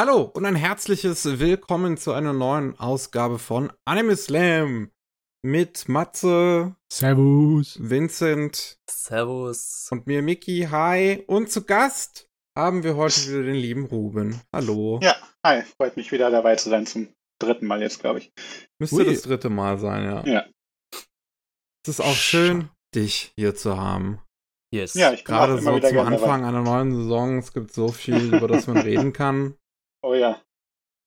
Hallo und ein herzliches Willkommen zu einer neuen Ausgabe von Anime Slam mit Matze, Servus, Vincent Servus und mir Miki. Hi und zu Gast haben wir heute wieder den lieben Ruben. Hallo. Ja, hi, freut mich wieder dabei zu sein zum dritten Mal jetzt, glaube ich. Müsste Ui. das dritte Mal sein, ja. Ja. Es ist auch schön, dich hier zu haben. Yes. Ja, ich bin Gerade so zum Anfang dabei. einer neuen Saison. Es gibt so viel, über das man reden kann. Oh ja.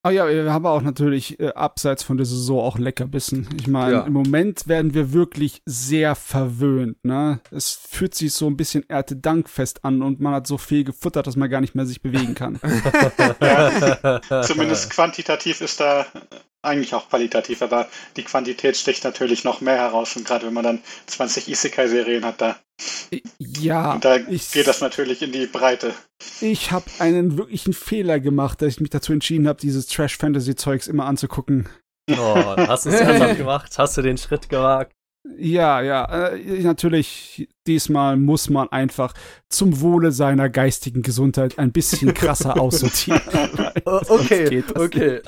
Oh ja, wir haben auch natürlich äh, abseits von der Saison auch Leckerbissen. Ich meine, Ja. im Moment werden wir wirklich sehr verwöhnt, ne? Es fühlt sich so ein bisschen Erntedankfest an und man hat so viel gefuttert, dass man gar nicht mehr sich bewegen kann. ja. Zumindest quantitativ ist da eigentlich auch qualitativ, aber die Quantität sticht natürlich noch mehr heraus. Und gerade wenn man dann 20 Isekai-Serien hat, da, ja, da ich, geht das natürlich in die Breite. ich habe einen wirklichen Fehler gemacht, dass ich mich dazu entschieden habe, dieses Trash-Fantasy-Zeugs immer anzugucken. Oh, hast du es ernsthaft gemacht? Hast du den Schritt gewagt? Ja, ja, äh, natürlich, diesmal muss man einfach zum Wohle seiner geistigen Gesundheit ein bisschen krasser aussortieren. Okay, okay.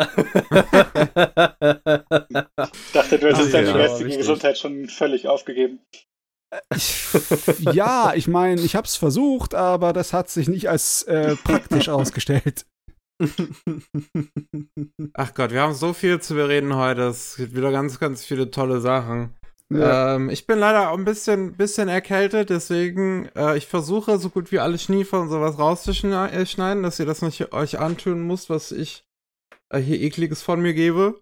Ich dachte, du hättest Ach, deine ja, geistige richtig. Gesundheit schon völlig aufgegeben. Ich, ja, ich meine, ich hab's versucht, aber das hat sich nicht als äh, praktisch ausgestellt. Ach Gott, wir haben so viel zu bereden heute. Es gibt wieder ganz, ganz viele tolle Sachen. Ja. Ähm, ich bin leider auch ein bisschen, bisschen erkältet, deswegen äh, ich versuche so gut wie alle Schniefer und sowas rauszuschneiden, dass ihr das nicht euch antun müsst, was ich äh, hier ekliges von mir gebe.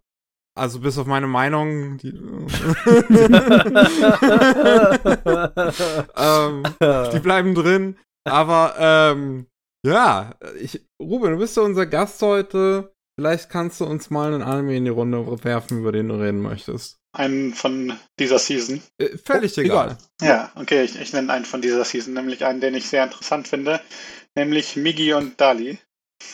Also bis auf meine Meinung. Die, ähm, die bleiben drin. Aber ähm, ja, ich, Ruben, du bist ja unser Gast heute. Vielleicht kannst du uns mal einen Anime in die Runde werfen, über den du reden möchtest. Einen von dieser Season. Äh, völlig Oh, egal. Ja, okay, ich, ich nenne einen von dieser Season, nämlich einen, den ich sehr interessant finde, nämlich Migi und Dali.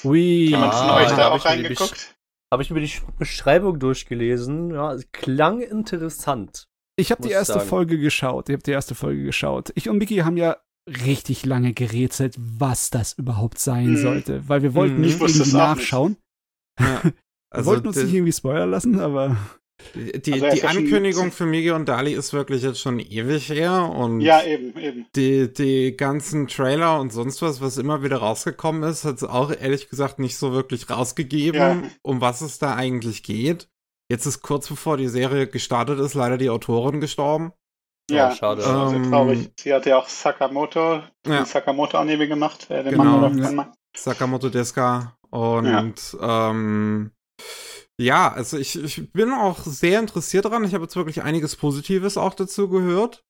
Ui. Jemand von Ah, euch da auch reingeguckt? Habe ich mir die Sch- Beschreibung durchgelesen. Ja, es klang interessant. Ich habe die erste sagen. Folge geschaut. Ich habe die erste Folge geschaut. Ich und Miki haben ja richtig lange gerätselt, was das überhaupt sein Mhm. sollte, weil wir wollten Mhm. nicht irgendwie auch nicht. nachschauen. Ja. Wir Also wollten uns die, nicht irgendwie spoilern lassen, aber die, Also die ja schon- Ankündigung für Migi und Dali ist wirklich jetzt schon ewig her und Ja, eben, eben. die, die ganzen Trailer und sonst was, was immer wieder rausgekommen ist, hat es auch ehrlich gesagt nicht so wirklich rausgegeben, Ja. um was es da eigentlich geht. Jetzt ist kurz bevor die Serie gestartet ist, leider die Autorin gestorben. Ja, schade. das ist sehr Ähm, traurig. Sie hat ja auch Sakamoto, Ja. den Sakamoto-Anime gemacht, äh, den Genau, Mann oder ja. Mann. Sakamoto Deska. Und ähm, ja, also ich, ich bin auch sehr interessiert daran. Ich habe jetzt wirklich einiges Positives auch dazu gehört.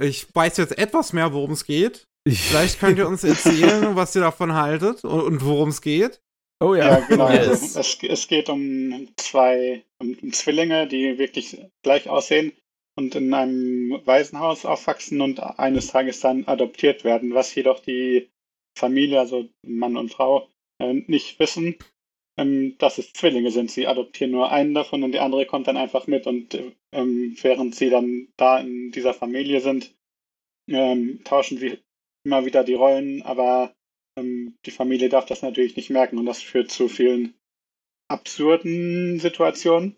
Ich weiß jetzt etwas mehr, worum es geht. Vielleicht könnt ihr uns erzählen, was ihr davon haltet und, und worum es geht. oh Ja, ja. genau. Yes. Also, es, es geht um zwei um, um Zwillinge, die wirklich gleich aussehen und in einem Waisenhaus aufwachsen und eines Tages dann adoptiert werden, was jedoch die Familie, also Mann und Frau, äh, nicht wissen, ähm, dass es Zwillinge sind. Sie adoptieren nur einen davon und die andere kommt dann einfach mit und äh, ähm, während sie dann da in dieser Familie sind, ähm, tauschen sie immer wieder die Rollen, aber ähm, die Familie darf das natürlich nicht merken und das führt zu vielen absurden Situationen.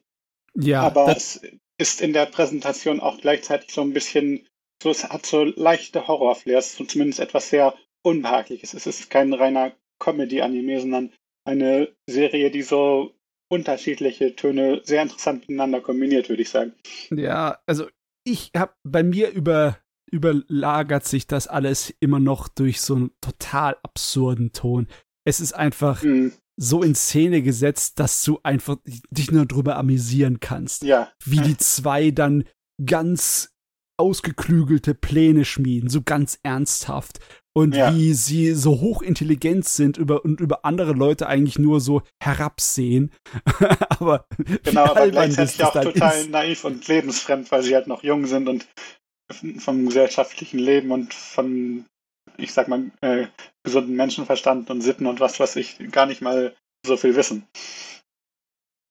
Ja, aber es ist in der Präsentation auch gleichzeitig so ein bisschen, so es hat so leichte Horrorflairs, so zumindest etwas sehr Unbehagliches. Es ist kein reiner Comedy-Anime, sondern eine Serie, die so unterschiedliche Töne sehr interessant miteinander kombiniert, würde ich sagen. ja, also ich habe bei mir über überlagert sich das alles immer noch durch so einen total absurden Ton. Es ist einfach Hm, so in Szene gesetzt, dass du einfach dich nur drüber amüsieren kannst. ja, Wie die zwei dann ganz ausgeklügelte Pläne schmieden, so ganz ernsthaft. Und Ja. wie sie so hochintelligent sind über, und über andere Leute eigentlich nur so herabsehen. aber genau, aber gleichzeitig auch total ist. naiv und lebensfremd, weil sie halt noch jung sind und vom gesellschaftlichen Leben und von, ich sag mal, äh, gesunden Menschenverstand und Sitten und was weiß ich gar nicht mal so viel wissen.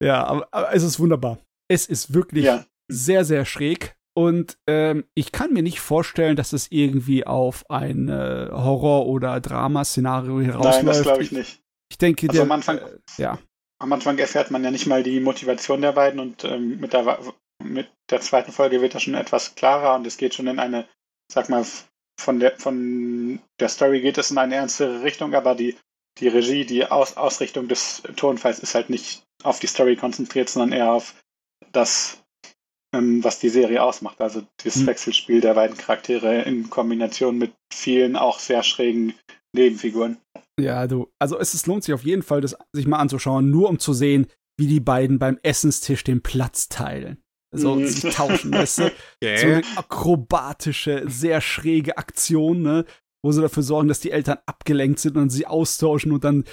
Ja, aber, aber es ist wunderbar. Es ist wirklich Ja, sehr, sehr schräg. Und ähm, ich kann mir nicht vorstellen, dass es irgendwie auf ein äh, Horror- oder Dramaszenario nein, das herausläuft. glaube ich nicht. Ich denke, Also der, am Anfang- äh, ja. Am Anfang erfährt man ja nicht mal die Motivation der beiden und ähm, mit, der, mit der zweiten Folge wird das schon etwas klarer und es geht schon in eine, sag mal, von der, von der Story geht es in eine ernstere Richtung, aber die, die Regie, die Aus, Ausrichtung des Tonfalls ist halt nicht auf die Story konzentriert, sondern eher auf das, was die Serie ausmacht. Also das Hm. Wechselspiel der beiden Charaktere in Kombination mit vielen auch sehr schrägen Nebenfiguren. Ja, du, also es ist, lohnt sich auf jeden Fall, das sich mal anzuschauen, nur um zu sehen, wie die beiden beim Essenstisch den Platz teilen. So Mhm. sich tauschen, weißt du? So eine akrobatische, sehr schräge Aktion, ne? Wo sie dafür sorgen, dass die Eltern abgelenkt sind und sie austauschen und dann,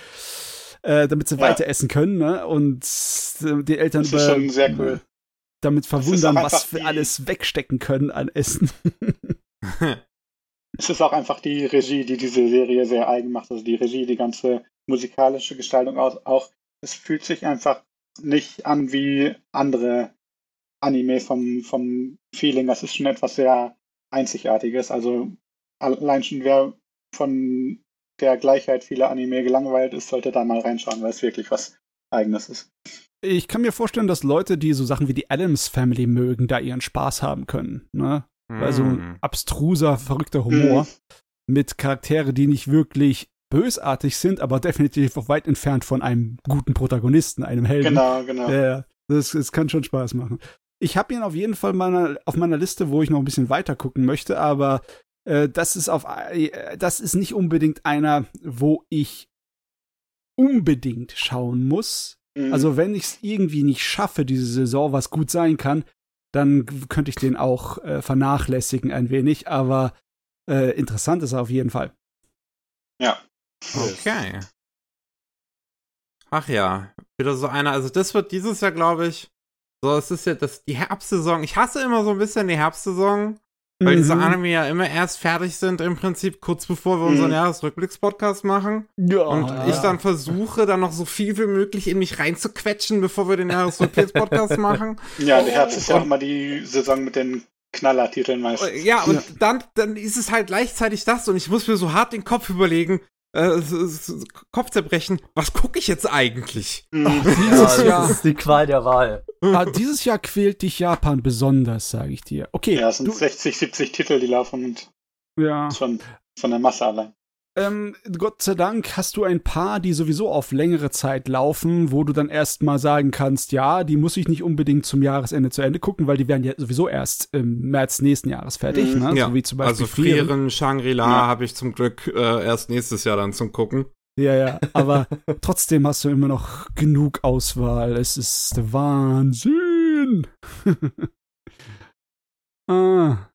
äh, damit sie Ja. weiter essen können, ne? Und äh, die Eltern Das ist schon sehr cool. Damit verwundern, auch was wir die- alles wegstecken können an Essen. Es ist auch einfach die Regie, die diese Serie sehr eigen macht. Also die Regie, die ganze musikalische Gestaltung aus, auch. Es fühlt sich einfach nicht an wie andere Anime vom, vom Feeling. Das ist schon etwas sehr Einzigartiges. Also allein schon wer von der Gleichheit vieler Anime gelangweilt ist, sollte da mal reinschauen, weil es wirklich was Eigenes ist. Ich kann mir vorstellen, dass Leute, die so Sachen wie die Adams Family mögen, da ihren Spaß haben können, ne? Weil so ein Hm. abstruser, verrückter Humor mit Charaktere, die nicht wirklich bösartig sind, aber definitiv auch weit entfernt von einem guten Protagonisten, einem Helden. Genau, genau. Ja. Das, das kann schon Spaß machen. Ich habe ihn auf jeden Fall meiner, auf meiner Liste, wo ich noch ein bisschen weiter gucken möchte, aber äh, das ist auf äh, das ist nicht unbedingt einer, wo ich unbedingt schauen muss. Mhm. Also wenn ich es irgendwie nicht schaffe, diese Saison, was gut sein kann, dann könnte ich den auch äh, vernachlässigen ein wenig, aber äh, interessant ist er auf jeden Fall. ja. Okay. Ach ja, wieder so einer. Also das wird dieses Jahr, glaube ich, so, es ist ja das, die Herbstsaison. Ich hasse immer so ein bisschen die Herbstsaison, weil diese Mhm. Anime ja immer erst fertig sind, im Prinzip kurz bevor wir unseren Mhm. Jahresrückblicks-Podcast machen. ja, Und ja. ich dann versuche, dann noch so viel wie möglich in mich reinzuquetschen, bevor wir den Jahresrückblicks-Podcast machen. Ja, der Herbst ist ja auch immer die Saison mit den Knallertiteln meistens. Ja, und Ja. Dann, dann ist es halt gleichzeitig das und ich muss mir so hart den Kopf überlegen, äh, s- s- Kopf zerbrechen, was gucke ich jetzt eigentlich? Mhm. Dieses ja, Jahr. das ist die Qual der Wahl. Ah, dieses Jahr quält dich Japan besonders, sage ich dir. Okay, Ja, es sind du, 60, 70 Titel, die laufen und ja. schon von der Masse allein. Ähm, Gott sei Dank hast du ein paar, die sowieso auf längere Zeit laufen, wo du dann erst mal sagen kannst, ja, die muss ich nicht unbedingt zum Jahresende zu Ende gucken, weil die werden ja sowieso erst im März nächsten Jahres fertig, Mhm. ne? Ja, so wie zum Beispiel Also Frieren. Shangri-La Ja. habe ich zum Glück äh, erst nächstes Jahr dann zum Gucken. Ja, ja, aber trotzdem hast du immer noch genug Auswahl. Es ist Wahnsinn. ah.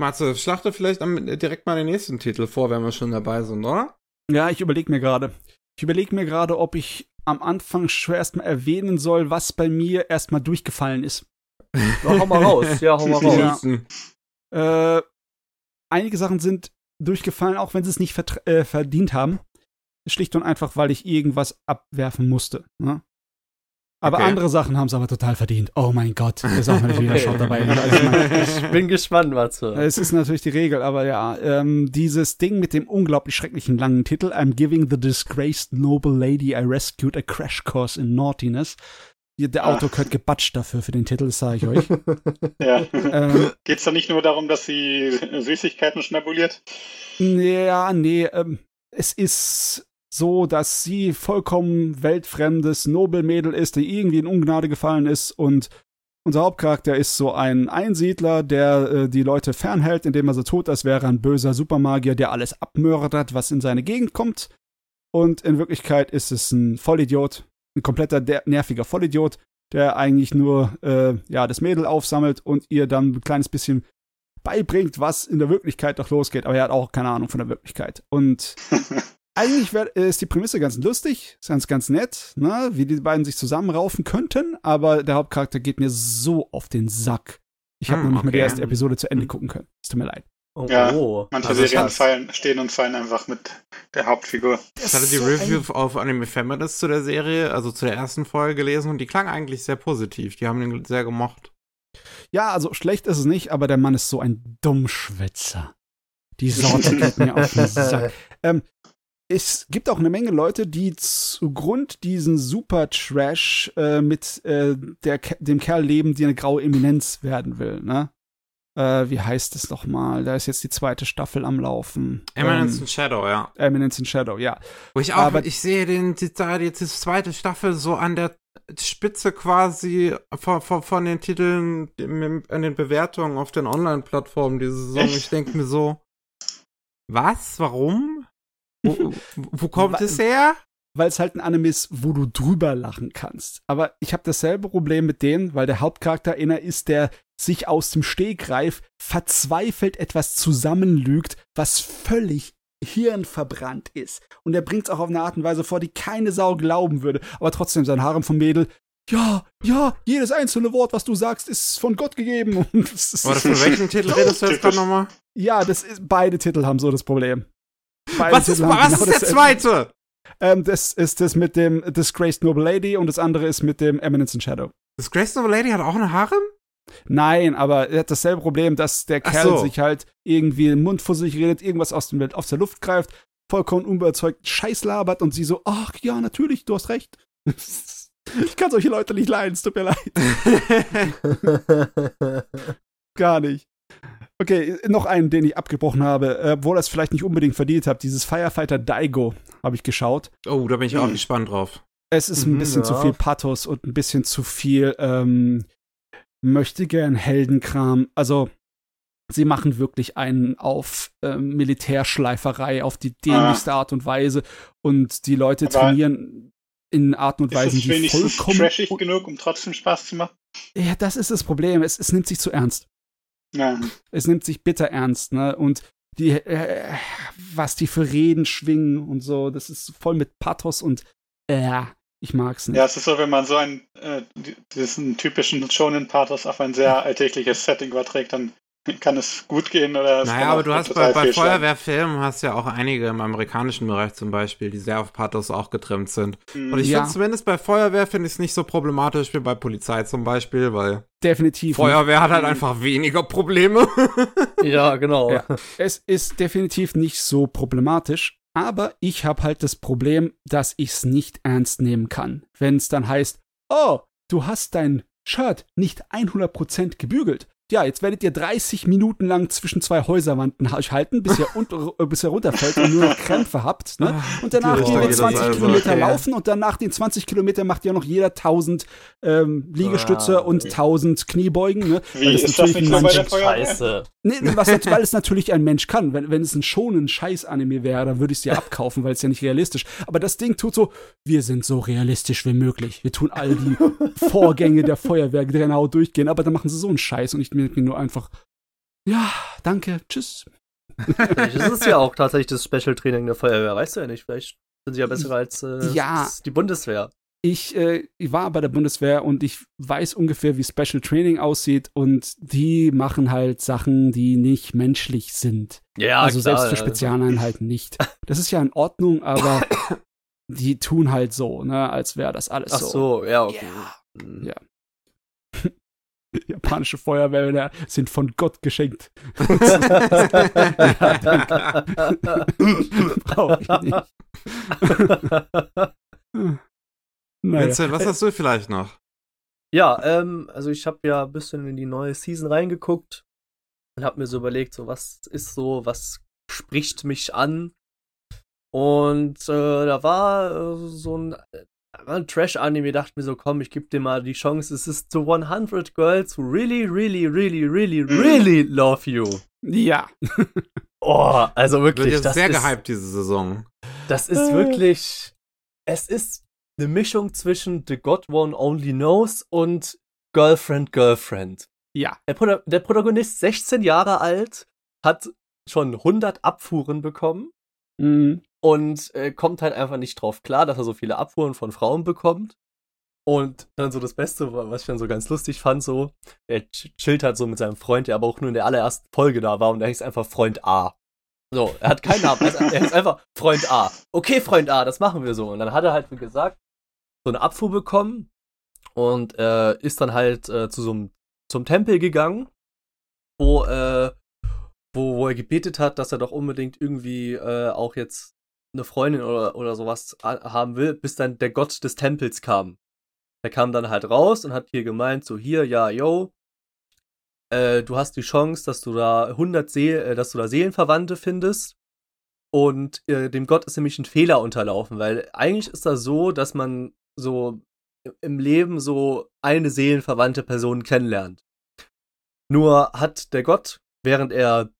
Matze, schlachte vielleicht am, direkt mal den nächsten Titel vor, wenn wir schon dabei sind, oder? Ja, ich überlege mir gerade. Ich überlege mir gerade, ob ich am Anfang schon erstmal erwähnen soll, was bei mir erstmal durchgefallen ist. Ja, hau mal raus. Ja, hau mal raus. Ja. Äh, einige Sachen sind durchgefallen, auch wenn sie es nicht äh, verdient haben. Schlicht und einfach, weil ich irgendwas abwerfen musste. Ne? Aber Okay. andere Sachen haben es aber total verdient. Oh mein Gott, da ist auch mal wieder Okay. Shot dabei. Also, ich bin gespannt, Matze. es ist natürlich die Regel, aber ja, ähm, dieses Ding mit dem unglaublich schrecklichen langen Titel, I'm giving the disgraced noble lady I rescued a crash course in naughtiness. Der. Autor gehört gebatscht dafür, für den Titel, das sage ich euch. Ja. ähm, Geht es da nicht nur darum, dass sie Süßigkeiten schnabuliert? Ja, nee, ähm, es ist so, dass sie vollkommen weltfremdes Nobelmädel ist, die irgendwie in Ungnade gefallen ist und unser Hauptcharakter ist so ein Einsiedler, der äh, die Leute fernhält, indem er so tut, als wäre er ein böser Supermagier, der alles abmördert, was in seine Gegend kommt. Und in Wirklichkeit ist es ein Vollidiot, ein kompletter nerviger Vollidiot, der eigentlich nur äh, ja das Mädel aufsammelt und ihr dann ein kleines bisschen beibringt, was in der Wirklichkeit doch losgeht. Aber er hat auch keine Ahnung von der Wirklichkeit. Und eigentlich wär, ist die Prämisse ganz lustig, ist ganz, ganz nett, ne? wie die beiden sich zusammenraufen könnten, aber der Hauptcharakter geht mir so auf den Sack. Ich habe Hm, noch nicht mal die okay. erste Episode zu Ende gucken können. Es tut mir leid. Oh, Ja. oh. Manche Also Serien fallen, stehen und fallen einfach mit der Hauptfigur. Ich hatte die so Review auf Anime Feminist zu der Serie, also zu der ersten Folge gelesen und die klang eigentlich sehr positiv. Die haben den sehr gemocht. Ja, also schlecht ist es nicht, aber der Mann ist so ein Dummschwätzer. Die Sorte geht mir auf den Sack. Ähm, es gibt auch eine Menge Leute, die zugrund diesen Super Trash äh, mit äh, der, dem Kerl leben, die eine graue Eminenz werden will, ne? Äh, wie heißt es noch mal? Da ist jetzt die zweite Staffel am Laufen. Eminence ähm, in Shadow, ja. Eminence in Shadow, ja. Wo ich auch, Aber- ich sehe den, die, da jetzt die zweite Staffel so an der Spitze quasi von, von, von den Titeln, an den Bewertungen auf den Online-Plattformen diese Saison. Ich denke mir so, was? Warum? Wo, wo kommt es her? weil es halt ein Anime ist, wo du drüber lachen kannst. Aber ich habe dasselbe Problem mit denen, weil der Hauptcharakter einer ist, der sich aus dem Stegreif verzweifelt etwas zusammenlügt, was völlig hirnverbrannt ist. Und er bringt es auch auf eine Art und Weise vor, die keine Sau glauben würde. Aber trotzdem sein Harem vom Mädel. Ja, ja, jedes einzelne Wort, was du sagst, ist von Gott gegeben. Und es ist, Oder von welchem Titel redest du jetzt gerade nochmal? ja, das ist, beide Titel haben so das Problem. Was ist, was genau ist der zweite? Ähm, das ist das mit dem Disgraced Noble Lady und das andere ist mit dem Eminence in Shadow. Das Grace Novel Lady hat auch eine Harem? Nein, aber er hat dasselbe Problem, dass der Kerl so. sich halt irgendwie den Mund vor sich redet, irgendwas aus, dem, aus der Luft greift, vollkommen unüberzeugt Scheiß labert und sie so, ach ja, natürlich, du hast recht. Ich kann solche Leute nicht leiden, es tut mir leid. Gar nicht. Okay, noch einen, den ich abgebrochen habe, äh, obwohl er es vielleicht nicht unbedingt verdient hat. Dieses Firefighter Daigo habe ich geschaut. oh, da bin ich auch Hm. gespannt drauf. Es ist ein Mhm, bisschen zu ja. viel Pathos und ein bisschen zu viel ähm, möchte gern Heldenkram. Also sie machen wirklich einen auf ähm, Militärschleiferei auf die dämlichste Art und Weise und die Leute Aber trainieren in Arten und Weisen, die vollkommen. trashig genug, um trotzdem Spaß zu machen? Ja, das ist das Problem. Es, es nimmt sich zu ernst. Ja. Es nimmt sich bitter ernst, ne? Und die, äh, was die für Reden schwingen und so, das ist voll mit Pathos und äh, ich mag's nicht. ja, es ist so, wenn man so einen, äh, die- diesen typischen Shonen-Pathos auf ein sehr alltägliches Setting überträgt, dann kann es gut gehen oder es Naja, aber du hast bei, bei. Feuerwehrfilmen hast ja auch einige im amerikanischen Bereich zum Beispiel, die sehr auf Pathos auch getrimmt sind. Mhm. Und ich Ja. finde zumindest bei Feuerwehr finde ich es nicht so problematisch wie bei Polizei zum Beispiel, weil Definitiv. nicht. Feuerwehr hat halt Mhm. einfach weniger Probleme. ja, genau. Ja. Es ist definitiv nicht so problematisch, aber ich habe halt das Problem, dass ich es nicht ernst nehmen kann. Wenn es dann heißt, oh, du hast dein Shirt nicht 100% gebügelt. Ja, jetzt werdet ihr 30 Minuten lang zwischen zwei Häuserwanden halten, bis ihr, unter, äh, bis ihr runterfällt und nur noch Krämpfe habt. Ne? Und danach gehen wir das ist 20 also, Kilometer okay. laufen und dann nach den 20 Kilometern macht ja noch jeder 1000 ähm, Liegestütze Ah. und 1000 Kniebeugen. Ne? Wie Weil ist das natürlich nicht ein? Scheiße. Nee, nee, was, weil es natürlich ein Mensch kann. Wenn, wenn es ein schonen Scheiß-Anime wäre, dann würde ich es dir abkaufen, weil es ja nicht realistisch. Aber das Ding tut so, wir sind so realistisch wie möglich. Wir tun all die Vorgänge der Feuerwehr genau durchgehen, aber dann machen sie so einen Scheiß und ich denke mir nur einfach, ja, danke, tschüss. Vielleicht ist es ja auch tatsächlich das Special-Training der Feuerwehr, weißt du ja nicht. Vielleicht sind sie ja besser als äh, Ja. die Bundeswehr. Ich, äh, ich war bei der Bundeswehr und ich weiß ungefähr, wie Special Training aussieht und die machen halt Sachen, die nicht menschlich sind. Ja, also klar, selbst für. Spezialeinheiten nicht. Das ist ja in Ordnung, aber die tun halt so, ne, als wäre das alles Ach so. so, ja, okay. Ja. Hm. Ja. Japanische Feuerwehrmänner sind von Gott geschenkt. Brauche ich nicht. naja. Vincent, was hast du vielleicht noch? Ja, ähm, also ich habe ja ein bisschen in die neue Season reingeguckt und habe mir so überlegt, so was ist so, was spricht mich an. Und äh, da war äh, so ein, ein Trash-Anime, dachte mir so, komm, ich gebe dir mal die Chance. Es ist The 100 Girls Who Really, Really, Really, Really, Really Love You. Ja. Oh, also wirklich, jetzt das sehr ist, gehypt diese Saison. das ist wirklich, es ist eine Mischung zwischen The God One Only Knows und Girlfriend, Girlfriend. Ja. Der, Proda der Protagonist, 16 Jahre alt, hat schon 100 Abfuhren bekommen Mhm. Und äh, kommt halt einfach nicht drauf klar, dass er so viele Abfuhren von Frauen bekommt. Und dann so das Beste, was ich dann so ganz lustig fand, so, er ch- chillt halt so mit seinem Freund, der aber auch nur in der allerersten Folge da war und der hieß einfach Freund A. So, er hat keinen Namen, er ist einfach Freund A. Okay, Freund A, das machen wir so. Und dann hat er halt, wie gesagt, so eine Abfuhr bekommen und äh, ist dann halt äh, zu so einem zum Tempel gegangen, wo, äh, wo, wo er gebetet hat, dass er doch unbedingt irgendwie äh, auch jetzt eine Freundin oder, oder sowas haben will, bis dann der Gott des Tempels kam. Der kam dann halt raus und hat hier gemeint, so hier, ja, yo, äh, du hast die Chance, dass du da 100 Seel äh, dass du da Seelenverwandte findest. Und äh, dem Gott ist nämlich ein Fehler unterlaufen, weil eigentlich ist das so, dass man so im Leben so eine seelenverwandte Person kennenlernt. Nur hat der Gott, während er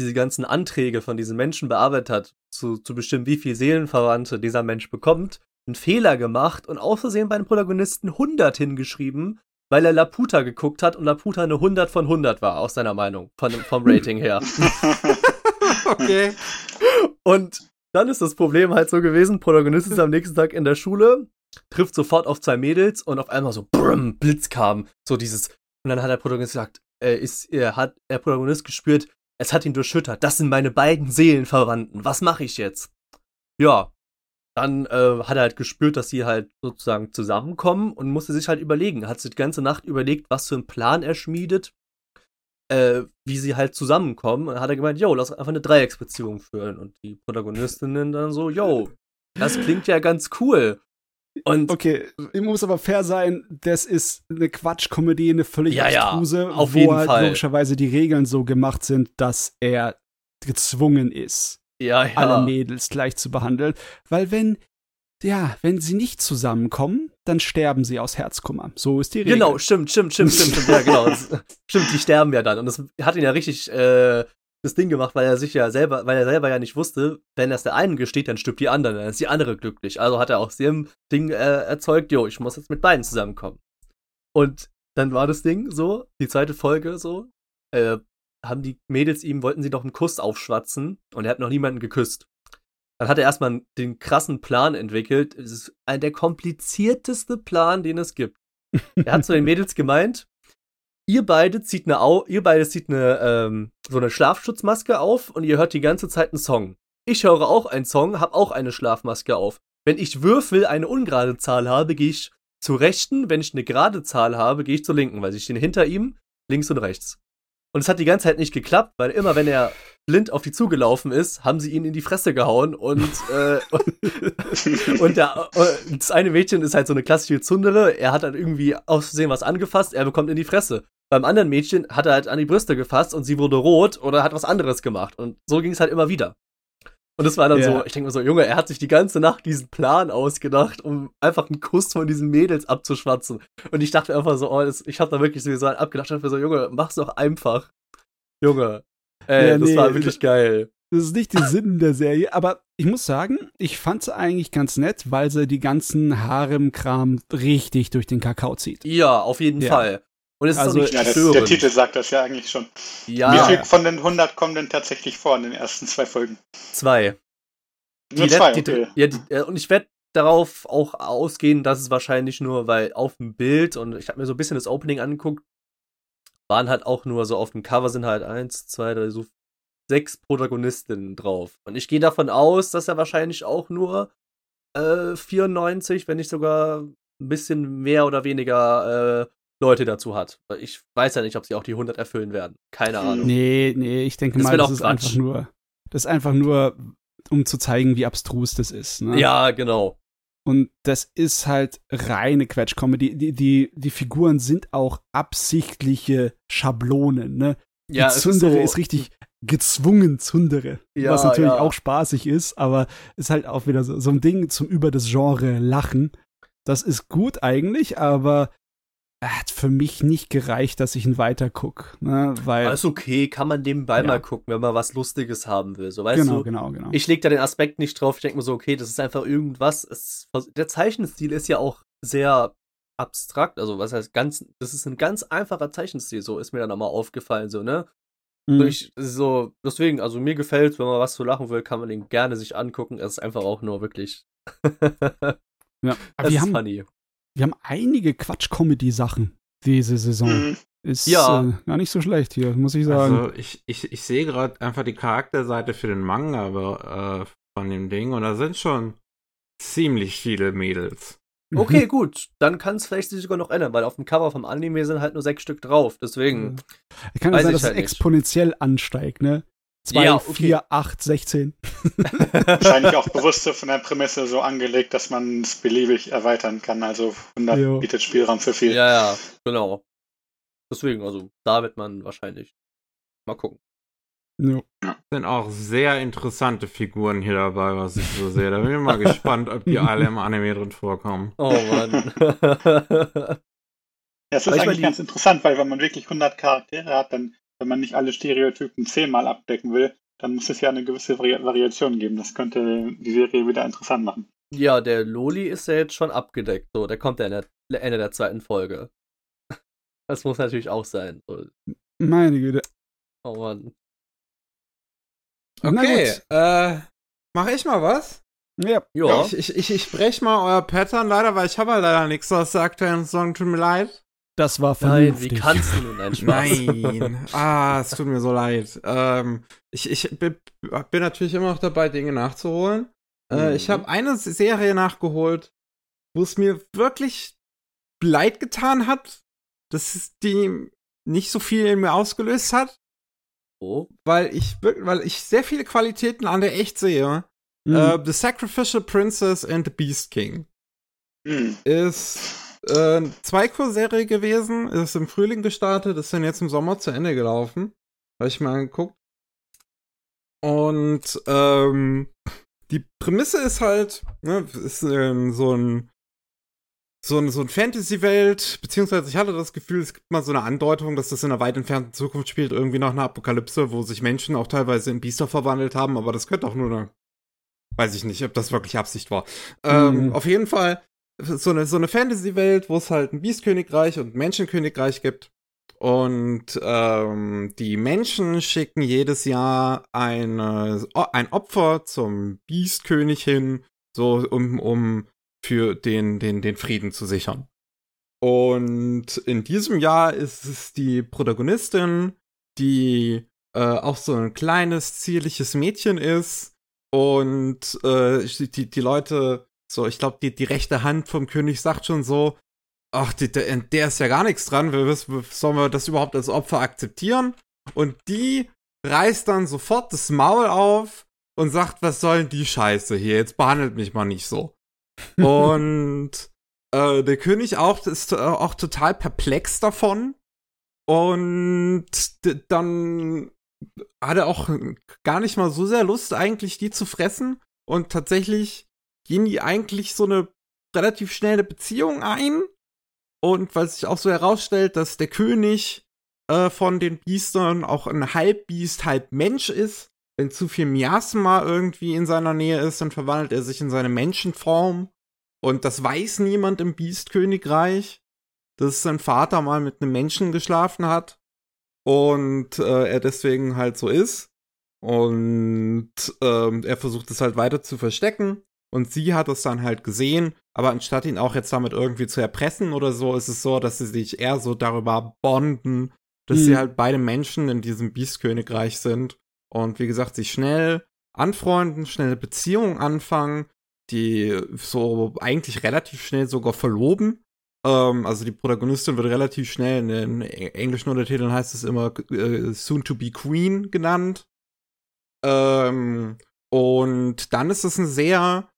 diese ganzen Anträge von diesen Menschen bearbeitet hat, zu, zu bestimmen, wie viel Seelenverwandte dieser Mensch bekommt, einen Fehler gemacht und aus Versehen bei den Protagonisten 100 hingeschrieben, weil er Laputa geguckt hat und Laputa eine 100 von 100 war, aus seiner Meinung, von, vom Rating her. okay. Und dann ist das Problem halt so gewesen, Protagonist ist am nächsten Tag in der Schule, trifft sofort auf zwei Mädels und auf einmal so brumm, Blitz kam, so dieses und dann hat der Protagonist gesagt, er ist er hat der Protagonist gespürt, es hat ihn durchschüttert. Das sind meine beiden Seelenverwandten. Was mache ich jetzt? Ja, dann äh, hat er halt gespürt, dass sie halt sozusagen zusammenkommen und musste sich halt überlegen. Hat sich die ganze Nacht überlegt, was für einen Plan er schmiedet, äh, wie sie halt zusammenkommen. Und dann hat er gemeint, yo, lass einfach eine Dreiecksbeziehung führen. Und die Protagonistinnen dann so, yo, das klingt ja ganz cool. Und okay, ich muss aber fair sein, das ist eine Quatschkomödie, eine völlig ja, abstruse, ja, auf wo jeden halt Fall. logischerweise die Regeln so gemacht sind, dass er gezwungen ist, ja, ja. alle Mädels gleich zu behandeln. Weil wenn, ja, wenn sie nicht zusammenkommen, dann sterben sie aus Herzkummer. So ist die Regel. Genau, stimmt, stimmt, stimmt, stimmt, stimmt, ja, genau. Stimmt, die sterben ja dann. Und das hat ihn ja richtig äh, das Ding gemacht, weil er sich ja selber, weil er selber ja nicht wusste, wenn das der einen gesteht, dann stirbt die andere, dann ist die andere glücklich. Also hat er aus dem Ding äh, erzeugt, jo, ich muss jetzt mit beiden zusammenkommen. Und dann war das Ding so, die zweite Folge so, äh, haben die Mädels ihm, wollten sie doch einen Kuss aufschwatzen und er hat noch niemanden geküsst. Dann hat er erstmal den krassen Plan entwickelt. Es ist ein der komplizierteste Plan, den es gibt. Er hat zu den Mädels gemeint, ihr beide zieht eine Au ihr beide zieht eine ähm, so eine Schlafschutzmaske auf und ihr hört die ganze Zeit einen Song. Ich höre auch einen Song, hab auch eine Schlafmaske auf. Wenn ich Würfel eine ungerade Zahl habe, gehe ich zur rechten, wenn ich eine gerade Zahl habe, gehe ich zur linken, weil ich stehe hinter ihm, links und rechts. Und es hat die ganze Zeit nicht geklappt, weil immer wenn er blind auf die zugelaufen ist, haben sie ihn in die Fresse gehauen und, äh, und, und der, das eine Mädchen ist halt so eine klassische Zundere, er hat dann irgendwie aus Versehen was angefasst, er bekommt in die Fresse. Beim anderen Mädchen hat er halt an die Brüste gefasst und sie wurde rot oder hat was anderes gemacht. Und so ging es halt immer wieder. Und das war dann Ja. so, ich denke mir so, Junge, er hat sich die ganze Nacht diesen Plan ausgedacht, um einfach einen Kuss von diesen Mädels abzuschwatzen. Und ich dachte einfach so, oh, das, ich hab da wirklich sowieso einen abgedacht, ich dachte mir so, Junge, mach's doch einfach. Junge. Ey, Ja, das nee, war wirklich geil. Das ist nicht der Sinn der Serie, aber ich muss sagen, ich fand sie eigentlich ganz nett, weil sie die ganzen Harem-Kram richtig durch den Kakao zieht. Ja, auf jeden Ja. Fall. Und es ist Also, auch nicht Ja, das, störend. der Titel sagt das ja eigentlich schon. ja, Wie viel von den 100 kommen denn tatsächlich vor in den ersten zwei Folgen? zwei. Nur Die zwei, die, okay. ja, die, äh, und ich werde darauf auch ausgehen, dass es wahrscheinlich nur, weil auf dem Bild und ich habe mir so ein bisschen das Opening angeguckt, waren halt auch nur so auf dem Cover sind halt eins, zwei, drei, so sechs Protagonistinnen drauf. Und ich gehe davon aus, dass er wahrscheinlich auch nur äh, 94, wenn nicht sogar ein bisschen mehr oder weniger äh, Leute dazu hat. Ich weiß ja nicht, ob sie auch die 100 erfüllen werden. Keine Ahnung. Nee, nee, ich denke Das mal, das ist Quatsch. einfach nur, das ist einfach nur, um zu zeigen, wie abstrus das ist. Ne? Ja, genau. Und das ist halt reine Quatsch-Comedy. Die, die, die Figuren sind auch absichtliche Schablonen, ne? Die Ja, es ist so- ist richtig gezwungen Zundere. Ja, was natürlich ja. auch spaßig ist, aber ist halt auch wieder so, so ein Ding zum über das Genre lachen. Das ist gut eigentlich, aber hat für mich nicht gereicht, dass ich ihn weiter guck, ne? Weil ist okay, kann man nebenbei Ja. mal gucken, wenn man was Lustiges haben will. So, weißt genau, du, genau, genau. ich leg da den Aspekt nicht drauf. Ich denke mir so, okay, das ist einfach irgendwas. Es, der Zeichenstil ist ja auch sehr abstrakt. Also, was heißt ganz, das ist ein ganz einfacher Zeichenstil. So ist mir dann nochmal aufgefallen, so, ne? Mhm. Ich, so, deswegen, also mir gefällt, wenn man was zu lachen will, kann man den gerne sich angucken. Es ist einfach auch nur wirklich. ja. Aber wir ist haben, funny. Wir haben einige Quatsch-Comedy-Sachen diese Saison. Mhm. Ist Ja. äh, gar nicht so schlecht hier, muss ich sagen. Also ich, ich, ich sehe gerade einfach die Charakterseite für den Manga aber, äh, von dem Ding und da sind schon ziemlich viele Mädels. Okay, gut. Dann kann es vielleicht sich sogar noch ändern, weil auf dem Cover vom Anime sind halt nur sechs Stück drauf. Deswegen. Kann ja Weiß sein, ich dass halt es nicht. exponentiell ansteigt, ne? 2, Ja, okay. 4, 8, 16. Wahrscheinlich auch bewusst so von der Prämisse so angelegt, dass man es beliebig erweitern kann. Also 100 Jo. bietet Spielraum für viel. Ja, ja, genau. Deswegen, also da wird man wahrscheinlich mal gucken. Ja. Sind auch sehr interessante Figuren hier dabei, was ich so sehe. Da bin ich mal gespannt, ob die alle im Anime drin vorkommen. Oh Mann. Ja, es ist eigentlich ganz interessant, weil wenn man wirklich 100 Charaktere hat, dann, wenn man nicht alle Stereotypen zehnmal abdecken will, dann muss es ja eine gewisse Vari Variation geben. Das könnte die Serie wieder interessant machen. ja, der Loli ist ja jetzt schon abgedeckt. So, der kommt ja in der, Ende der zweiten Folge. Das muss natürlich auch sein. So. Meine Güte. Oh Mann. Okay, äh, mach ich mal was? Ja. Ja. Ich, ich, ich, ich brech mal euer Pattern leider, weil ich habe halt leider nichts aus der aktuellen Song. Tut mir leid. Das war Nein, vernünftig. wie kannst du nun einen Spaß? Nein. ah, es tut mir so leid. Ähm, ich ich bin, natürlich immer noch dabei, Dinge nachzuholen. Äh, Mhm. ich habe eine Serie nachgeholt, wo es mir wirklich leid getan hat, dass es die nicht so viel in mir ausgelöst hat, Oh. weil ich, weil ich sehr viele Qualitäten an der echt sehe. Mhm. Äh, the Sacrificial Princess and the Beast King Hm. ist äh, eine Zwei-Kur-Serie gewesen, ist im Frühling gestartet, ist dann jetzt im Sommer zu Ende gelaufen. Habe ich mal angeguckt. Und ähm, die Prämisse ist halt, ne, ist ähm, so ein so ein, so ein Fantasy-Welt, beziehungsweise ich hatte das Gefühl, es gibt mal so eine Andeutung, dass das in einer weit entfernten Zukunft spielt, irgendwie nach einer Apokalypse, wo sich Menschen auch teilweise in Biester verwandelt haben, aber das könnte auch nur eine, weiß ich nicht, ob das wirklich Absicht war. Ähm, Mhm. auf jeden Fall so eine, so eine Fantasy-Welt, wo es halt ein Biestkönigreich und ein Menschenkönigreich gibt. Und ähm, die Menschen schicken jedes Jahr eine, ein Opfer zum Biestkönig hin, so um, um für den, den, den Frieden zu sichern. Und in diesem Jahr ist es die Protagonistin, die äh, auch so ein kleines, zierliches Mädchen ist. Und äh, die, die Leute, so, ich glaube, die, die rechte Hand vom König sagt schon so, ach, die, der, der ist ja gar nichts dran, wir, wissen- sollen wir das überhaupt als Opfer akzeptieren? Und die reißt dann sofort das Maul auf und sagt, was soll denn die Scheiße hier? Jetzt behandelt mich mal nicht so. Und äh, der König auch ist äh, auch total perplex davon. Und dann hat er auch gar nicht mal so sehr Lust, eigentlich die zu fressen. Und tatsächlich gehen die eigentlich so eine relativ schnelle Beziehung ein. Und weil sich auch so herausstellt, dass der König äh, von den Biestern auch ein Halbbiest, halb Mensch ist. Wenn zu viel Miasma irgendwie in seiner Nähe ist, dann verwandelt er sich in seine Menschenform. Und das weiß niemand im Biestkönigreich, dass sein Vater mal mit einem Menschen geschlafen hat. Und äh, er deswegen halt so ist. Und ähm, er versucht es halt weiter zu verstecken. Und sie hat es dann halt gesehen. Aber anstatt ihn auch jetzt damit irgendwie zu erpressen oder so, ist es so, dass sie sich eher so darüber bonden, dass Mhm. sie halt beide Menschen in diesem Biestkönigreich sind. Und wie gesagt, sich schnell anfreunden, schnell Beziehungen anfangen, die so eigentlich relativ schnell sogar verloben. Ähm, also die Protagonistin wird relativ schnell in den englischen Untertiteln heißt es immer äh, soon to be queen genannt. Ähm, und dann ist es eine sehr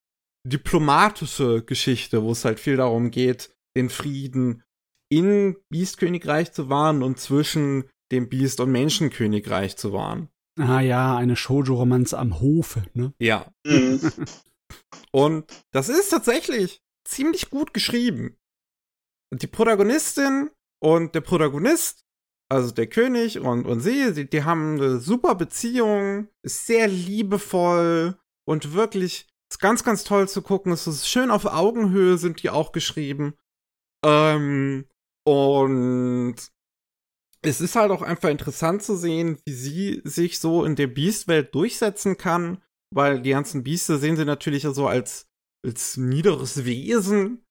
diplomatische Geschichte, wo es halt viel darum geht, den Frieden in Biestkönigreich zu wahren und zwischen dem Biest- und Menschenkönigreich zu wahren. Ah ja, eine Shoujo-Romanze am Hofe, ne? Ja. Mhm. Und das ist tatsächlich ziemlich gut geschrieben. Die Protagonistin und der Protagonist, also der König und, und sie, die, die haben eine super Beziehung, ist sehr liebevoll und wirklich ist ganz, ganz toll zu gucken. Es ist schön auf Augenhöhe sind die auch geschrieben. Ähm, und es ist halt auch einfach interessant zu sehen, wie sie sich so in der Beast-Welt durchsetzen kann, weil die ganzen Biester sehen sie natürlich so als, als niederes Wesen,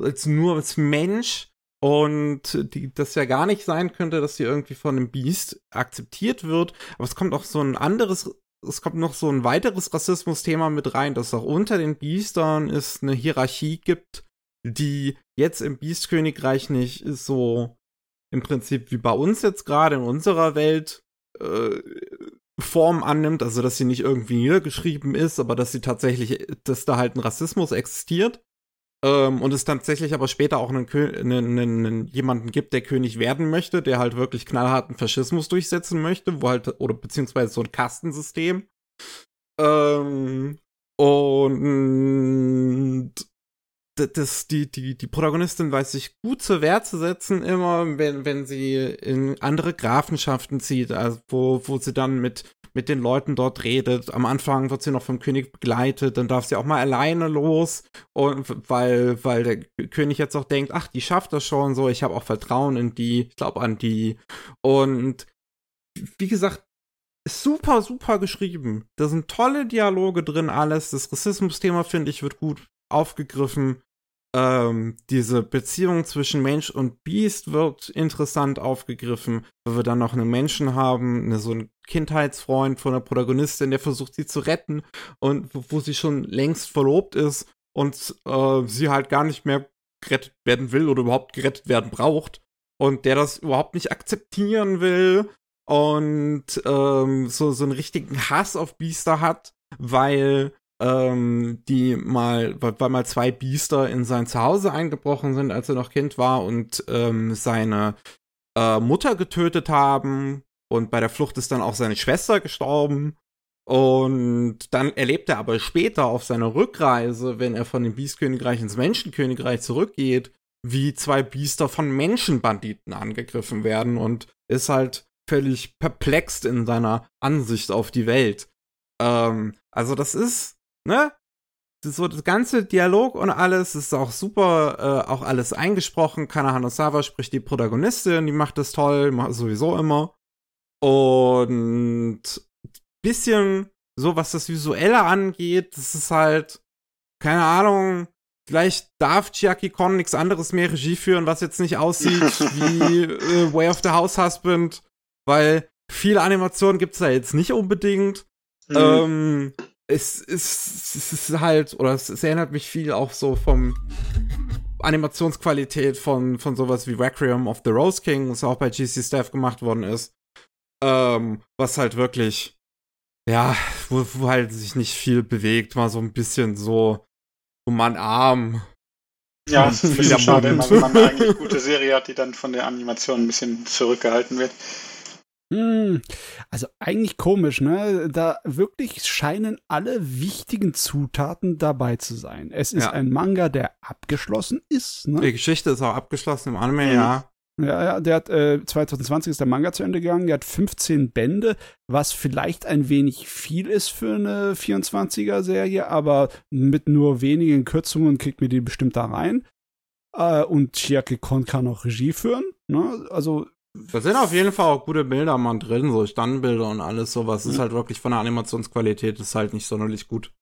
als nur als Mensch und die, das ja gar nicht sein könnte, dass sie irgendwie von einem Biest akzeptiert wird. Aber es kommt auch so ein anderes, es kommt noch so ein weiteres Rassismus-Thema mit rein, dass auch unter den Biestern es eine Hierarchie gibt, die jetzt im Biestkönigreich nicht so im Prinzip wie bei uns jetzt gerade in unserer Welt äh, Form annimmt, also dass sie nicht irgendwie niedergeschrieben ist, aber dass sie tatsächlich, dass da halt ein Rassismus existiert. Ähm, und es tatsächlich aber später auch einen, einen, einen, jemanden gibt, der König werden möchte, der halt wirklich knallharten Faschismus durchsetzen möchte, wo halt, oder beziehungsweise so ein Kastensystem. Ähm, und das, die, die, die Protagonistin weiß sich gut zur Wehr zu setzen, immer, wenn, wenn sie in andere Grafenschaften zieht, also wo, wo sie dann mit, mit den Leuten dort redet. Am Anfang wird sie noch vom König begleitet, dann darf sie auch mal alleine los, und weil, weil der König jetzt auch denkt, ach, die schafft das schon so, ich habe auch Vertrauen in die, ich glaube an die. Und wie gesagt, super, super geschrieben. Da sind tolle Dialoge drin, alles. Das Rassismus-Thema, finde ich, wird gut aufgegriffen. Ähm, diese Beziehung zwischen Mensch und Biest wird interessant aufgegriffen, weil wir dann noch einen Menschen haben, eine, so einen Kindheitsfreund von der Protagonistin, der versucht, sie zu retten und wo, wo sie schon längst verlobt ist und äh, sie halt gar nicht mehr gerettet werden will oder überhaupt gerettet werden braucht und der das überhaupt nicht akzeptieren will und ähm, so, so einen richtigen Hass auf Biester hat, weil ähm, die mal, weil mal zwei Biester in sein Zuhause eingebrochen sind, als er noch Kind war und ähm, seine äh, Mutter getötet haben. Und bei der Flucht ist dann auch seine Schwester gestorben. Und dann erlebt er aber später auf seiner Rückreise, wenn er von dem Biestkönigreich ins Menschenkönigreich zurückgeht, wie zwei Biester von Menschenbanditen angegriffen werden und ist halt völlig perplext in seiner Ansicht auf die Welt. Ähm, also das ist ne? So das ganze Dialog und alles ist auch super, äh, auch alles eingesprochen. Kana Hanasawa spricht die Protagonistin, die macht das toll, macht sowieso immer. Und bisschen so, was das Visuelle angeht, das ist halt, keine Ahnung, vielleicht darf Chiaki Kon nichts anderes mehr Regie führen, was jetzt nicht aussieht wie äh, Way of the House Husband, weil viele Animationen gibt's da jetzt nicht unbedingt. Mhm. Ähm, es ist, es ist halt, oder es, es, erinnert mich viel auch so vom Animationsqualität von, von sowas wie Requiem of the Rose King, was auch bei GC Staff gemacht worden ist. Ähm, was halt wirklich, ja, wo, wo halt sich nicht viel bewegt, mal so ein bisschen so, so man arm. Ja, es ist ein bisschen schade, wenn man eine eigentlich gute Serie hat, die dann von der Animation ein bisschen zurückgehalten wird. Hm, also eigentlich komisch, ne? Da wirklich scheinen alle wichtigen Zutaten dabei zu sein. Es ist ja. ein Manga, der abgeschlossen ist. Ne? Die Geschichte ist auch abgeschlossen im Anime, mhm. ja. Ja, ja, der hat äh, 2020 ist der Manga zu Ende gegangen. Der hat 15 Bände, was vielleicht ein wenig viel ist für eine 24er-Serie, aber mit nur wenigen Kürzungen kriegt mir die bestimmt da rein. Äh, und Chiaki Kon kann auch Regie führen. Ne? Also da sind auf jeden Fall auch gute Bilder mal drin, so Standbilder und alles sowas. Ist halt wirklich von der Animationsqualität ist halt nicht sonderlich gut.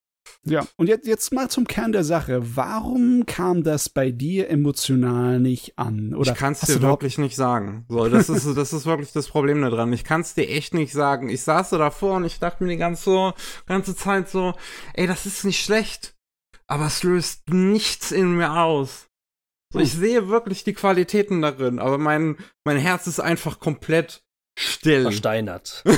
Ja, und jetzt, jetzt mal zum Kern der Sache. Warum kam das bei dir emotional nicht an? Oder ich kann es dir wirklich nicht sagen. So, das ist, das ist wirklich das Problem da dran. Ich kann es dir echt nicht sagen. Ich saß so davor und ich dachte mir die ganze, so, ganze Zeit so, ey, das ist nicht schlecht. Aber es löst nichts in mir aus. So, ich sehe wirklich die Qualitäten darin, aber mein, mein Herz ist einfach komplett still. Versteinert.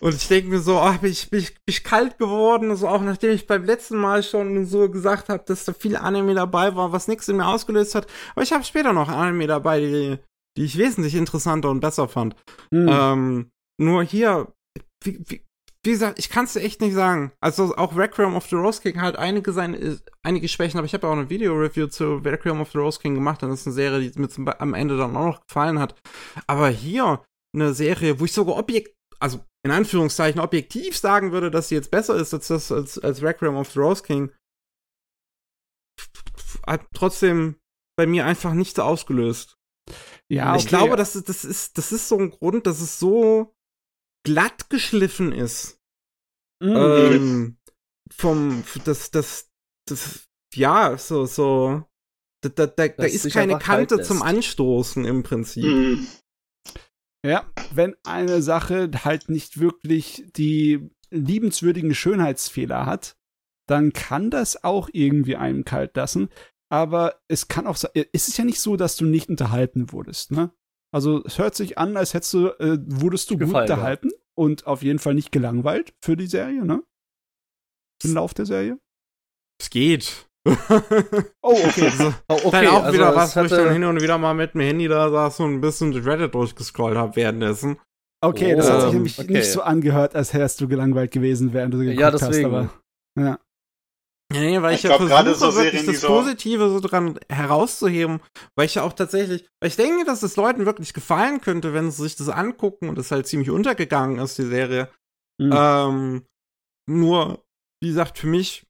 Und ich denke mir so, ach, bin ich, bin, ich, bin ich kalt geworden, so auch nachdem ich beim letzten Mal schon so gesagt habe, dass da viel Anime dabei war, was nichts in mir ausgelöst hat. Aber ich habe später noch Anime dabei, die, die ich wesentlich interessanter und besser fand. Mhm. Ähm, nur hier, wie, wie, wie gesagt, ich kann es dir echt nicht sagen. Also auch Requiem of the Rose King hat einige seine, einige Schwächen, aber ich habe ja auch eine Video-Review zu Requiem of the Rose King gemacht. Und das ist eine Serie, die mir zum, am Ende dann auch noch gefallen hat. Aber hier eine Serie, wo ich sogar objekt, also in Anführungszeichen objektiv sagen würde, dass sie jetzt besser ist als das als, als Requiem of the Rose King, hat trotzdem bei mir einfach nichts ausgelöst. Ja, okay. ich glaube, das ist, das ist, das ist so ein Grund, dass es so glatt geschliffen ist. Mhm. Ähm, vom, das, das, das, ja, so, so, da, da, da, da ist keine Kante zum Anstoßen im Prinzip. Mhm. Ja, wenn eine Sache halt nicht wirklich die liebenswürdigen Schönheitsfehler hat, dann kann das auch irgendwie einem kalt lassen. Aber es kann auch sein, es ist ja nicht so, dass du nicht unterhalten wurdest, ne? Also es hört sich an, als hättest du, äh, wurdest du gut Gefallen, ja. unterhalten und auf jeden Fall nicht gelangweilt für die Serie, ne? Im Lauf der Serie. Es geht. Oh, okay. Also, Oh, okay, dann auch also wieder was, wo ich dann hin und wieder mal mit dem Handy da saß und ein bisschen Reddit durchgescrollt habe währenddessen. Okay, das hat sich Ähm, nämlich okay. nicht so angehört, als wärst du gelangweilt gewesen, während du geguckt Ja, deswegen. hast, aber ja. Nee, weil ich, Ich ja glaub, gerade versuche, so wirklich das so- Positive so dran herauszuheben, weil ich ja auch tatsächlich, weil ich denke, dass es Leuten wirklich gefallen könnte, wenn sie sich das angucken und es halt ziemlich untergegangen ist, die Serie. Mhm. Ähm, nur, wie gesagt, für mich,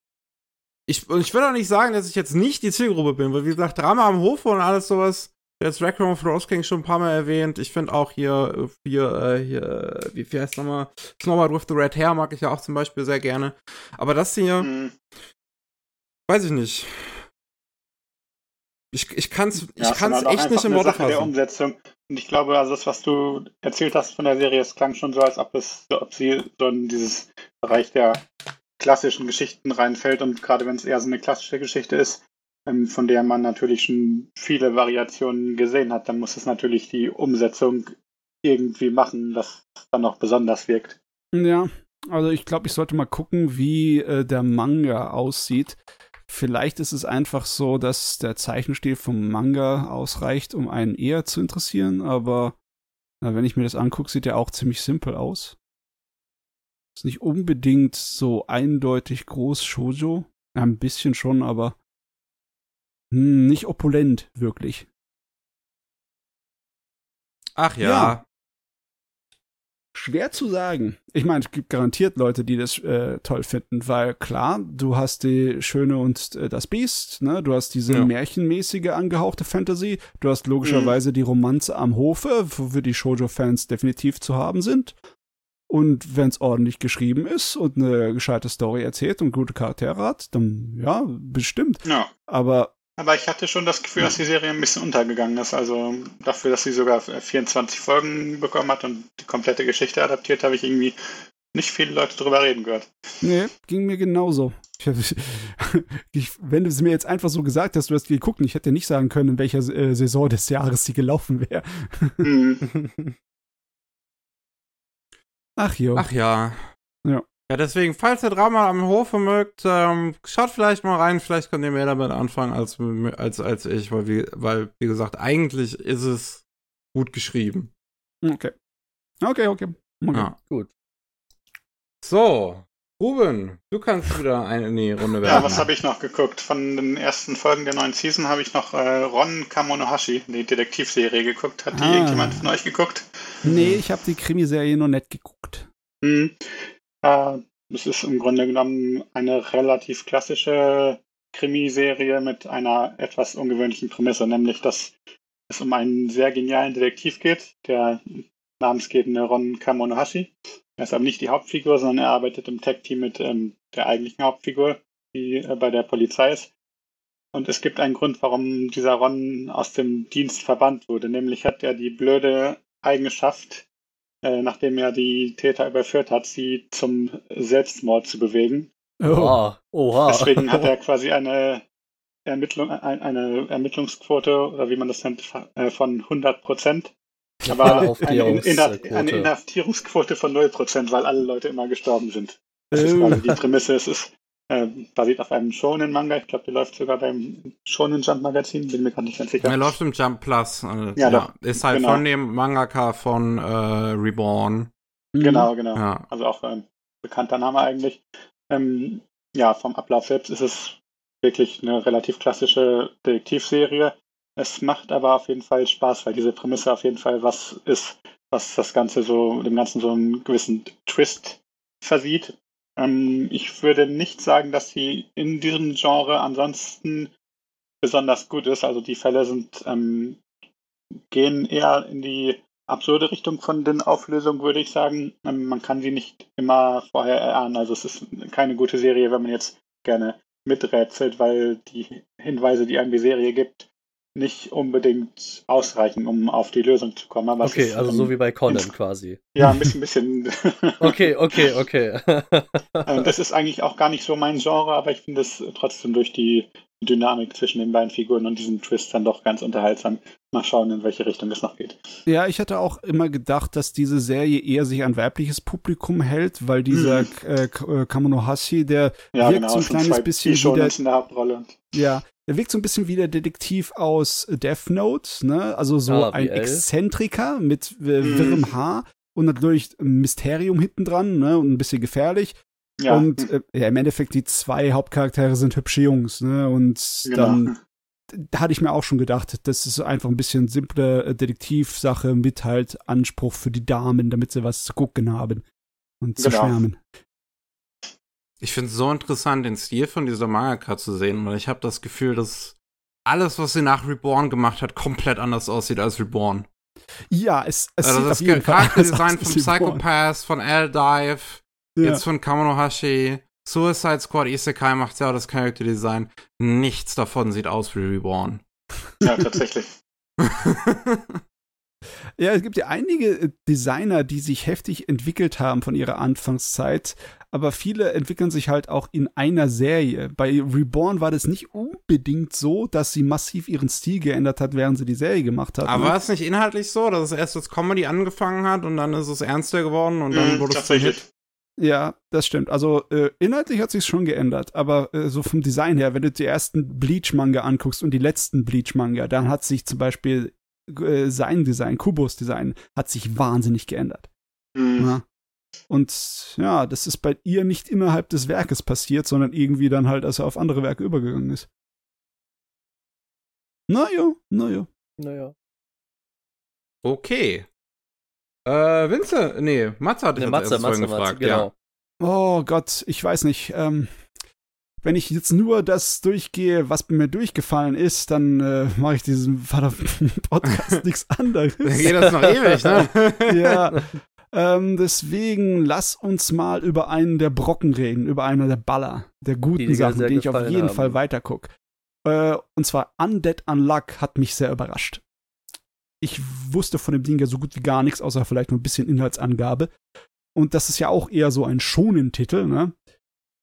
ich, und ich will auch nicht sagen, dass ich jetzt nicht die Zielgruppe bin, weil wie gesagt, Drama am Hof und alles sowas, jetzt Requiem of the Rose King schon ein paar Mal erwähnt. Ich finde auch hier, äh, hier, äh, hier, wie, heißt nochmal? Snowboard with the Red Hair mag ich ja auch zum Beispiel sehr gerne. Aber das hier, Mhm. Weiß ich nicht. Ich, ich kann's, ich Ja, es kann's halt echt nicht eine Worte Sache der fassen. Umsetzung. Und ich glaube, also das, was du erzählt hast von der Serie, es klang schon so, als ob es, ob sie so in dieses Bereich der klassischen Geschichten reinfällt. Und gerade wenn es eher so eine klassische Geschichte ist, ähm, von der man natürlich schon viele Variationen gesehen hat, dann muss es natürlich die Umsetzung irgendwie machen, dass es dann noch besonders wirkt. Ja, also ich glaube, ich sollte mal gucken, wie äh, der Manga aussieht. Vielleicht ist es einfach so, dass der Zeichenstil vom Manga ausreicht, um einen eher zu interessieren, aber na, wenn ich mir das angucke, sieht er auch ziemlich simpel aus. Ist nicht unbedingt so eindeutig groß Shoujo. Ein bisschen schon, aber hm, nicht opulent, wirklich. Ach ja. Ja. Schwer zu sagen. Ich meine, es gibt garantiert Leute, die das äh, toll finden, weil klar, du hast die Schöne und äh, das Biest, ne? Du hast diese Ja. märchenmäßige angehauchte Fantasy, du hast logischerweise die Romanze am Hofe, wofür die Shoujo-Fans definitiv zu haben sind. Und wenn es ordentlich geschrieben ist und eine gescheite Story erzählt und gute Charaktere hat, dann ja, bestimmt. Ja. Aber Aber ich hatte schon das Gefühl, dass die Serie ein bisschen untergegangen ist. Also dafür, dass sie sogar 24 Folgen bekommen hat und die komplette Geschichte adaptiert, habe ich irgendwie nicht viele Leute drüber reden gehört. Nee, ging mir genauso. Ich, ich, wenn du es mir jetzt einfach so gesagt hast, du hast geguckt und ich hätte nicht sagen können, in welcher äh, Saison des Jahres sie gelaufen wäre. Mhm. Ach jo. Ach ja. Ja. Ja, deswegen, falls ihr Drama am Hofe mögt, ähm, schaut vielleicht mal rein, vielleicht könnt ihr mehr damit anfangen als, als, als ich, weil wie, weil, wie gesagt, eigentlich ist es gut geschrieben. Okay. Okay, okay. okay. Ja. Gut. So, Ruben, du kannst wieder eine in die Runde werfen. Ja, was habe ich noch geguckt? Von den ersten Folgen der neuen Season habe ich noch äh, Ron Kamonohashi, die Detektivserie, geguckt. Hat die Ah. irgendjemand von euch geguckt? Nee, ich habe die Krimiserie noch nicht geguckt. Hm. Äh, es ist im Grunde genommen eine relativ klassische Krimiserie mit einer etwas ungewöhnlichen Prämisse, nämlich dass es um einen sehr genialen Detektiv geht, der namensgebende Ron Kamonohashi. Er ist aber nicht die Hauptfigur, sondern er arbeitet im Tech-Team mit ähm, der eigentlichen Hauptfigur, die äh, bei der Polizei ist. Und es gibt einen Grund, warum dieser Ron aus dem Dienst verbannt wurde. Nämlich hat er die blöde Eigenschaft, äh, nachdem er die Täter überführt hat, sie zum Selbstmord zu bewegen. Oh. Oha. Oha. Deswegen hat er quasi eine Ermittlung, ein- eine Ermittlungsquote, oder wie man das nennt, äh, von 100 Prozent. Aber eine, eine Inhaftierungsquote von 0 Prozent, weil alle Leute immer gestorben sind. Das ist quasi die Prämisse. Es ist äh, basiert auf einem Shonen-Manga. Ich glaube, der läuft sogar beim Shonen Jump Magazin. Bin mir gar nicht ganz sicher. Er läuft im Jump Plus. Äh, Ja, doch. Ist halt Genau. von dem Mangaka von äh, Reborn. Mhm. Genau, genau. Ja. Also auch ein bekannter Name eigentlich. Ähm, ja, vom Ablauf selbst ist es wirklich eine relativ klassische Detektivserie. Es macht aber auf jeden Fall Spaß, weil diese Prämisse auf jeden Fall was ist, was das Ganze so, dem Ganzen so einen gewissen Twist versieht. Ähm, ich würde nicht sagen, dass sie in diesem Genre ansonsten besonders gut ist. Also die Fälle sind ähm, gehen eher in die absurde Richtung von den Auflösungen, würde ich sagen. Ähm, man kann sie nicht immer vorher erahnen. Also es ist keine gute Serie, wenn man jetzt gerne miträtselt, weil die Hinweise, die einem die Serie gibt, nicht unbedingt ausreichen, um auf die Lösung zu kommen. Aber Okay, ist, also ähm, so wie bei Conan quasi. Ja, ein bisschen, bisschen. Okay, okay, okay. Ähm, das ist eigentlich auch gar nicht so mein Genre, aber ich finde es trotzdem durch die Dynamik zwischen den beiden Figuren und diesem Twist dann doch ganz unterhaltsam. Mal schauen, in welche Richtung es noch geht. Ja, ich hatte auch immer gedacht, dass diese Serie eher sich an weibliches Publikum hält, weil dieser Mhm. äh, äh, Kamonohashi, der Ja, wirkt genau. so ein kleines bisschen wie der, in der Hauptrolle. ja, der wirkt so ein bisschen wie der Detektiv aus Death Note, ne? Also so Ah, ein. Exzentriker mit äh, Mhm. wirrem Haar und natürlich ein Mysterium hinten dran, ne? Und ein bisschen gefährlich. Ja, Und äh, ja, im Endeffekt die zwei Hauptcharaktere sind hübsche Jungs, ne? Und genau. dann da hatte ich mir auch schon gedacht, das ist einfach ein bisschen simple äh, Detektivsache mit halt Anspruch für die Damen, damit sie was zu gucken haben und zu Genau. schwärmen. Ich finde es so interessant, den Stil von dieser Mangaka zu sehen, weil ich habe das Gefühl, dass alles, was sie nach Reborn gemacht hat, komplett anders aussieht als Reborn. Ja, es, es also sieht das auf jeden Charakterdesign Reborn. Psychopath, von L-Dive, Ja. jetzt von Kamonohashi, Suicide Squad, Isekai macht ja auch das Charakterdesign. Nichts davon sieht aus wie Reborn. ja, tatsächlich. Ja, es gibt ja einige äh, Designer, die sich heftig entwickelt haben von ihrer Anfangszeit, aber viele entwickeln sich halt auch in einer Serie. Bei Reborn war das nicht unbedingt so, dass sie massiv ihren Stil geändert hat, während sie die Serie gemacht hat. Aber ne? war es nicht inhaltlich so, dass es erst als Comedy angefangen hat und dann ist es ernster geworden und dann Mhm, wurde es zum tatsächlich. Hit? Ja, das stimmt. Also äh, inhaltlich hat sich schon geändert, aber äh, so vom Design her, wenn du die ersten Bleach-Manga anguckst und die letzten Bleach-Manga, dann hat sich zum Beispiel äh, sein Design, Kubos Design, hat sich wahnsinnig geändert. Mhm. Ja. Und ja, das ist bei ihr nicht innerhalb des Werkes passiert, sondern irgendwie dann halt, als er auf andere Werke übergegangen ist. Naja, naja. naja. Okay. Äh, Vince, nee, Matze hat dich Ne, als Matze, Matze, Matze, gefragt, genau. Oh Gott, ich weiß nicht. Ähm, wenn ich jetzt nur das durchgehe, was mir durchgefallen ist, dann äh, mache ich diesen verdammten Podcast nichts anderes. Dann geht das noch ewig, ne? ja. Ähm, deswegen lass uns mal über einen der Brocken reden, über einen der Baller, der Die guten dir Sachen, den ich auf jeden haben. Fall weiterguck. Äh, und zwar Undead Unluck hat mich sehr überrascht. Ich wusste von dem Ding ja so gut wie gar nichts, außer vielleicht nur ein bisschen Inhaltsangabe. Und das ist ja auch eher so ein Schonen-Titel, ne?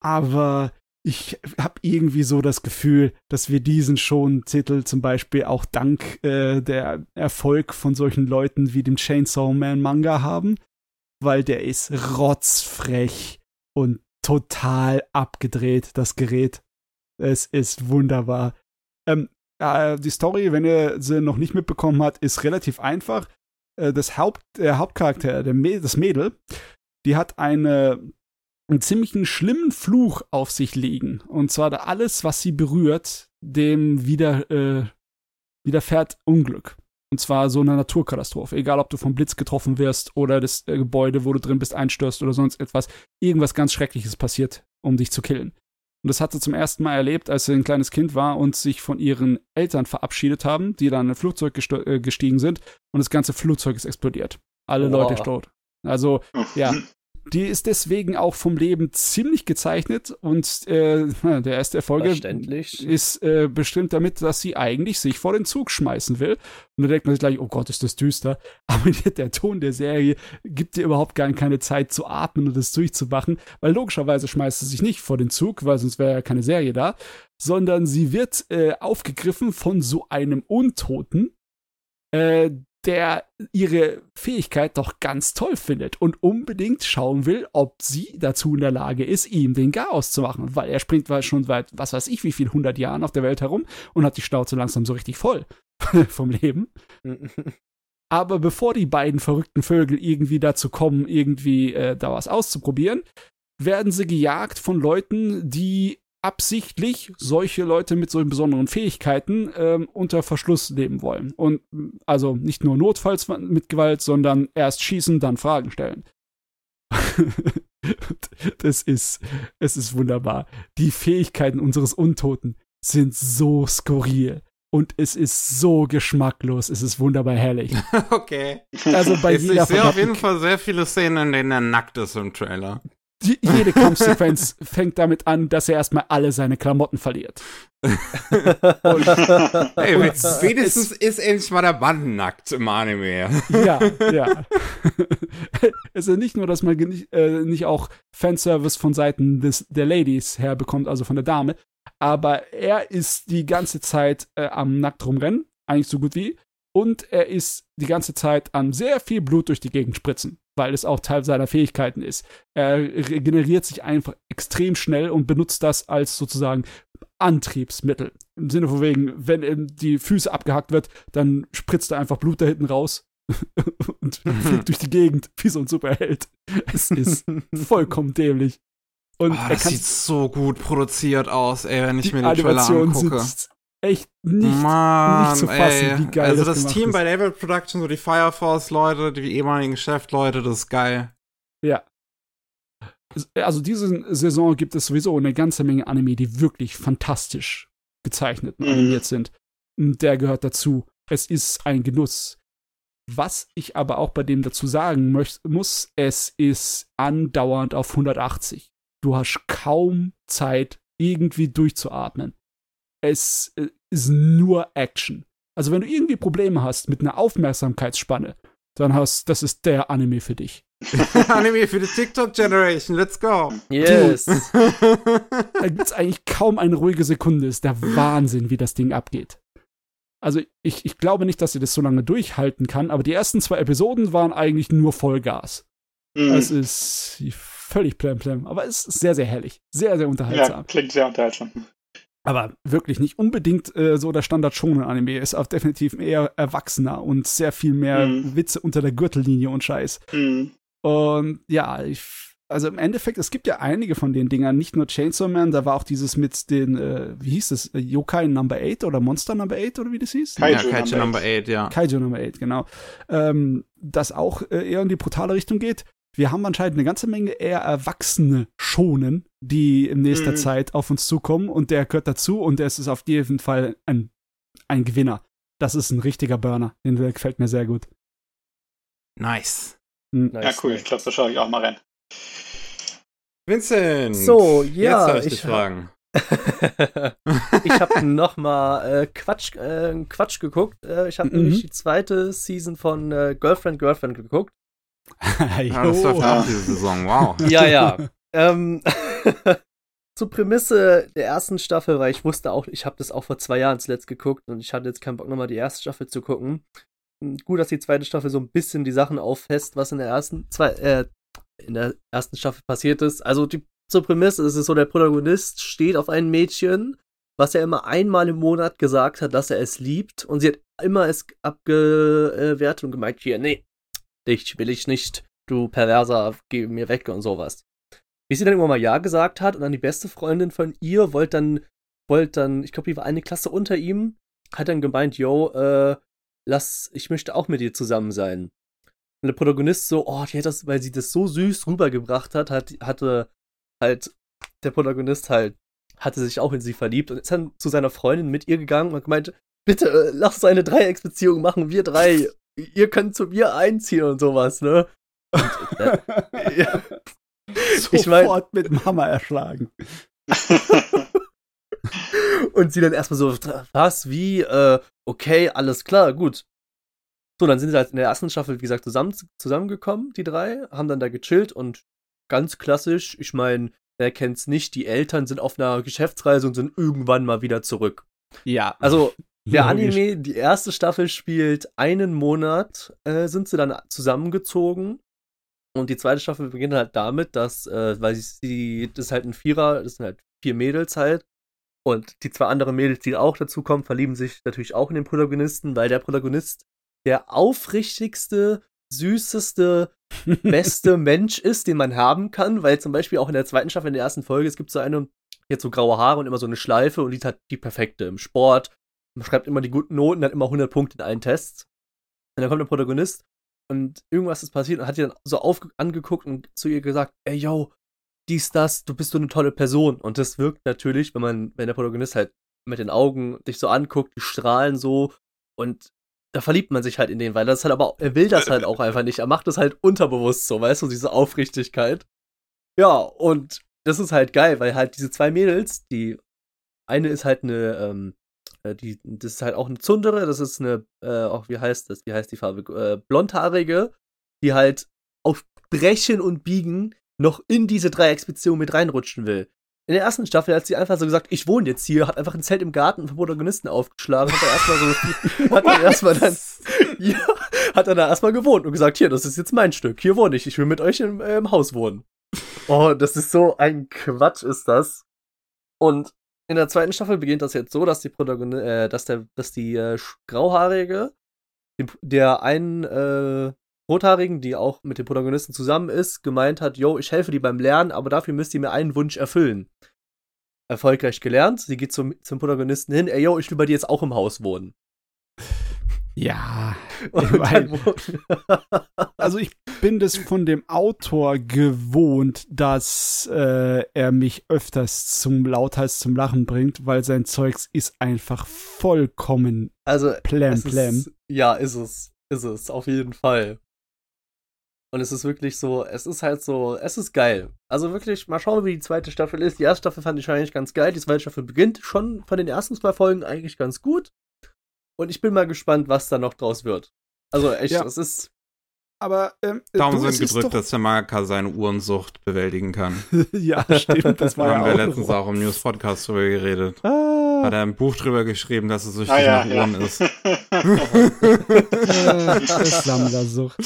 Aber ich habe irgendwie so das Gefühl, dass wir diesen Schonen-Titel zum Beispiel auch dank äh, der Erfolg von solchen Leuten wie dem Chainsaw Man Manga haben, weil der ist rotzfrech und total abgedreht, das Gerät. Es ist wunderbar. Ähm, äh, die Story, wenn ihr sie noch nicht mitbekommen habt, ist relativ einfach. Äh, das Haupt, der Hauptcharakter, der Mä- das Mädel, die hat eine, einen ziemlichen schlimmen Fluch auf sich liegen. Und zwar da alles, was sie berührt, dem wieder, äh, widerfährt Unglück. Und zwar so eine Naturkatastrophe. Egal, ob du vom Blitz getroffen wirst oder das äh, Gebäude, wo du drin bist, einstürzt oder sonst etwas. Irgendwas ganz Schreckliches passiert, um dich zu killen. Und das hat sie zum ersten Mal erlebt, als sie ein kleines Kind war und sich von ihren Eltern verabschiedet haben, die dann in ein Flugzeug äh, gestiegen sind und das ganze Flugzeug ist explodiert. Alle Boah. Leute tot. Also, ja. Die ist deswegen auch vom Leben ziemlich gezeichnet und äh, der erste Erfolg ist äh, bestimmt damit, dass sie eigentlich sich vor den Zug schmeißen will. Und da denkt man sich gleich, oh Gott, ist das düster. Aber der Ton der Serie gibt dir überhaupt gar keine Zeit zu atmen und das durchzumachen, weil logischerweise schmeißt sie sich nicht vor den Zug, weil sonst wäre ja keine Serie da, sondern sie wird äh, aufgegriffen von so einem Untoten, äh, der ihre Fähigkeit doch ganz toll findet und unbedingt schauen will, ob sie dazu in der Lage ist, ihm den Chaos zu machen. Weil er springt schon seit, was weiß ich, wie viel hundert Jahren auf der Welt herum und hat die Schnauze langsam so richtig voll vom Leben. Aber bevor die beiden verrückten Vögel irgendwie dazu kommen, irgendwie äh, da was auszuprobieren, werden sie gejagt von Leuten, die absichtlich solche Leute mit solchen besonderen Fähigkeiten ähm, unter Verschluss leben wollen. Und mm, also nicht nur notfalls mit Gewalt, sondern erst schießen, dann Fragen stellen. das ist, es ist wunderbar. Die Fähigkeiten unseres Untoten sind so skurril. Und es ist so geschmacklos. Es ist wunderbar herrlich. okay. Also bei Ich, jeder ich sehe auf jeden Fall sehr viele Szenen, in denen er nackt ist im Trailer. Die, jede Kampfsequenz fängt damit an, dass er erstmal alle seine Klamotten verliert. Ey, wenigstens ist endlich mal der Mann nackt im Anime. Ja, ja. also nicht nur, dass man nicht, äh, nicht auch Fanservice von Seiten des, der Ladies herbekommt, also von der Dame, aber er ist die ganze Zeit äh, am nackt rumrennen, eigentlich so gut wie, und er ist die ganze Zeit an sehr viel Blut durch die Gegend spritzen weil es auch Teil seiner Fähigkeiten ist. Er regeneriert sich einfach extrem schnell und benutzt das als sozusagen Antriebsmittel. Im Sinne von wegen, wenn ihm die Füße abgehackt wird, dann spritzt er einfach Blut da hinten raus und fliegt durch die Gegend wie so ein Superheld. Es ist vollkommen dämlich. Und oh, das sieht so gut produziert aus, ey, wenn ich mir den Trailer angucke. Sind echt nicht, Mann, nicht zu fassen, ey. wie geil Also das, das Team ist. bei Level Production, so die Fire Force Leute, die ehemaligen Chef-Leute, das ist geil. Ja. Also diese Saison gibt es sowieso eine ganze Menge Anime, die wirklich fantastisch gezeichnet und mhm. animiert sind. Und der gehört dazu. Es ist ein Genuss. Was ich aber auch bei dem dazu sagen muss, es ist andauernd auf 180. Du hast kaum Zeit, irgendwie durchzuatmen es äh, ist nur Action. Also wenn du irgendwie Probleme hast mit einer Aufmerksamkeitsspanne, dann hast, das ist der Anime für dich. Anime für die TikTok-Generation, let's go. Yes. da gibt es eigentlich kaum eine ruhige Sekunde. Ist der Wahnsinn, wie das Ding abgeht. Also ich, ich glaube nicht, dass sie das so lange durchhalten kann, aber die ersten zwei Episoden waren eigentlich nur Vollgas. Mhm. Es ist völlig plemplem, aber es ist sehr, sehr herrlich. Sehr, sehr unterhaltsam. Ja, klingt sehr unterhaltsam aber wirklich nicht unbedingt äh, so der Standard shonen Anime ist auch definitiv eher erwachsener und sehr viel mehr mhm. Witze unter der Gürtellinie und Scheiß. Mhm. Und ja, ich, also im Endeffekt, es gibt ja einige von den Dingern, nicht nur Chainsaw Man, da war auch dieses mit den, äh, wie hieß es, Yokai Number 8 oder Monster Number 8 oder wie das hieß? Kaiju, ja, Kaiju Number 8, ja. Kaiju Number 8, genau. Ähm, das auch äh, eher in die brutale Richtung geht wir haben anscheinend eine ganze Menge eher Erwachsene schonen, die in nächster mhm. Zeit auf uns zukommen und der gehört dazu und der ist auf jeden Fall ein, ein Gewinner. Das ist ein richtiger Burner. Den gefällt mir sehr gut. Nice. Mhm. Ja, cool. Ich glaube, da schaue ich auch mal rein. Vincent. So, ja. Jetzt ich, ich fragen. ich habe noch mal äh, Quatsch, äh, Quatsch geguckt. Äh, ich habe mhm. nämlich die zweite Season von äh, Girlfriend Girlfriend geguckt. ja, das läuft auch diese Saison, wow. Ja, ja. ähm, zur Prämisse der ersten Staffel, weil ich wusste auch, ich habe das auch vor zwei Jahren zuletzt geguckt und ich hatte jetzt keinen Bock nochmal die erste Staffel zu gucken. Hm, gut, dass die zweite Staffel so ein bisschen die Sachen auffasst, was in der ersten, zwei, äh, in der ersten Staffel passiert ist. Also die, zur Prämisse ist es so, der Protagonist steht auf ein Mädchen, was er immer einmal im Monat gesagt hat, dass er es liebt und sie hat immer es abgewertet und gemeint, hier, nee, dich will ich nicht, du Perverser, geh mir weg und sowas. Wie sie dann irgendwann mal Ja gesagt hat und dann die beste Freundin von ihr wollte dann, wollte dann, ich glaube, die war eine Klasse unter ihm, hat dann gemeint, yo, äh, lass, ich möchte auch mit dir zusammen sein. Und der Protagonist so, oh, die hat das, weil sie das so süß rübergebracht hat, hat hatte halt der Protagonist halt, hatte sich auch in sie verliebt und ist dann zu seiner Freundin mit ihr gegangen und gemeint, bitte, äh, lass uns eine Dreiecksbeziehung machen, wir drei ihr könnt zu mir einziehen und sowas, ne? Und, äh, ja. ich mein, Sofort mit dem Hammer erschlagen. und sie dann erstmal so, was, wie, äh, okay, alles klar, gut. So, dann sind sie halt in der ersten Staffel, wie gesagt, zusammen, zusammengekommen, die drei, haben dann da gechillt und ganz klassisch, ich meine, wer kennt's nicht, die Eltern sind auf einer Geschäftsreise und sind irgendwann mal wieder zurück. Ja. Also, der Anime, die erste Staffel spielt einen Monat, äh, sind sie dann zusammengezogen. Und die zweite Staffel beginnt halt damit, dass, äh, weil sie, das ist halt ein Vierer, das sind halt vier Mädels halt. Und die zwei anderen Mädels, die auch dazu kommen, verlieben sich natürlich auch in den Protagonisten, weil der Protagonist der aufrichtigste, süßeste, beste Mensch ist, den man haben kann, weil zum Beispiel auch in der zweiten Staffel, in der ersten Folge, es gibt so eine, jetzt so graue Haare und immer so eine Schleife und die hat die perfekte im Sport, man schreibt immer die guten Noten, hat immer 100 Punkte in allen Tests. Und dann kommt der Protagonist und irgendwas ist passiert und hat ihr dann so auf angeguckt und zu ihr gesagt, ey yo, dies, das, du bist so eine tolle Person. Und das wirkt natürlich, wenn man, wenn der Protagonist halt mit den Augen dich so anguckt, die strahlen so und da verliebt man sich halt in den, weil das halt aber, er will das halt auch einfach nicht. Er macht das halt unterbewusst so, weißt du, diese Aufrichtigkeit. Ja, und das ist halt geil, weil halt diese zwei Mädels, die eine ist halt eine, ähm, äh, die, das ist halt auch eine Zundere, das ist eine, äh, auch wie heißt das, wie heißt die Farbe, äh, blondhaarige, die halt auf Brechen und Biegen noch in diese Dreiecksbeziehung mit reinrutschen will. In der ersten Staffel hat sie einfach so gesagt, ich wohne jetzt hier, hat einfach ein Zelt im Garten vom Protagonisten aufgeschlagen, hat er erstmal so, hat er erstmal dann, ja, hat er da erstmal gewohnt und gesagt, hier, das ist jetzt mein Stück, hier wohne ich, ich will mit euch im, äh, im Haus wohnen. Oh, das ist so ein Quatsch, ist das. Und in der zweiten Staffel beginnt das jetzt so, dass die Protagonistin, äh, dass der, dass die äh, Grauhaarige, die, der einen äh, Rothaarigen, die auch mit dem Protagonisten zusammen ist, gemeint hat, yo, ich helfe dir beim Lernen, aber dafür müsst ihr mir einen Wunsch erfüllen. Erfolgreich gelernt, sie geht zum, zum Protagonisten hin, ey, yo, ich will bei dir jetzt auch im Haus wohnen. Ja. Wo- Also ich bin das von dem Autor gewohnt, dass äh, er mich öfters zum lauthals zum Lachen bringt, weil sein Zeugs ist einfach vollkommen also, plam es plam. ist, ja, ist es. Ist es, auf jeden Fall. Und es ist wirklich so, es ist halt so, es ist geil. Also wirklich, mal schauen, wie die zweite Staffel ist. Die erste Staffel fand ich eigentlich ganz geil. Die zweite Staffel beginnt schon von den ersten zwei Folgen eigentlich ganz gut. Und ich bin mal gespannt, was da noch draus wird. Also echt, Ja. es ist. Aber ähm, Daumen du, es sind gedrückt, dass der Mangaka seine Uhrensucht bewältigen kann. doch, Ja, stimmt, das Da war haben ja wir auch letztens auch im News-Podcast drüber geredet. Ah, Hat er ein Buch drüber geschrieben, dass es süchtig Ah, ja, nach ja. Uhren ist. äh, Sammlersucht.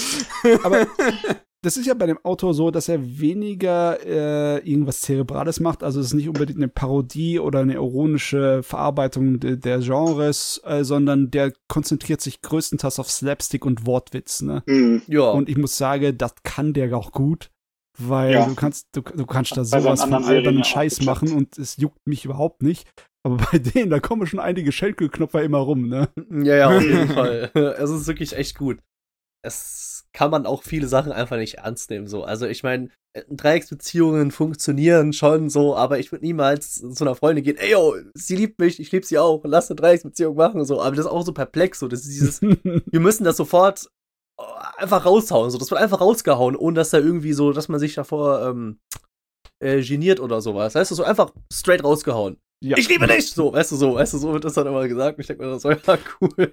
Aber das ist ja bei dem Autor so, dass er weniger äh, irgendwas Zerebrales macht. Also es ist nicht unbedingt eine Parodie oder eine ironische Verarbeitung de der Genres, äh, sondern der konzentriert sich größtenteils auf Slapstick und Wortwitz. Ne? Hm. Ja. Und ich muss sagen, das kann der auch gut. Weil Ja. du kannst, du, du kannst da sowas von albernen Scheiß machen und es juckt mich überhaupt nicht. Aber bei denen, da kommen schon einige Schenkelknopfer immer rum, ne? Ja, ja, auf jeden Fall. Es ist wirklich echt gut. Es kann man auch viele Sachen einfach nicht ernst nehmen, so. Also, ich meine, Dreiecksbeziehungen funktionieren schon so, aber ich würde niemals zu einer Freundin gehen, ey, yo, sie liebt mich, ich liebe sie auch, lass eine Dreiecksbeziehung machen, so. Aber das ist auch so perplex, so. Das ist dieses, wir müssen das sofort äh, einfach raushauen, so. Das wird einfach rausgehauen, ohne dass da irgendwie so, dass man sich davor, ähm, äh, geniert oder sowas. Weißt du, so einfach straight rausgehauen. Ja. Ich liebe dich! So, weißt du, so, weißt du, so wird das dann immer gesagt. Ich denke mir so, ja, cool.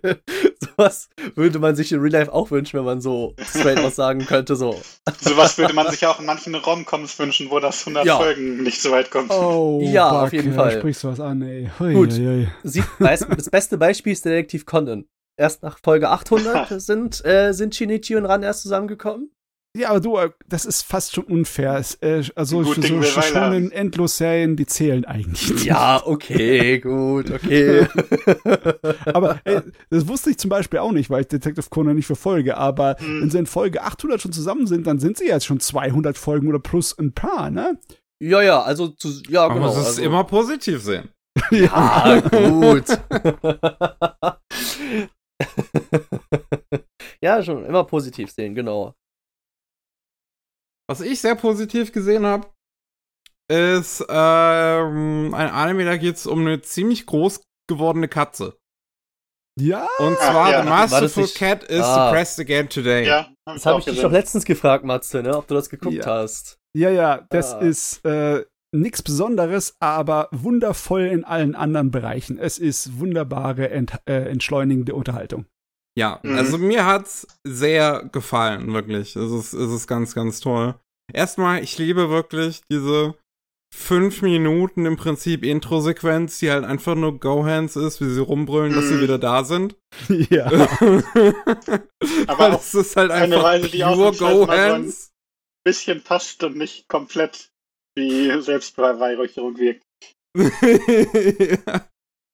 Sowas würde man sich in Real Life auch wünschen, wenn man so straight was sagen könnte, so. Sowas würde man sich auch in manchen Romcoms wünschen, wo das 100 Ja. Folgen nicht so weit kommt. Oh, Ja, auf Backe, jeden Fall. sprichst du was an, ey. Hui, Gut. hui. Sieht, weißt, das beste Beispiel ist Detektiv Conan. Erst nach Folge 800 sind, äh, sind Shinichi und Ran erst zusammengekommen. Ja, aber du, äh, das ist fast schon unfair. Äh, also Gut so Weile schon in Endlosserien, die zählen eigentlich nicht. Ja, okay, gut, okay. Aber ey, das wusste ich zum Beispiel auch nicht, weil ich Detective Conan nicht verfolge. Aber Hm. wenn sie in Folge 800 schon zusammen sind, dann sind sie jetzt schon 200 Folgen oder plus ein paar, ne? ja, ja, also, zu, ja, Man genau. muss es also, immer positiv sehen. Ah, gut. ja, schon immer positiv sehen, genau. Was ich sehr positiv gesehen habe, ist ähm, ein Anime, da geht es um eine ziemlich groß gewordene Katze. Ja, Und Ach, zwar ja. The Masterful Cat is Ah. suppressed again today. Ja, hab Das habe ich dich doch letztens gefragt, Matze, ne? ob du das geguckt Ja. hast. ja, ja, das Ah. ist äh, nichts Besonderes, aber wundervoll in allen anderen Bereichen. Es ist wunderbare, ent äh, entschleunigende Unterhaltung. Ja, Mhm. also mir hat's sehr gefallen, wirklich. Es ist, es ist ganz, ganz toll. Erstmal, ich liebe wirklich diese fünf Minuten im Prinzip Intro-Sequenz, die halt einfach nur Go-Hands ist, wie sie rumbrüllen, dass sie Mhm. wieder da sind. ja. Aber es ist halt eine einfach Weise, die pure ausnahmsweise mal so ein- Go-Hands. bisschen passt und nicht komplett wie Selbstbeweihräucherung wirkt. ja.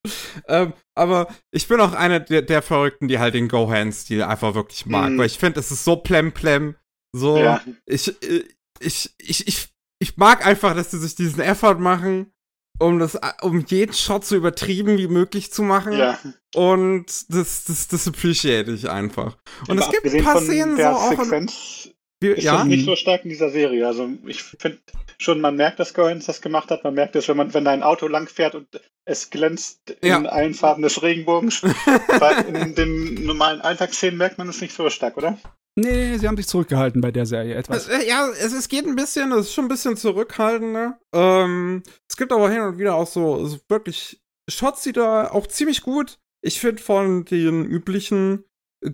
ähm, aber ich bin auch einer der, der Verrückten, die halt den Go-Hand-Stil einfach wirklich mag, Mhm. weil ich finde, es ist so plem-plem. So, Ja. ich, äh, ich, ich, ich, ich mag einfach, dass sie sich diesen Effort machen, um das, um jeden Shot so übertrieben wie möglich zu machen. Ja. Und das, das, das appreciate ich einfach. Und es gibt ein paar Szenen so auch. Sequenz wie, ist ja, nicht so stark in dieser Serie. Also ich finde schon, man merkt, dass Goins das gemacht hat. Man merkt es, wenn man, wenn da ein Auto lang fährt und es glänzt in Ja. allen Farben des Regenbogens. In den normalen Alltagsszenen merkt man es nicht so stark, oder? Nee, sie haben sich zurückgehalten bei der Serie etwas. Äh, Ja, es, es geht ein bisschen, es ist schon ein bisschen zurückhaltender. Ähm, es gibt aber hin und wieder auch so, so wirklich Shots, die da auch ziemlich gut. Ich finde von den üblichen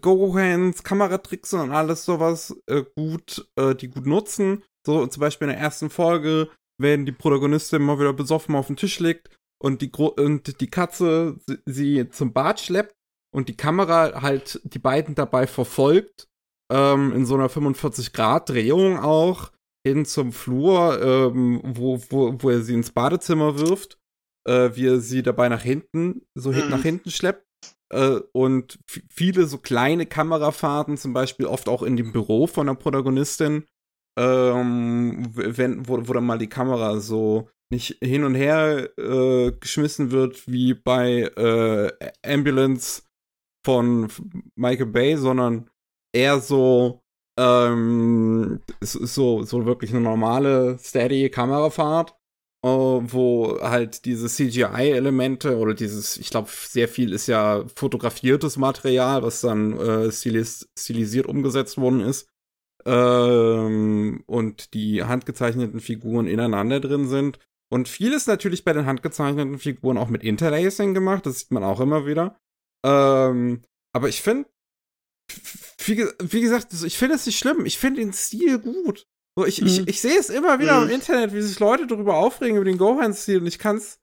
Go-Hands, Kameratricks und alles sowas äh, gut, äh, die gut nutzen. So zum Beispiel in der ersten Folge, wenn die Protagonistin mal wieder besoffen auf dem Tisch liegt und die, Gro und die Katze sie, sie zum Bad schleppt und die Kamera halt die beiden dabei verfolgt, ähm, in so einer 45-Grad-Drehung auch, hin zum Flur, ähm, wo, wo, wo er sie ins Badezimmer wirft, äh, wie er sie dabei nach hinten, so Mhm. nach hinten schleppt. Äh, und viele so kleine Kamerafahrten, zum Beispiel oft auch in dem Büro von der Protagonistin, ähm, wenn, wo, wo dann mal die Kamera so nicht hin und her äh, geschmissen wird wie bei äh, Ambulance von Michael Bay, sondern eher so ähm, so so wirklich eine normale steady Kamerafahrt, wo halt diese CGI-Elemente oder dieses, ich glaube, sehr viel ist ja fotografiertes Material, was dann äh, stilis stilisiert umgesetzt worden ist. Ähm, und die handgezeichneten Figuren ineinander drin sind. Und viel ist natürlich bei den handgezeichneten Figuren auch mit Interlacing gemacht, das sieht man auch immer wieder. Ähm, aber ich finde, wie, wie gesagt, ich finde es nicht schlimm. Ich finde den Stil gut. So, ich, ich, Mhm. ich sehe es immer wieder Mhm. im Internet, wie sich Leute darüber aufregen, über den Gohan-Stil. Und ich kann es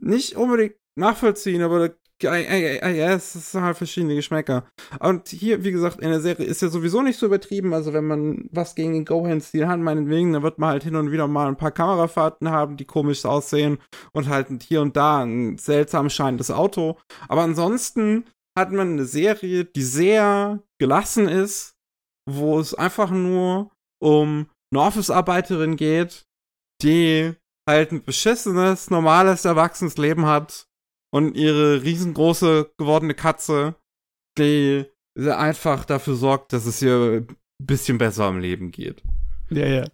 nicht unbedingt nachvollziehen, aber ja, es sind halt verschiedene Geschmäcker. Und hier, wie gesagt, in der Serie ist ja sowieso nicht so übertrieben. Also, wenn man was gegen den Gohan-Stil hat, meinetwegen, dann wird man halt hin und wieder mal ein paar Kamerafahrten haben, die komisch aussehen und halt hier und da ein seltsam scheinendes Auto. Aber ansonsten hat man eine Serie, die sehr gelassen ist, wo es einfach nur um eine Office-Arbeiterin geht, die halt ein beschissenes, normales, erwachsenes Leben hat und ihre riesengroße gewordene Katze, die einfach dafür sorgt, dass es ihr ein bisschen besser im Leben geht. Ja, ja.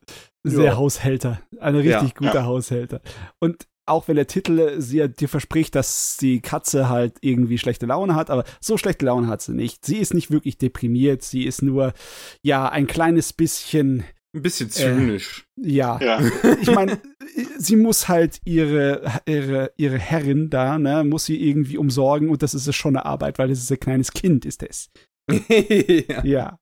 Sehr Ja. Haushälter. Ein richtig Ja. guter Ja. Haushälter. Und auch wenn der Titel sie dir verspricht, dass die Katze halt irgendwie schlechte Laune hat, aber so schlechte Laune hat sie nicht. Sie ist nicht wirklich deprimiert, sie ist nur, ja, ein kleines bisschen, Ein bisschen zynisch. ja. Ja. Ich meine, sie muss halt ihre, ihre, ihre Herrin da, ne, muss sie irgendwie umsorgen und das ist schon eine Arbeit, weil das ist ein kleines Kind, ist es. ja. Ja.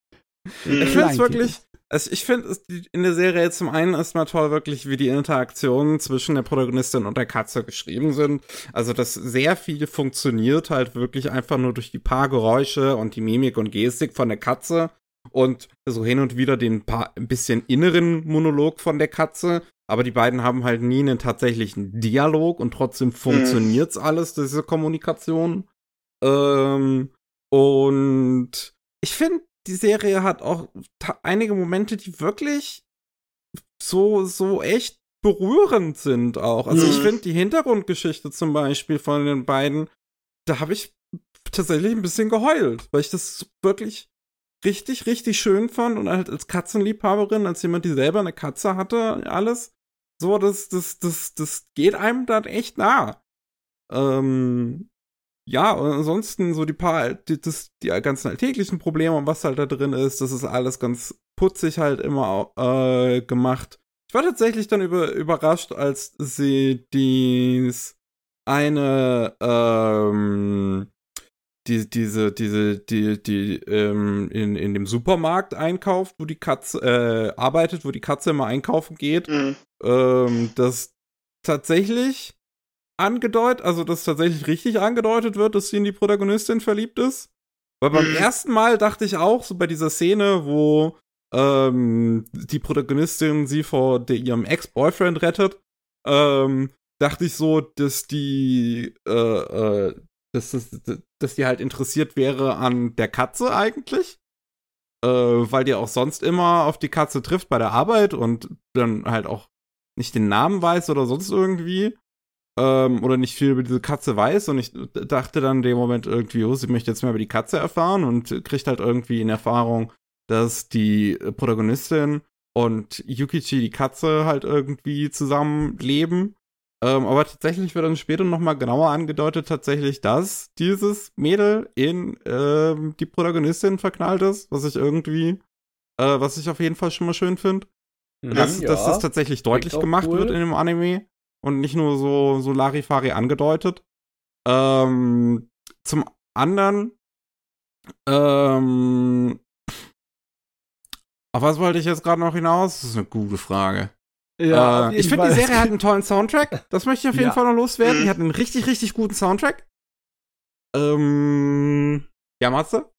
Ich finde es wirklich, also ich finde es in der Serie zum einen erstmal toll, wirklich, wie die Interaktionen zwischen der Protagonistin und der Katze geschrieben sind. Also, dass sehr viel funktioniert halt wirklich einfach nur durch die paar Geräusche und die Mimik und Gestik von der Katze und so hin und wieder den paar, ein bisschen inneren Monolog von der Katze. Aber die beiden haben halt nie einen tatsächlichen Dialog und trotzdem funktioniert's alles, diese Kommunikation. Ähm, und ich finde, die Serie hat auch einige Momente, die wirklich so, so echt berührend sind auch. Also ich Mhm. finde die Hintergrundgeschichte zum Beispiel von den beiden, da habe ich tatsächlich ein bisschen geheult, weil ich das wirklich richtig, richtig schön fand und halt als Katzenliebhaberin, als jemand, die selber eine Katze hatte, alles, so, das, das, das, das geht einem dann echt nah. Ähm, ja, und ansonsten so die paar, die, das, die ganzen alltäglichen Probleme und was halt da drin ist, das ist alles ganz putzig halt immer äh, gemacht. Ich war tatsächlich dann über, überrascht, als sie dies eine, ähm, die, diese, diese, die, die, ähm, in, in dem Supermarkt einkauft, wo die Katze, äh, arbeitet, wo die Katze immer einkaufen geht, Mhm. ähm, dass tatsächlich angedeutet, also dass tatsächlich richtig angedeutet wird, dass sie in die Protagonistin verliebt ist. Weil beim Mhm. ersten Mal dachte ich auch, so bei dieser Szene, wo ähm, die Protagonistin sie vor der, ihrem Ex-Boyfriend rettet, ähm, dachte ich so, dass die, äh, äh, dass, dass, dass die halt interessiert wäre an der Katze eigentlich. Äh, weil die auch sonst immer auf die Katze trifft bei der Arbeit und dann halt auch nicht den Namen weiß oder sonst irgendwie. Ähm, oder nicht viel über diese Katze weiß. Und ich dachte dann in dem Moment irgendwie, oh, sie möchte jetzt mehr über die Katze erfahren und kriegt halt irgendwie in Erfahrung, dass die Protagonistin und Yukichi, die Katze, halt irgendwie zusammen leben. Ähm, aber tatsächlich wird dann später nochmal genauer angedeutet, tatsächlich, dass dieses Mädel in ähm, die Protagonistin verknallt ist, was ich irgendwie, äh, was ich auf jeden Fall schon mal schön finde. Mhm, dass, ja. dass das tatsächlich deutlich gemacht cool. wird in dem Anime und nicht nur so, so Larifari angedeutet. Ähm, zum anderen, ähm, auf was wollte ich jetzt gerade noch hinaus? Das ist eine gute Frage. Ja, äh, ich finde, die. Serie hat einen tollen Soundtrack. Das möchte ich auf jeden Ja. Fall noch loswerden. Die Mhm. hat einen richtig, richtig guten Soundtrack. Ähm, ja, Matze?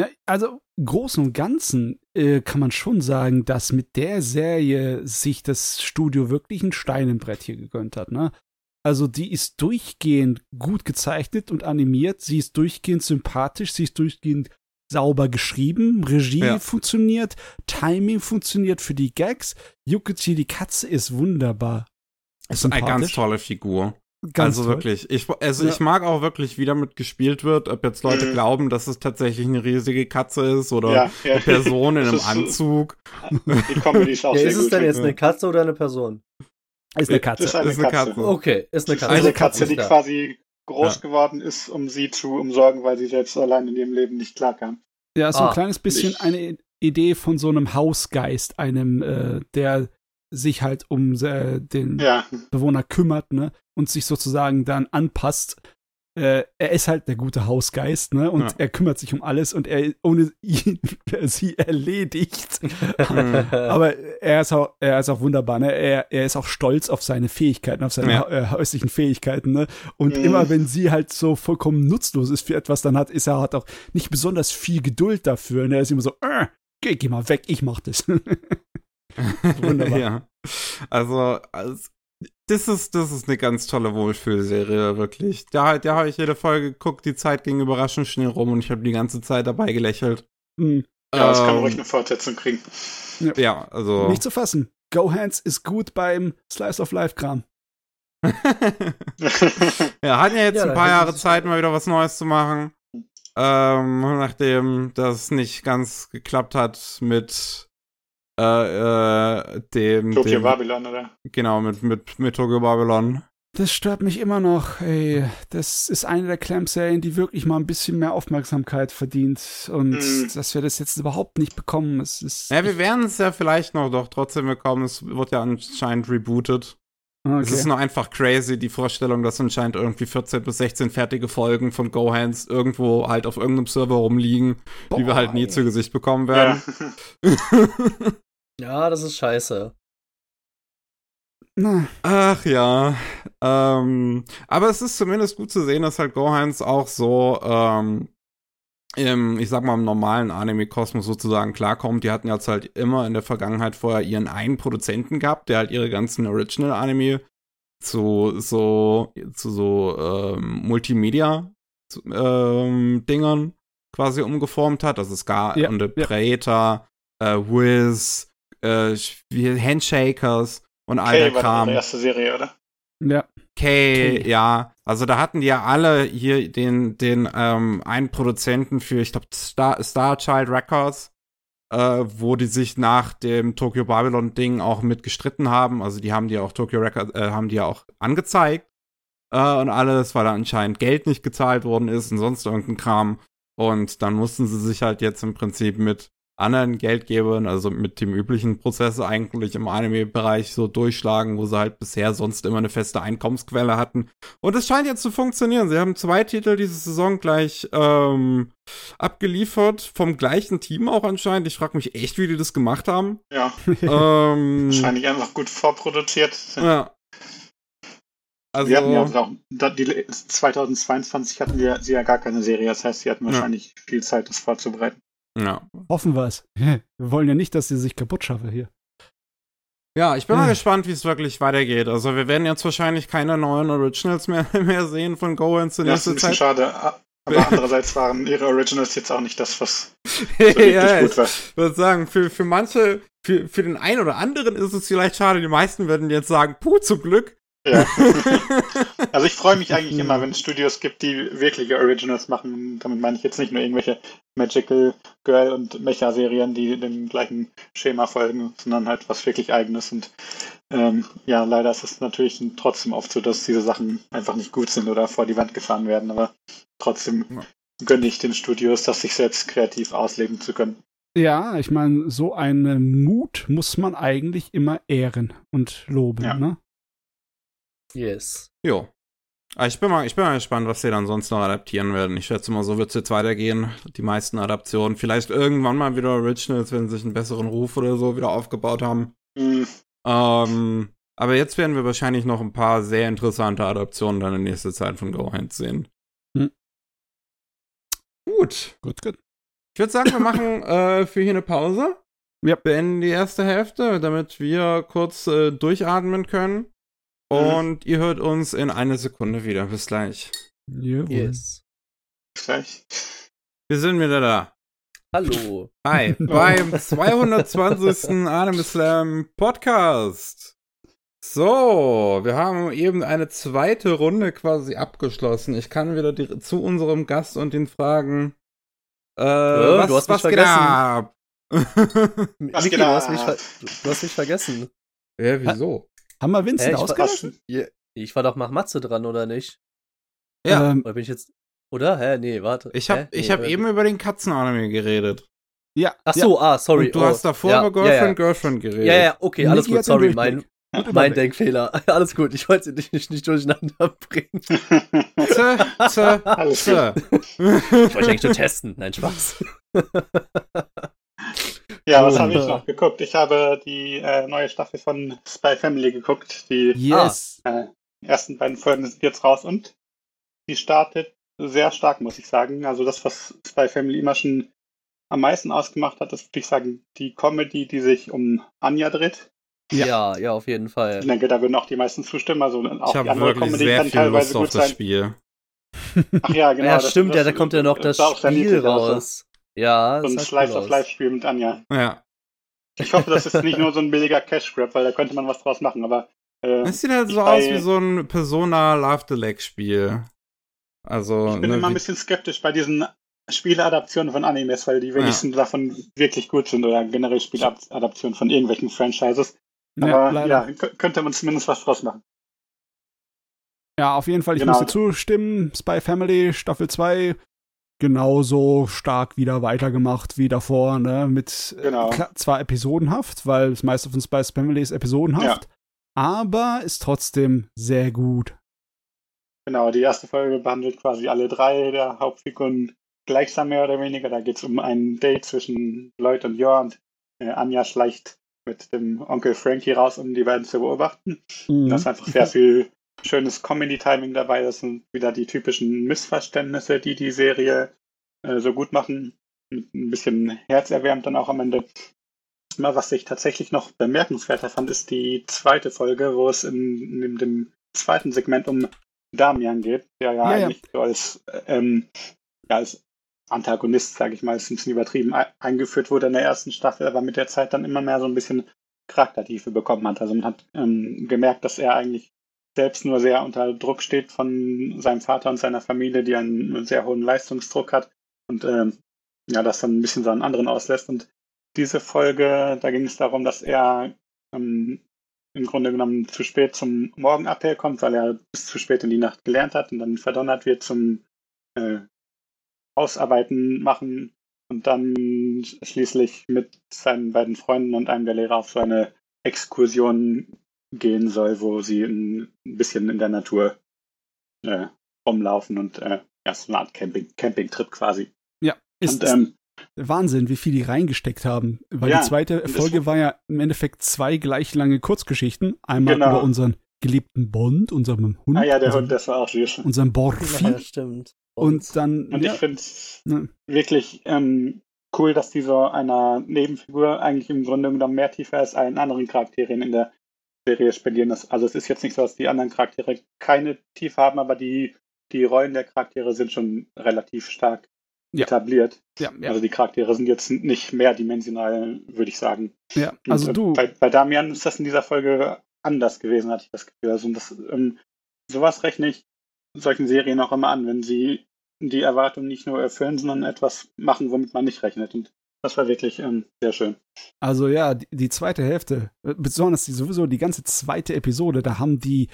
Ja, also im Großen und Ganzen äh, kann man schon sagen, dass mit der Serie sich das Studio wirklich ein Stein im Brett hier gegönnt hat. Ne? Also die ist durchgehend gut gezeichnet und animiert, sie ist durchgehend sympathisch, sie ist durchgehend sauber geschrieben, Regie Ja. funktioniert, Timing funktioniert für die Gags, Yukichi die Katze ist wunderbar. Ist eine ganz tolle Figur. Ganz also toll. wirklich. Ich, also Ja. ich mag auch wirklich, wie damit gespielt wird, ob jetzt Leute Mhm. glauben, dass es tatsächlich eine riesige Katze ist oder Ja, ja. eine Person in einem so- Anzug. Die Comedy ist auch Ja, sehr ist es gut. denn jetzt eine Katze oder eine Person? Ist eine Katze. ist eine Ist eine Katze. Katze. Okay, ist eine Katze. Eine Also Katze, die quasi groß Ja. geworden ist, um sie zu umsorgen, weil sie selbst allein in ihrem Leben nicht klarkam. Ja, so ein Ah, kleines bisschen nicht- eine Idee von so einem Hausgeist, einem, äh, der sich halt um äh, den Ja, Bewohner kümmert, ne, und sich sozusagen dann anpasst. Äh, er ist halt der gute Hausgeist, ne, und Ja. er kümmert sich um alles und er ohne ihn sie erledigt. Aber er ist auch, er ist auch wunderbar, ne? Er, er ist auch stolz auf seine Fähigkeiten, auf seine Ja. äh, häuslichen Fähigkeiten, ne? Und Mhm. immer wenn sie halt so vollkommen nutzlos ist für etwas, dann hat, ist er hat auch nicht besonders viel Geduld dafür. Und er ist immer so, äh, geh, geh mal weg, ich mach das. Wunderbar. ja. Also, als, das ist, das ist eine ganz tolle Wohlfühlserie, wirklich. Da, da habe ich jede Folge geguckt, die Zeit ging überraschend schnell rum und ich habe die ganze Zeit dabei gelächelt. Hm, ja das kann Ähm, ruhig eine Fortsetzung kriegen. Ja, also. Nicht zu fassen. Go Hands ist gut beim Slice of Life Kram. ja, hatten ja jetzt Ja, ein paar Jahre Zeit, mal wieder was Neues zu machen. Ähm, nachdem das nicht ganz geklappt hat mit äh, äh, dem, Tokyo dem Babylon, oder? genau, mit, mit, mit Tokyo Babylon. Das stört mich immer noch. Ey, das ist eine der Clamp-Serien, die wirklich mal ein bisschen mehr Aufmerksamkeit verdient. Und Mhm. dass wir das jetzt überhaupt nicht bekommen, es ist. Ja, wir werden es ja vielleicht noch doch trotzdem bekommen. Es wird ja anscheinend rebootet. okay. Es ist nur einfach crazy, die Vorstellung, dass anscheinend irgendwie 14 bis 16 fertige Folgen von Gohans irgendwo halt auf irgendeinem Server rumliegen, die wir halt nie Boah, zu Gesicht bekommen werden. Ja, das ist scheiße. Na, Ach ja. Ähm, aber es ist zumindest gut zu sehen, dass halt Gohans auch so ähm, im, ich sag mal, im normalen Anime-Kosmos sozusagen klarkommt. Die hatten jetzt halt immer in der Vergangenheit vorher ihren einen Produzenten gehabt, der halt ihre ganzen Original-Anime zu so, zu so ähm, Multimedia-Dingern quasi umgeformt hat. Also Scar Ja, und ja. Predator, äh, Wiz, äh, wie Handshakers und all der Okay, war Kram. ihre erste Serie, oder? ja. Kay, Kay. ja. Also da hatten die ja alle hier den, den ähm, einen Produzenten für, ich glaube, Star, Star Child Records, äh, wo die sich nach dem Tokyo Babylon Ding auch mit gestritten haben. Also die haben die auch Tokyo Records, äh, haben die ja auch angezeigt äh, und alles, weil da anscheinend Geld nicht gezahlt worden ist und sonst irgendein Kram. Und dann mussten sie sich halt jetzt im Prinzip mit anderen Geldgebern, also mit dem üblichen Prozess eigentlich im Anime-Bereich so durchschlagen, wo sie halt bisher sonst immer eine feste Einkommensquelle hatten. Und es scheint jetzt zu funktionieren. Sie haben zwei Titel diese Saison gleich ähm, abgeliefert, vom gleichen Team auch anscheinend. Ich frage mich echt, wie die das gemacht haben. Ja, ähm, wahrscheinlich einfach gut vorproduziert. ja. Also, wir hatten ja auch, da- die, 2022 hatten wir sie ja gar keine Serie, das heißt, sie hatten Ja. wahrscheinlich viel Zeit, das vorzubereiten. Ja. Hoffen wir es. Wir wollen ja nicht, dass sie sich kaputt schaffe hier. Ja, ich bin mal Äh. gespannt, wie es wirklich weitergeht. Also wir werden jetzt wahrscheinlich keine neuen Originals mehr, mehr sehen von Goens in Das ist ein bisschen Zeit. schade, aber andererseits waren ihre Originals jetzt auch nicht das, was so ja, richtig ja, gut war. ich würde sagen, für, für manche, für, für den einen oder anderen ist es vielleicht schade. Die meisten werden jetzt sagen, puh, zum Glück. Ja. also ich freue mich eigentlich immer, wenn es Studios gibt, die wirkliche Originals machen. Damit meine ich jetzt nicht nur irgendwelche Magical Girl und Mecha-Serien, die dem gleichen Schema folgen, sondern halt was wirklich eigenes. Und ähm, ja, leider ist es natürlich trotzdem oft so, dass diese Sachen einfach nicht gut sind oder vor die Wand gefahren werden, aber trotzdem Ja. gönne ich den Studios, das sich selbst kreativ ausleben zu können. Ja, ich meine, so einen Mut muss man eigentlich immer ehren und loben, Ja. ne? Yes. Jo. Aber Ich bin, mal, ich bin mal gespannt, was sie dann sonst noch adaptieren werden. Ich schätze mal, so wird es jetzt weitergehen. Die meisten Adaptionen. Vielleicht irgendwann mal wieder Originals, wenn sie sich einen besseren Ruf oder so wieder aufgebaut haben. Hm, Ähm, aber jetzt werden wir wahrscheinlich noch ein paar sehr interessante Adaptionen dann in nächster Zeit von Go Hand sehen. Hm. Gut. Gut, gut. Ich würde sagen, wir machen äh, für hier eine Pause. Ja. Beenden die erste Hälfte, damit wir kurz äh, durchatmen können. Und ihr hört uns in einer Sekunde wieder. Bis gleich. Jawohl. Yes. gleich. Wir sind wieder da. Hallo. Hi, beim 220. Anime Slam Podcast. So, wir haben eben eine zweite Runde quasi abgeschlossen. Ich kann wieder die, zu unserem Gast und ihn fragen. Äh, was, du hast mich was vergessen. ab? Was geht du hast, mich du hast mich vergessen. ja, wieso? Haben wir Vincent war- ausgelassen? Ja, Ich war doch nach Matze dran, oder nicht? Ja, Ähm, Oder bin ich jetzt. Oder? Hä? Nee, warte. ich habe Nee, hab eben über den Katzenanime geredet. ja. Ach ja. so, ah, sorry. Und du oh, hast davor ja, über Girlfriend, ja, ja. Girlfriend geredet. Ja, ja, okay, alles Niki gut, sorry, mein, mein. Denkfehler. Alles gut, ich wollte dich nicht, nicht durcheinander bringen. Zä, Alles zä. Ich wollte eigentlich nur testen. Nein, Spaß. Ja, was habe ich noch geguckt? Ich habe die äh, neue Staffel von Spy Family geguckt. Die Yes. äh, ersten beiden Folgen sind jetzt raus und die startet sehr stark, muss ich sagen. Also das, was Spy Family immer schon am meisten ausgemacht hat, ist, würde ich sagen, die Comedy, die sich um Anja dreht. Ja. Ja, ja, auf jeden Ich Fall. denke, da würden auch die meisten zustimmen. Also auch Ich die habe andere wirklich Comedy sehr kann viel teilweise Lust auf gut das sein. Spiel. Ach ja, genau. ja, das- stimmt, ja, das- da kommt ja noch das sehr Spiel raus. Ja, So ein das sah cool Slice of. Life Spiel mit Anja. Ja. Ich hoffe, das ist nicht nur so ein billiger Cash Grab, weil da könnte man was draus machen, aber äh, Es sieht halt so aus wie so ein Persona Love the Leg Spiel. Also, ich bin ne, immer ein bisschen skeptisch bei diesen Spieleadaptionen von Animes, weil die wenigsten davon wirklich gut sind oder generell Spieladaptionen von irgendwelchen Franchises. Ja, Aber ja, kö- könnte man zumindest was draus machen. Ja, auf jeden Fall, ich Genau. muss dir zustimmen. Spy Family Staffel 2 genauso stark wieder weitergemacht wie davor, ne? Mit äh, Genau. zwar episodenhaft, weil das meiste von Spy Family ist episodenhaft, aber ist trotzdem sehr gut. Genau, die erste Folge behandelt quasi alle drei der Hauptfiguren gleichsam mehr oder weniger. Da geht es um ein Date zwischen Lloyd und. Und, äh, Anja schleicht mit dem Onkel Frankie raus, um die beiden zu beobachten. Mhm. Da ist einfach sehr viel schönes Comedy-Timing dabei. Das sind wieder die typischen Missverständnisse, die die Serie äh, so gut machen. Mit Ein bisschen herzerwärmend dann auch am Ende. Mal, was ich tatsächlich noch bemerkenswerter fand, ist die zweite Folge, wo es in, in dem zweiten Segment um Damian geht, der ja, Ja, ja. eigentlich so als, ähm, ja, als Antagonist, sage ich mal, ist ein bisschen übertrieben, eingeführt wurde in der ersten Staffel, aber mit der Zeit dann immer mehr so ein bisschen Charaktertiefe bekommen hat. Also man hat ähm, gemerkt, dass er eigentlich selbst nur sehr unter Druck steht von seinem Vater und seiner Familie, die einen sehr hohen Leistungsdruck hat und ähm, ja, das dann ein bisschen so an anderen auslässt. Und diese Folge, da ging es darum, dass er ähm, im Grunde genommen zu spät zum Morgenappell kommt, weil er bis zu spät in die Nacht gelernt hat und dann verdonnert wird zum äh, Hausarbeiten machen und dann schließlich mit seinen beiden Freunden und einem der Lehrer auf so eine Exkursion gehen soll, wo sie ein bisschen in der Natur äh, rumlaufen und äh, ja, so eine Art Camping, Campingtrip quasi. Ja, ist, und ähm, Wahnsinn, wie viel die reingesteckt haben. Weil Ja, die zweite Folge war ja im Endeffekt zwei gleich lange Kurzgeschichten. Einmal Genau. über unseren geliebten Bond, unseren Hund, ah ja, der unseren, Hund, das war auch süß. unseren Borfi. Ja, stimmt. und dann, Und ja, ich finde es ne, wirklich ähm, cool, dass die so einer Nebenfigur eigentlich im Grunde genommen mehr Tiefe als allen anderen Charakteren in der Serie spendieren. Das, also es ist jetzt nicht so, dass die anderen Charaktere keine Tiefe haben, aber die, die Rollen der Charaktere sind schon relativ stark Ja. etabliert. ja, ja, Also die Charaktere sind jetzt nicht mehrdimensional, würde ich sagen. ja, Und, also äh, du, Bei, bei Damian ist das in dieser Folge anders gewesen, hatte ich das Gefühl. Also das, ähm, sowas rechne ich solchen Serien auch immer an, wenn sie die Erwartung nicht nur erfüllen, sondern etwas machen, womit man nicht rechnet. Und Das war wirklich ähm, sehr schön. Also ja, die, die zweite Hälfte, äh, besonders die, sowieso die ganze zweite Episode, da haben die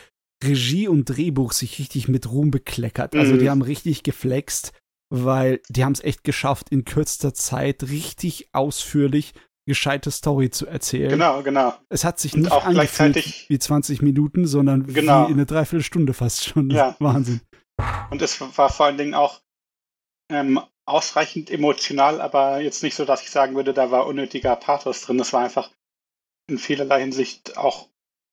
Regie und Drehbuch sich richtig mit Ruhm bekleckert. Also Mhm. die haben richtig geflext, weil die haben es echt geschafft, in kürzester Zeit richtig ausführlich gescheite Story zu erzählen. Genau, genau. Es hat sich Und nicht auch angefühlt wie 20 Minuten, sondern Genau. wie in eine Dreiviertelstunde fast schon. Ja. Wahnsinn. Und es war vor allen Dingen auch ähm, ausreichend emotional, aber jetzt nicht so, dass ich sagen würde, da war unnötiger Pathos drin. Das war einfach in vielerlei Hinsicht auch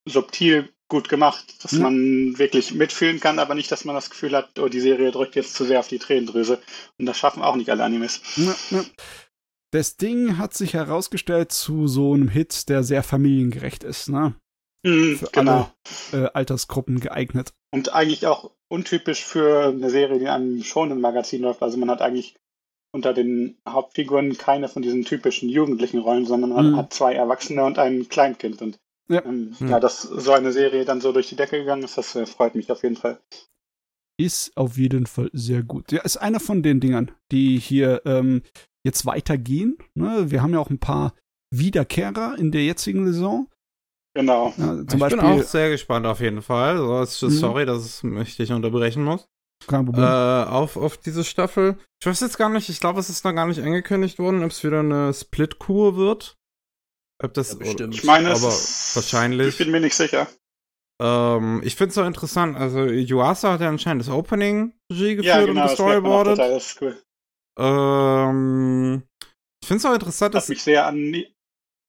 subtil gut gemacht, dass Ja. man wirklich mitfühlen kann, aber nicht, dass man das Gefühl hat, oh, die Serie drückt jetzt zu sehr auf die Tränendrüse. Und das schaffen auch nicht alle Animes. Ja, ja. Das Ding hat sich herausgestellt zu so einem Hit, der sehr familiengerecht ist, ne? Mhm, Für genau. Äh, Altersgruppen geeignet. Und eigentlich auch untypisch für eine Serie, die in einem schonen Magazin läuft. Also man hat eigentlich unter den Hauptfiguren keine von diesen typischen jugendlichen Rollen, sondern man Mhm. hat zwei Erwachsene und ein Kleinkind. Und Ja. ähm, Mhm. ja, dass so eine Serie dann so durch die Decke gegangen ist, das äh, freut mich auf jeden Fall. Ist auf jeden Fall sehr gut. Ja, ist einer von den Dingern, die hier ähm, jetzt weitergehen. Ne? Wir haben ja auch ein paar Wiederkehrer in der jetzigen Saison. Genau. Ja, zum ich Beispiel, bin auch sehr gespannt auf jeden Fall. So, Mhm. Sorry, dass ich dich unterbrechen muss. Kein Äh, Problem. auf, auf diese Staffel. Ich weiß jetzt gar nicht, ich glaube, es ist noch gar nicht angekündigt worden, ob es wieder eine Split-Kur wird. Ob das. Ja, bestimmt. Ich meine, aber ist, wahrscheinlich. Ich bin mir nicht sicher. Ähm, ich finde es so interessant. Also, Yuasa hat ja anscheinend das Opening Regie geführt Ja, genau. und auch gestoryboardet. total. Das ist cool. Ähm, ich finde es auch interessant, Das dass. hat mich sehr an,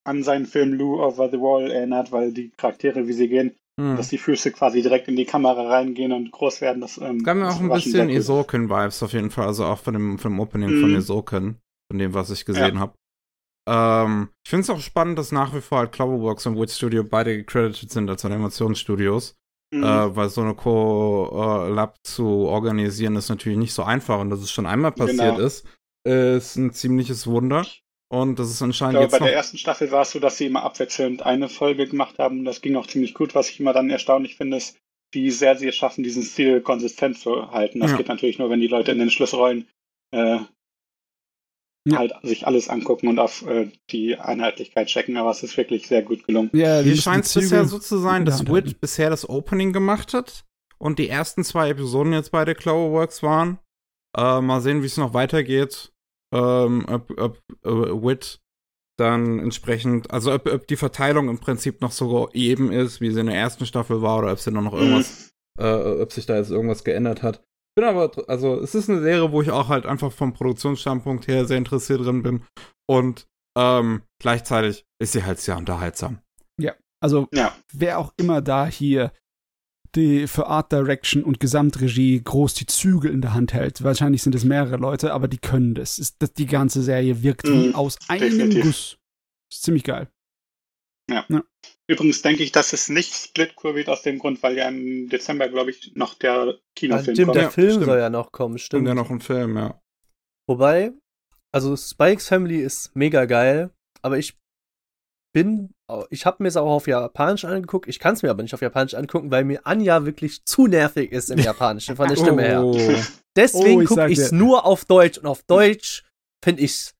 an seinen Film Lou Over the Wall erinnert, weil die Charaktere, wie sie gehen, Hm. dass die Füße quasi direkt in die Kamera reingehen und groß werden. Das, ähm, gab mir auch ein bisschen. Isoken-Vibes auf jeden Fall, also auch von dem, von dem Opening von Mhm. Isoken, von dem, was ich gesehen habe. Ähm, ich finde es auch spannend, dass nach wie vor halt Cloverworks und Wood Studio beide gecredited sind als Animationsstudios, Mhm. äh, weil so eine Co-Lab zu organisieren ist natürlich nicht so einfach und dass es schon einmal passiert Genau. ist, ist ein ziemliches Wunder. Und das ist Ich anscheinend glaube, jetzt bei noch der ersten Staffel war es so, dass sie immer abwechselnd eine Folge gemacht haben. Das ging auch ziemlich gut. Was ich immer dann erstaunlich finde, ist, wie sehr sie es schaffen, diesen Stil konsistent zu halten. Das Ja. geht natürlich nur, wenn die Leute in den Schlussrollen äh, Ja. halt sich alles angucken und auf äh, die Einheitlichkeit checken. Aber es ist wirklich sehr gut gelungen. ja, Hier scheint es bisher so zu sein, dass. Wit bisher das Opening gemacht hat und die ersten zwei Episoden jetzt bei der Cloverworks waren. Äh, mal sehen, wie es noch weitergeht. Ähm, ob, ob äh, Wit dann entsprechend, also ob, ob die Verteilung im Prinzip noch so eben ist, wie sie in der ersten Staffel war, oder ob sie noch irgendwas, Mhm. äh, ob sich da jetzt irgendwas geändert hat. Bin aber, also es ist eine Serie, wo ich auch halt einfach vom Produktionsstandpunkt her sehr interessiert drin bin. Und ähm, gleichzeitig ist sie halt sehr unterhaltsam. Also, Ja. wer auch immer da hier die für Art Direction und Gesamtregie groß die Zügel in der Hand hält. Wahrscheinlich sind es mehrere Leute, aber die können das. Ist, das die ganze Serie wirkt wie Mhm, aus einem definitiv. Guss. Ist ziemlich geil. Übrigens denke ich, dass es nicht Splitcore wird aus dem Grund, weil ja im Dezember, glaube ich, noch der Kinofilm stimmt, kommt. der Ja, Film stimmt. soll ja noch kommen, stimmt. Und ja noch ein Film, ja. Wobei, also Spikes Family ist mega geil, aber ich bin, ich habe mir es auch auf Japanisch angeguckt. Ich kann es mir aber nicht auf Japanisch angucken, weil mir Anja wirklich zu nervig ist im Japanischen von der Stimme her. Oh. Deswegen Oh, ich gucke ich es nur auf Deutsch und auf Deutsch finde ich's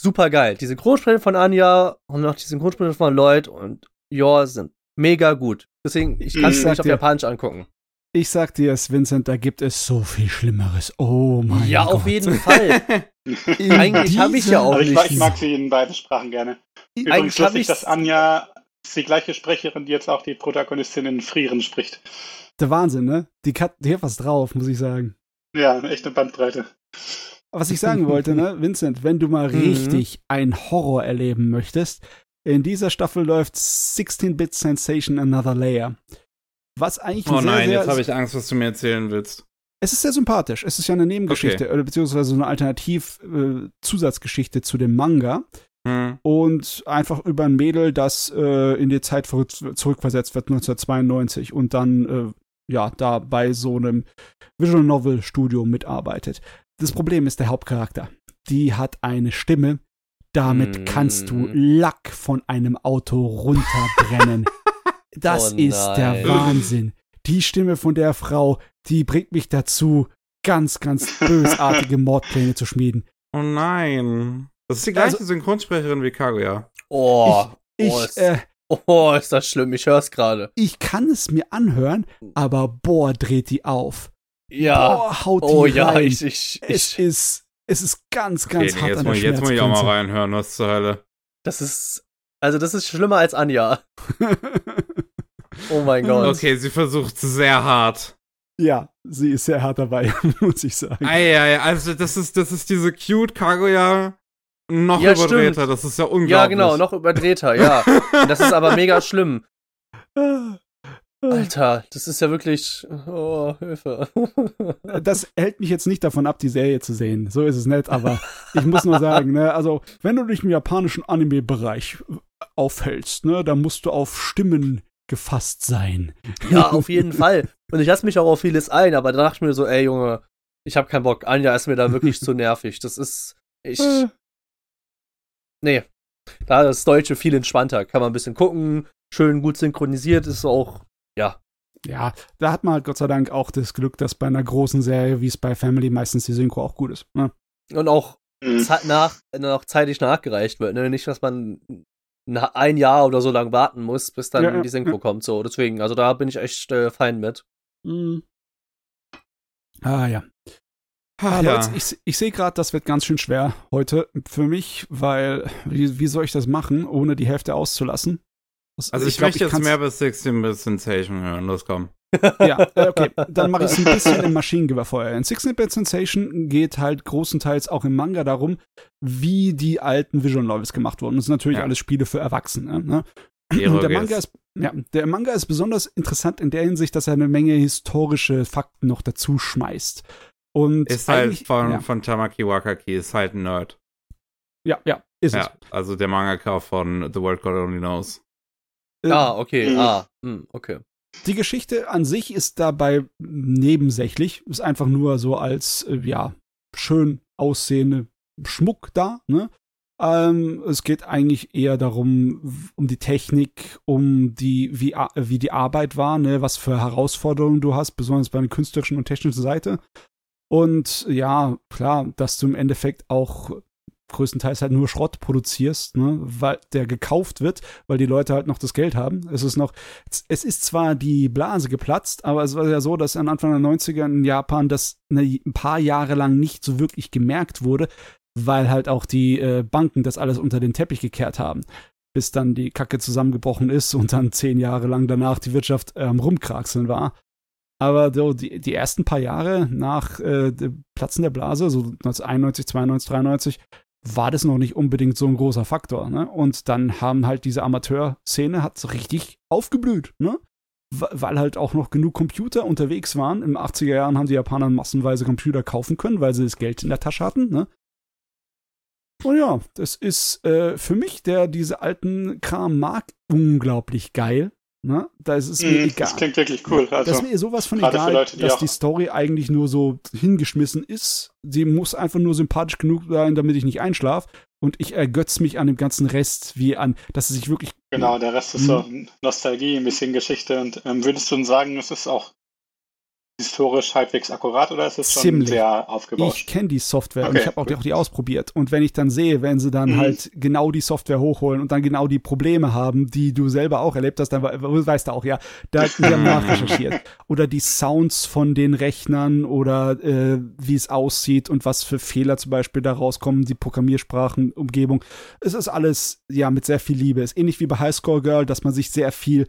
super geil. Die Synchronsprecher von Anja und noch die Synchronsprecher von Lloyd und Yor sind mega gut. Deswegen, ich kann es nicht auf dir, Japanisch angucken. Ich sag dir es, Vincent, da gibt es so viel Schlimmeres. Oh mein ja, Gott. auf jeden Fall. Eigentlich habe ich ja auch Aber ich, nicht. ich mag sie in beiden Sprachen gerne. Übrigens lustig, ich dass Anja ist die gleiche Sprecherin, die jetzt auch die Protagonistin in Frieren spricht. Der Wahnsinn, ne? Die, Kat die hat was drauf, muss ich sagen. Ja, echte Bandbreite. Was ich sagen wollte, ne, Vincent, wenn du mal Mhm. richtig ein Horror erleben möchtest, in dieser Staffel läuft 16-Bit Sensation Another Layer. Was eigentlich ein Oh sehr, nein, sehr, jetzt habe ich Angst, was du mir erzählen willst. Es ist sehr sympathisch. Es ist ja eine Nebengeschichte, oder beziehungsweise so eine Alternativ-Zusatzgeschichte zu dem Manga. Hm. Und einfach über ein Mädel, das äh, in die Zeit ver- zurückversetzt wird, 1992, und dann, äh, ja, da bei so einem Visual Novel Studio mitarbeitet. Das Problem ist der Hauptcharakter. Die hat eine Stimme, damit Mm. kannst du Lack von einem Auto runterbrennen. das Oh ist der. Wahnsinn. Die Stimme von der Frau, die bringt mich dazu, ganz, ganz bösartige Mordpläne zu schmieden. Oh nein. Das ist die gleiche Also- Synchronsprecherin wie Kaguya. Oh, Ich, oh, ist, äh, oh, ist das schlimm. Ich hör's gerade. ich kann es mir anhören, aber boah, dreht die auf. Ja. Boah, haut die oh ja, rein. ich, ich, es ich. ist, es ist ganz, ganz Okay, nee, hart jetzt, an muss, der ich- jetzt muss ich auch mal reinhören, was zur Hölle. Das ist. Also, das ist schlimmer als Anja. Oh mein Gott. Okay, sie versucht sehr hart. ja, sie ist sehr hart dabei, muss ich sagen. Eieiei, also das ist, das ist diese cute Kaguya noch Ja, überdrehter. stimmt. Das ist ja unglaublich. Ja, genau, noch überdrehter, ja. Das ist aber mega schlimm. Alter, das ist ja wirklich. Oh, Hilfe. Das hält mich jetzt nicht davon ab, die Serie zu sehen. So ist es nicht, aber ich muss nur sagen, ne, also, wenn du dich im japanischen Anime-Bereich aufhältst, ne, dann musst du auf Stimmen gefasst sein. Ja, auf jeden Fall. Und ich lasse mich auch auf vieles ein, aber da dachte ich mir so, ey Junge, ich habe keinen Bock. Anja ist mir da wirklich zu nervig. Das ist. Ich. Nee. Da ist das Deutsche viel entspannter. Kann man ein bisschen gucken. Schön gut synchronisiert. Ist auch. Ja. Ja, da hat man halt Gott sei Dank auch das Glück, dass bei einer großen Serie, wie es bei Family meistens die Synchro auch gut ist. Ne? Und auch Mhm. Nach, noch zeitig nachgereicht wird. Ne? Nicht, dass man ein Jahr oder so lang warten muss, bis dann ja, die Synchro ja. kommt. So, deswegen, also da bin ich echt äh, fein mit. Mhm. Ah ja. Ach, ja. Leute, ich, ich sehe gerade, das wird ganz schön schwer heute für mich, weil wie, wie soll ich das machen, ohne die Hälfte auszulassen? Das- Also ich, glaub, möchte jetzt kann's- mehr bis 16-Bit Sensation hören. Los, komm. Ja, äh, okay, dann mache ich es ein bisschen im Maschinengewehrfeuer. In 16-Bit Sensation geht halt großenteils auch im Manga darum, wie die alten Visual Novels gemacht wurden. Das sind natürlich Ja. alles Spiele für Erwachsene. Ne? Und der Manga ist ja, der Manga ist besonders interessant in der Hinsicht, dass er eine Menge historische Fakten noch dazu schmeißt. Und Ist halt von, ja, von Tamaki Wakaki, ist halt ein Nerd. ja, ja, ist Ja, also der Mangaka von The World God Only Knows. es. Äh, ah, okay. Mhm. Ah, hm, okay. Die Geschichte an sich ist dabei nebensächlich, ist einfach nur so als, äh, ja, schön aussehende Schmuck da, ne? Ähm, es geht eigentlich eher darum, um die Technik, um die, wie, wie die Arbeit war, ne, was für Herausforderungen du hast, besonders bei der künstlerischen und technischen Seite. Und ja, klar, dass du im Endeffekt auch größtenteils halt nur Schrott produzierst, ne, weil der gekauft wird, weil die Leute halt noch das Geld haben. Es ist noch, es ist zwar die Blase geplatzt, aber es war ja so, dass am Anfang der 90er in Japan das eine, ein paar Jahre lang nicht so wirklich gemerkt wurde, weil halt auch die äh, Banken das alles unter den Teppich gekehrt haben, bis dann die Kacke zusammengebrochen ist und dann zehn Jahre lang danach die Wirtschaft am Rumkraxeln war. Aber so die, die ersten paar Jahre nach äh, dem Platzen der Blase, so 1991, 92, 93, war das noch nicht unbedingt so ein großer Faktor. Ne? Und dann haben halt diese Amateurszene hat richtig aufgeblüht, ne? Weil halt auch noch genug Computer unterwegs waren. Im 80er Jahren haben die Japaner massenweise Computer kaufen können, weil sie das Geld in der Tasche hatten, ne? Und ja, das ist äh, für mich, der diese alten Kram mag, unglaublich geil. Ne? Da ist es mir Mhm, egal. das klingt wirklich cool. Also, Das ist mir sowas von egal, Leute, die dass auch- die Story eigentlich nur so hingeschmissen ist. Sie muss einfach nur sympathisch genug sein, damit ich nicht einschlafe. Und ich ergötze mich an dem ganzen Rest, wie an, dass es sich wirklich. genau, der Rest ist so Nostalgie, ein bisschen Geschichte. Und ähm, würdest du sagen, es ist auch historisch halbwegs akkurat oder ist es schon Ziemlich. sehr aufgebauscht? Ich kenne die Software und Okay, ich habe auch, auch die ausprobiert. Und wenn ich dann sehe, wenn sie dann Mhm. halt genau die Software hochholen und dann genau die Probleme haben, die du selber auch erlebt hast, dann we- weißt du auch, ja, da die haben nachrecherchiert. Oder die Sounds von den Rechnern oder äh, wie es aussieht und was für Fehler zum Beispiel da rauskommen, die Programmiersprachen, Umgebung. Es ist alles, ja, mit sehr viel Liebe. Es ist ähnlich wie bei Highscore Girl, dass man sich sehr viel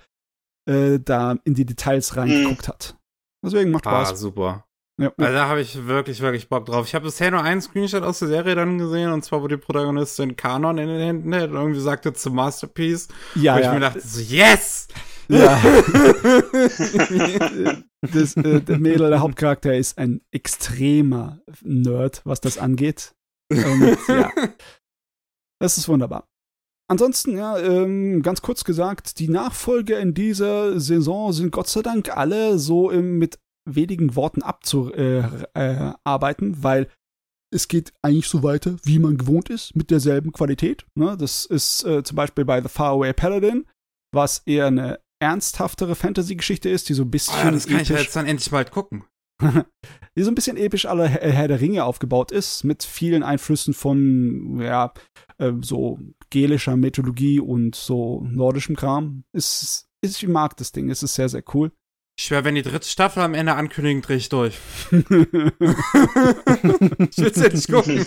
äh, da in die Details reingeguckt hat. Deswegen macht Ah, Spaß. super. Ja. Also da habe ich wirklich, wirklich Bock drauf. Ich habe bisher nur einen Screenshot aus der Serie dann gesehen, und zwar, wo die Protagonistin Kanon in den Händen hält und irgendwie sagte zum Masterpiece. Ja, wo ich ja. mir dachte, so, yes! Ja. das, äh, der Mädel, der Hauptcharakter, ist ein extremer Nerd, was das angeht. Und ja, das ist wunderbar. Ansonsten, ja, ähm, ganz kurz gesagt, die Nachfolger in dieser Saison sind Gott sei Dank alle so im, mit wenigen Worten abzuarbeiten, äh, arbeiten, weil es geht eigentlich so weiter, wie man gewohnt ist, mit derselben Qualität. Ne? Das ist äh, zum Beispiel bei The Faraway Paladin, was eher eine ernsthaftere Fantasy-Geschichte ist, die so ein bisschen Ah, das kann ich ja episch- jetzt dann endlich bald gucken. die so ein bisschen episch aller Herr der Ringe aufgebaut ist, mit vielen Einflüssen von, ja, äh, so gelischer Mythologie und so nordischem Kram. Ist, ist, ich mag das Ding, es ist sehr, sehr cool. Ich schwör, wenn die dritte Staffel am Ende ankündigen, dreh ich durch. ich will's ja nicht gucken.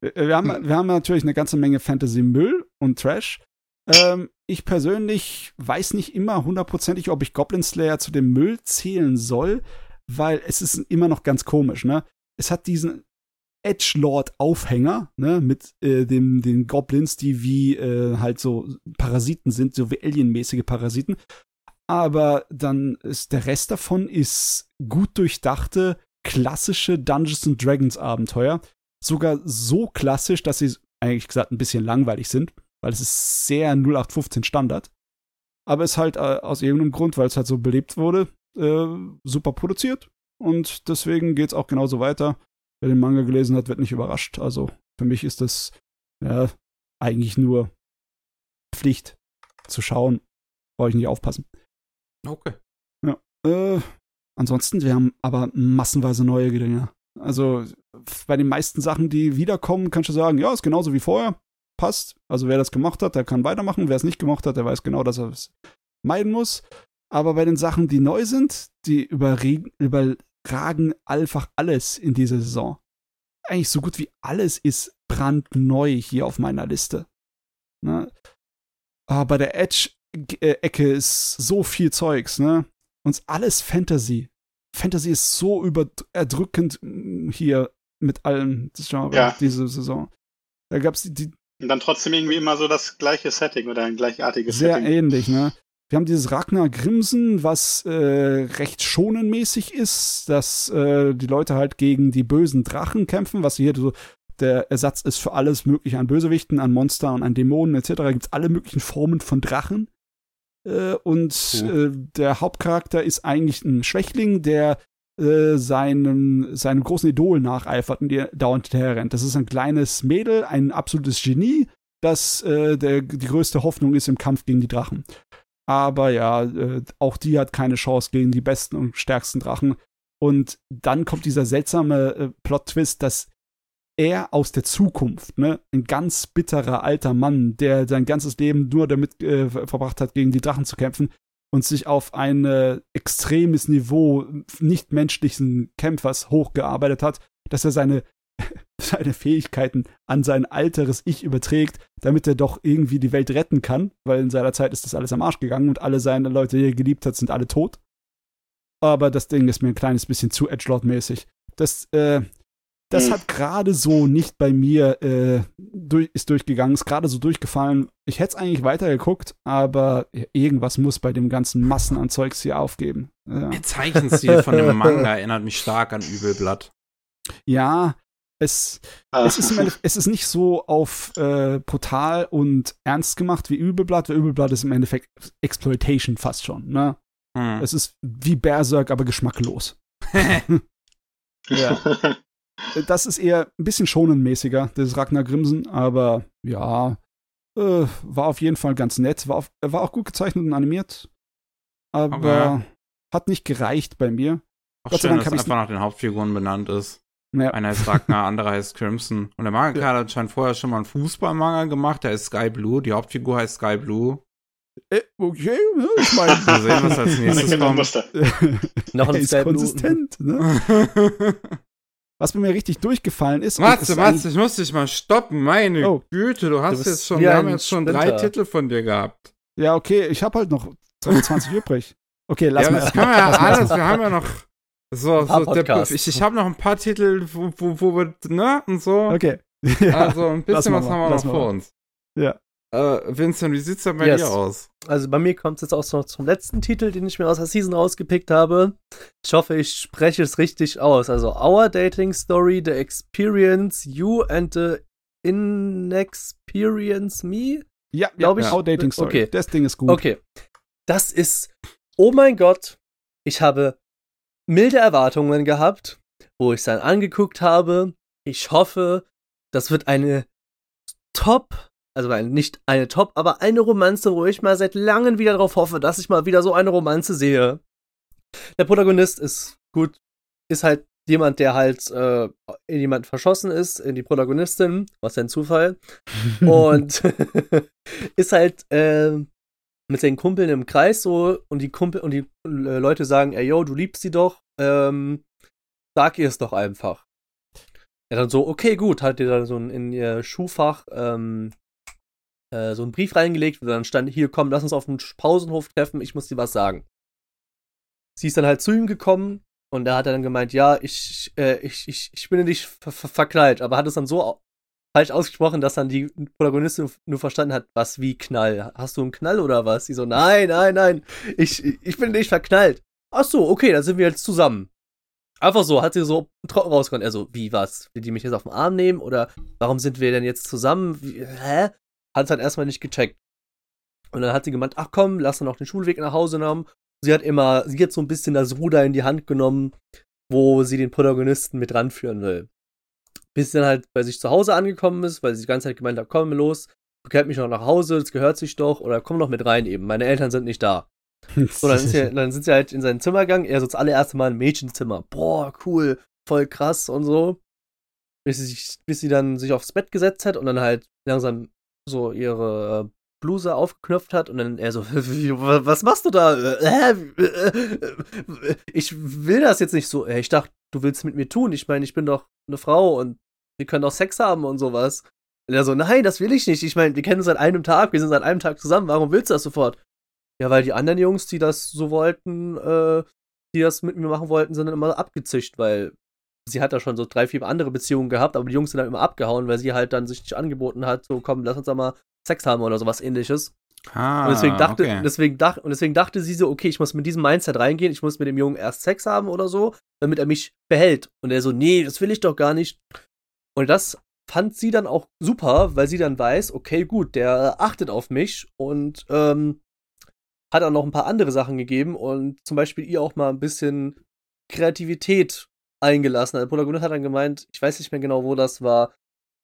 Wir haben, wir haben natürlich eine ganze Menge Fantasy-Müll und Trash. Ähm, ich persönlich weiß nicht immer hundertprozentig, ob ich Goblin Slayer zu dem Müll zählen soll, weil es ist immer noch ganz komisch, ne? Es hat diesen Edgelord-Aufhänger, ne, mit äh, dem, den Goblins, die wie äh, halt so Parasiten sind, so wie Alien-mäßige Parasiten. Aber dann ist der Rest davon ist gut durchdachte, klassische Dungeons Dragons Abenteuer. Sogar so klassisch, dass sie eigentlich gesagt ein bisschen langweilig sind weil es ist sehr 0815 Standard. Aber es halt äh, aus irgendeinem Grund, weil es halt so belebt wurde, äh, super produziert. Und deswegen geht es auch genauso weiter. Wer den Manga gelesen hat, wird nicht überrascht. Also für mich ist das ja, eigentlich nur Pflicht zu schauen. Brauche ich nicht aufpassen. Okay. Ja. Äh, ansonsten, wir haben aber massenweise neue Dinge. Also bei den meisten Sachen, die wiederkommen, kannst du sagen, ja, ist genauso wie vorher passt. Also wer das gemacht hat, der kann weitermachen. Wer es nicht gemacht hat, der weiß genau, dass er es meiden muss. Aber bei den Sachen, die neu sind, die überragen einfach alles in dieser Saison. Eigentlich so gut wie alles ist brandneu hier auf meiner Liste. Ne? Aber bei der Edge-Ecke ist so viel Zeugs, ne? Und alles Fantasy. Fantasy ist so erdrückend hm, hier mit allen Genre ja. diese Saison. Da gab es die, die, und dann trotzdem irgendwie immer so das gleiche Setting oder ein gleichartiges Sehr Setting. Sehr ähnlich, ne? Wir haben dieses Ragnar Grimsen, was äh, recht schonenmäßig ist, dass äh, die Leute halt gegen die bösen Drachen kämpfen, was hier so der Ersatz ist für alles Mögliche an Bösewichten, an Monster und an Dämonen etc. Gibt es alle möglichen Formen von Drachen. Äh, und oh. der Hauptcharakter ist eigentlich ein Schwächling, der äh, seinem, seinem großen Idol nacheifert und ihr dauernd hinterherrennt. Das ist ein kleines Mädel, ein absolutes Genie, das äh, der, die größte Hoffnung ist im Kampf gegen die Drachen. Aber ja, äh, auch die hat keine Chance gegen die besten und stärksten Drachen. Und dann kommt dieser seltsame äh, Plot-Twist, dass er aus der Zukunft, ne, ein ganz bitterer alter Mann, der sein ganzes Leben nur damit äh, verbracht hat, gegen die Drachen zu kämpfen, und sich auf ein äh, extremes Niveau nichtmenschlichen Kämpfers hochgearbeitet hat, dass er seine, seine Fähigkeiten an sein alteres Ich überträgt, damit er doch irgendwie die Welt retten kann, weil in seiner Zeit ist das alles am Arsch gegangen und alle seine Leute, die er geliebt hat, sind alle tot. Aber das Ding ist mir ein kleines bisschen zu Edgelord-mäßig. Das, äh, das hm. hat gerade so nicht bei mir äh, durch, ist durchgegangen, ist gerade so durchgefallen. Ich hätte es eigentlich weitergeguckt, aber irgendwas muss bei dem ganzen Massen an Zeugs hier aufgeben. Ja. Der Zeichenstil von dem Manga erinnert mich stark an Übelblatt. Ja, es, ah. es, ist, es ist nicht so auf äh, brutal und ernst gemacht wie Übelblatt, weil Übelblatt ist im Endeffekt Exploitation fast schon. Ne? Hm. Es ist wie Berserk, aber geschmacklos. ja. Das ist eher ein bisschen schonenmäßiger, das Ragnar Grimsen, aber ja, äh, war auf jeden Fall ganz nett. War, auf, war auch gut gezeichnet und animiert, aber okay. hat nicht gereicht bei mir. Ach, Gott sei Dank dass einfach nach den Hauptfiguren benannt ist. Ja. Einer heißt Ragnar, anderer heißt Crimson. Und der Manga ja. hat anscheinend vorher schon mal einen Fußballmanga gemacht, der ist Sky Blue. Die Hauptfigur heißt Sky Blue. Äh, okay, ich meine. Wir sehen, was als nächstes kommt. Noch ein ist konsistent, ne? Was bei mir richtig durchgefallen ist. Warte, warte, ich muss dich mal stoppen. Meine oh. Güte, du hast du jetzt schon, wir haben jetzt schon drei Titel von dir gehabt. Ja, okay, ich habe halt noch 23 übrig. Okay, lass ja, mal. Das kann man ja alles, wir haben ja noch so, so der, ich, ich habe noch ein paar Titel, wo, wo, wo wir, ne, und so. Okay. Ja, also ein bisschen was haben wir noch vor uns. Ja. Äh, Vincent, wie sieht's denn bei yes. dir aus? Also bei mir kommt es jetzt auch noch zum letzten Titel, den ich mir aus der Season rausgepickt habe. Ich hoffe, ich spreche es richtig aus. Also Our Dating Story, The Experience You and the Inexperience Me. Ja, glaube ich. Our Dating Story. Okay. Das Ding ist gut. Okay. Das ist, oh mein Gott, ich habe milde Erwartungen gehabt, wo ich es dann angeguckt habe. Ich hoffe, das wird eine top also nicht eine Top, aber eine Romanze, wo ich mal seit langem wieder darauf hoffe, dass ich mal wieder so eine Romanze sehe. Der Protagonist ist gut ist halt jemand, der halt äh, in jemanden verschossen ist, in die Protagonistin, was ein Zufall. und ist halt äh, mit seinen Kumpeln im Kreis so und die Kumpel und die äh, Leute sagen, ey yo, du liebst sie doch, ähm, sag ihr es doch einfach. Er dann so, okay, gut, hat ihr dann so in ihr Schuhfach ähm, äh, so einen Brief reingelegt, wo dann stand, hier komm, lass uns auf dem Pausenhof treffen, ich muss dir was sagen. Sie ist dann halt zu ihm gekommen und er hat dann gemeint, ja, ich, äh, ich, ich, ich bin in dich ver ver verknallt, aber hat es dann so falsch ausgesprochen, dass dann die Protagonistin nur verstanden hat, was wie Knall. Hast du einen Knall oder was? Sie so, nein, nein, nein, ich, ich bin nicht verknallt. Ach so, okay, dann sind wir jetzt zusammen. Einfach so, hat sie so trocken rausgekommen. Er so, wie, was? Will die mich jetzt auf den Arm nehmen? Oder warum sind wir denn jetzt zusammen? Hä? Hat es halt erstmal nicht gecheckt. Und dann hat sie gemeint, ach komm, lass dann auch den Schulweg nach Hause nehmen. Sie hat immer, sie hat so ein bisschen das Ruder in die Hand genommen, wo sie den Protagonisten mit ranführen will bis sie dann halt bei sich zu Hause angekommen ist, weil sie die ganze Zeit gemeint hat, komm los, begleitet mich noch nach Hause, das gehört sich doch, oder komm noch mit rein eben, meine Eltern sind nicht da. so, dann, sie, dann sind sie halt in sein Zimmer gegangen, er so das allererste Mal im Mädchenzimmer. Boah, cool, voll krass und so. Bis sie, sich, bis sie dann sich aufs Bett gesetzt hat und dann halt langsam so ihre Bluse aufgeknöpft hat und dann er so, was machst du da? Ich will das jetzt nicht so. Ich dachte, du willst mit mir tun. Ich meine, ich bin doch eine Frau und wir können doch Sex haben und sowas. Und er so, nein, das will ich nicht. Ich meine, wir kennen uns seit einem Tag, wir sind seit einem Tag zusammen. Warum willst du das sofort? Ja, weil die anderen Jungs, die das so wollten, äh, die das mit mir machen wollten, sind dann immer abgezischt, weil sie hat da schon so drei, vier andere Beziehungen gehabt, aber die Jungs sind dann immer abgehauen, weil sie halt dann sich nicht angeboten hat, so komm, lass uns da mal Sex haben oder sowas ähnliches. Ah, und deswegen dachte, okay. deswegen dachte, und deswegen dachte sie so, okay, ich muss mit diesem Mindset reingehen, ich muss mit dem Jungen erst Sex haben oder so, damit er mich behält. Und er so, nee, das will ich doch gar nicht. Und das fand sie dann auch super, weil sie dann weiß, okay, gut, der achtet auf mich und ähm, hat auch noch ein paar andere Sachen gegeben und zum Beispiel ihr auch mal ein bisschen Kreativität eingelassen. Der Protagonist hat dann gemeint, ich weiß nicht mehr genau, wo das war.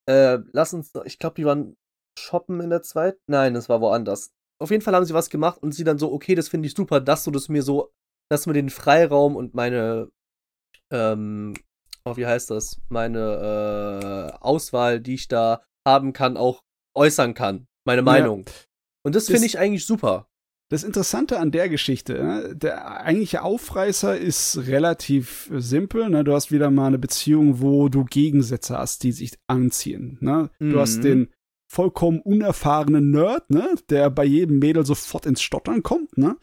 Äh, lass uns, ich glaube, die waren shoppen in der zweiten. Nein, das war woanders. Auf jeden Fall haben sie was gemacht und sie dann so, okay, das finde ich super, dass du das mir so, dass du mir den Freiraum und meine, ähm, oh, wie heißt das, meine äh, Auswahl, die ich da haben kann, auch äußern kann. Meine Meinung. Ja. Und das finde ich eigentlich super. Das Interessante an der Geschichte, ne, der eigentliche Aufreißer ist relativ simpel. Ne? Du hast wieder mal eine Beziehung, wo du Gegensätze hast, die sich anziehen. Ne? Mhm. Du hast mhm. den vollkommen unerfahrenen Nerd, ne, der bei jedem Mädel sofort ins Stottern kommt, ne?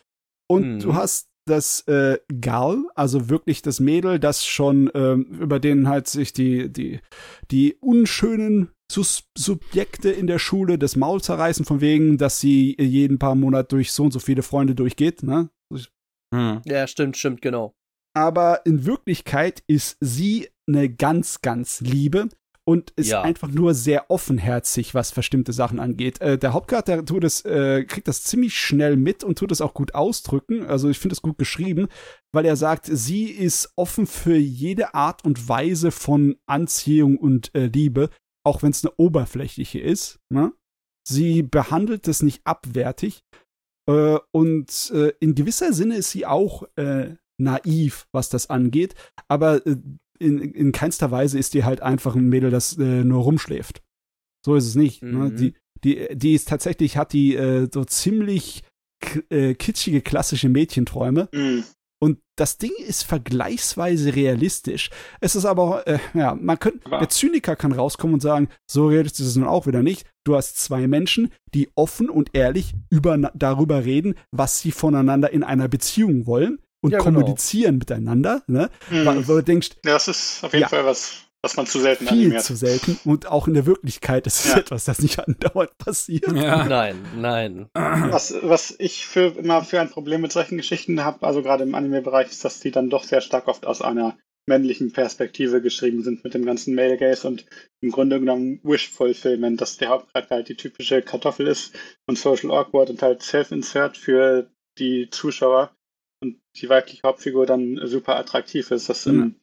Und mhm. du hast das äh, Gal, also wirklich das Mädel, das schon ähm, über denen halt sich die die die unschönen Sus Subjekte in der Schule das Maul zerreißen von wegen, dass sie jeden paar Monate durch so und so viele Freunde durchgeht, ne? Mhm. Ja, stimmt, stimmt, genau. Aber in Wirklichkeit ist sie eine ganz, ganz Liebe und ist ja. einfach nur sehr offenherzig, was bestimmte Sachen angeht. Äh, der Hauptcharakter tut es, äh, kriegt das ziemlich schnell mit und tut es auch gut ausdrücken. Also ich finde es gut geschrieben, weil er sagt, sie ist offen für jede Art und Weise von Anziehung und äh, Liebe, auch wenn es eine oberflächliche ist. Ne? Sie behandelt es nicht abwertig. Äh, und äh, in gewisser Sinne ist sie auch äh, naiv, was das angeht. Aber in, in keinster Weise ist die halt einfach ein Mädel, das äh, nur rumschläft. So ist es nicht. Ne? Mhm. Ne? Die, die, die ist tatsächlich, hat die äh, so ziemlich äh, kitschige klassische Mädchenträume. Mhm. Und das Ding ist vergleichsweise realistisch. Es ist aber, äh, ja, man könnte, der Zyniker kann rauskommen und sagen, so realistisch ist es nun auch wieder nicht. Du hast zwei Menschen, die offen und ehrlich über, darüber reden, was sie voneinander in einer Beziehung wollen und ja, genau. kommunizieren genau. miteinander. Ne? Mhm. Wo du denkst, ja, das ist auf jeden ja, Fall was, was man zu selten viel animiert. zu selten. Und auch in der Wirklichkeit ist es ja. etwas, das nicht andauernd passiert. Ja. Nein, nein. Was, was ich für, immer für ein Problem mit solchen Geschichten habe, also gerade im Anime-Bereich, ist, dass die dann doch sehr stark oft aus einer männlichen Perspektive geschrieben sind mit dem ganzen Male Gaze und im Grunde genommen Wish-Fulfillment, dass der Hauptcharakter halt die typische Kartoffel ist und Social Awkward und halt Self-Insert für die Zuschauer und die weibliche Hauptfigur dann super attraktiv ist. Das mhm.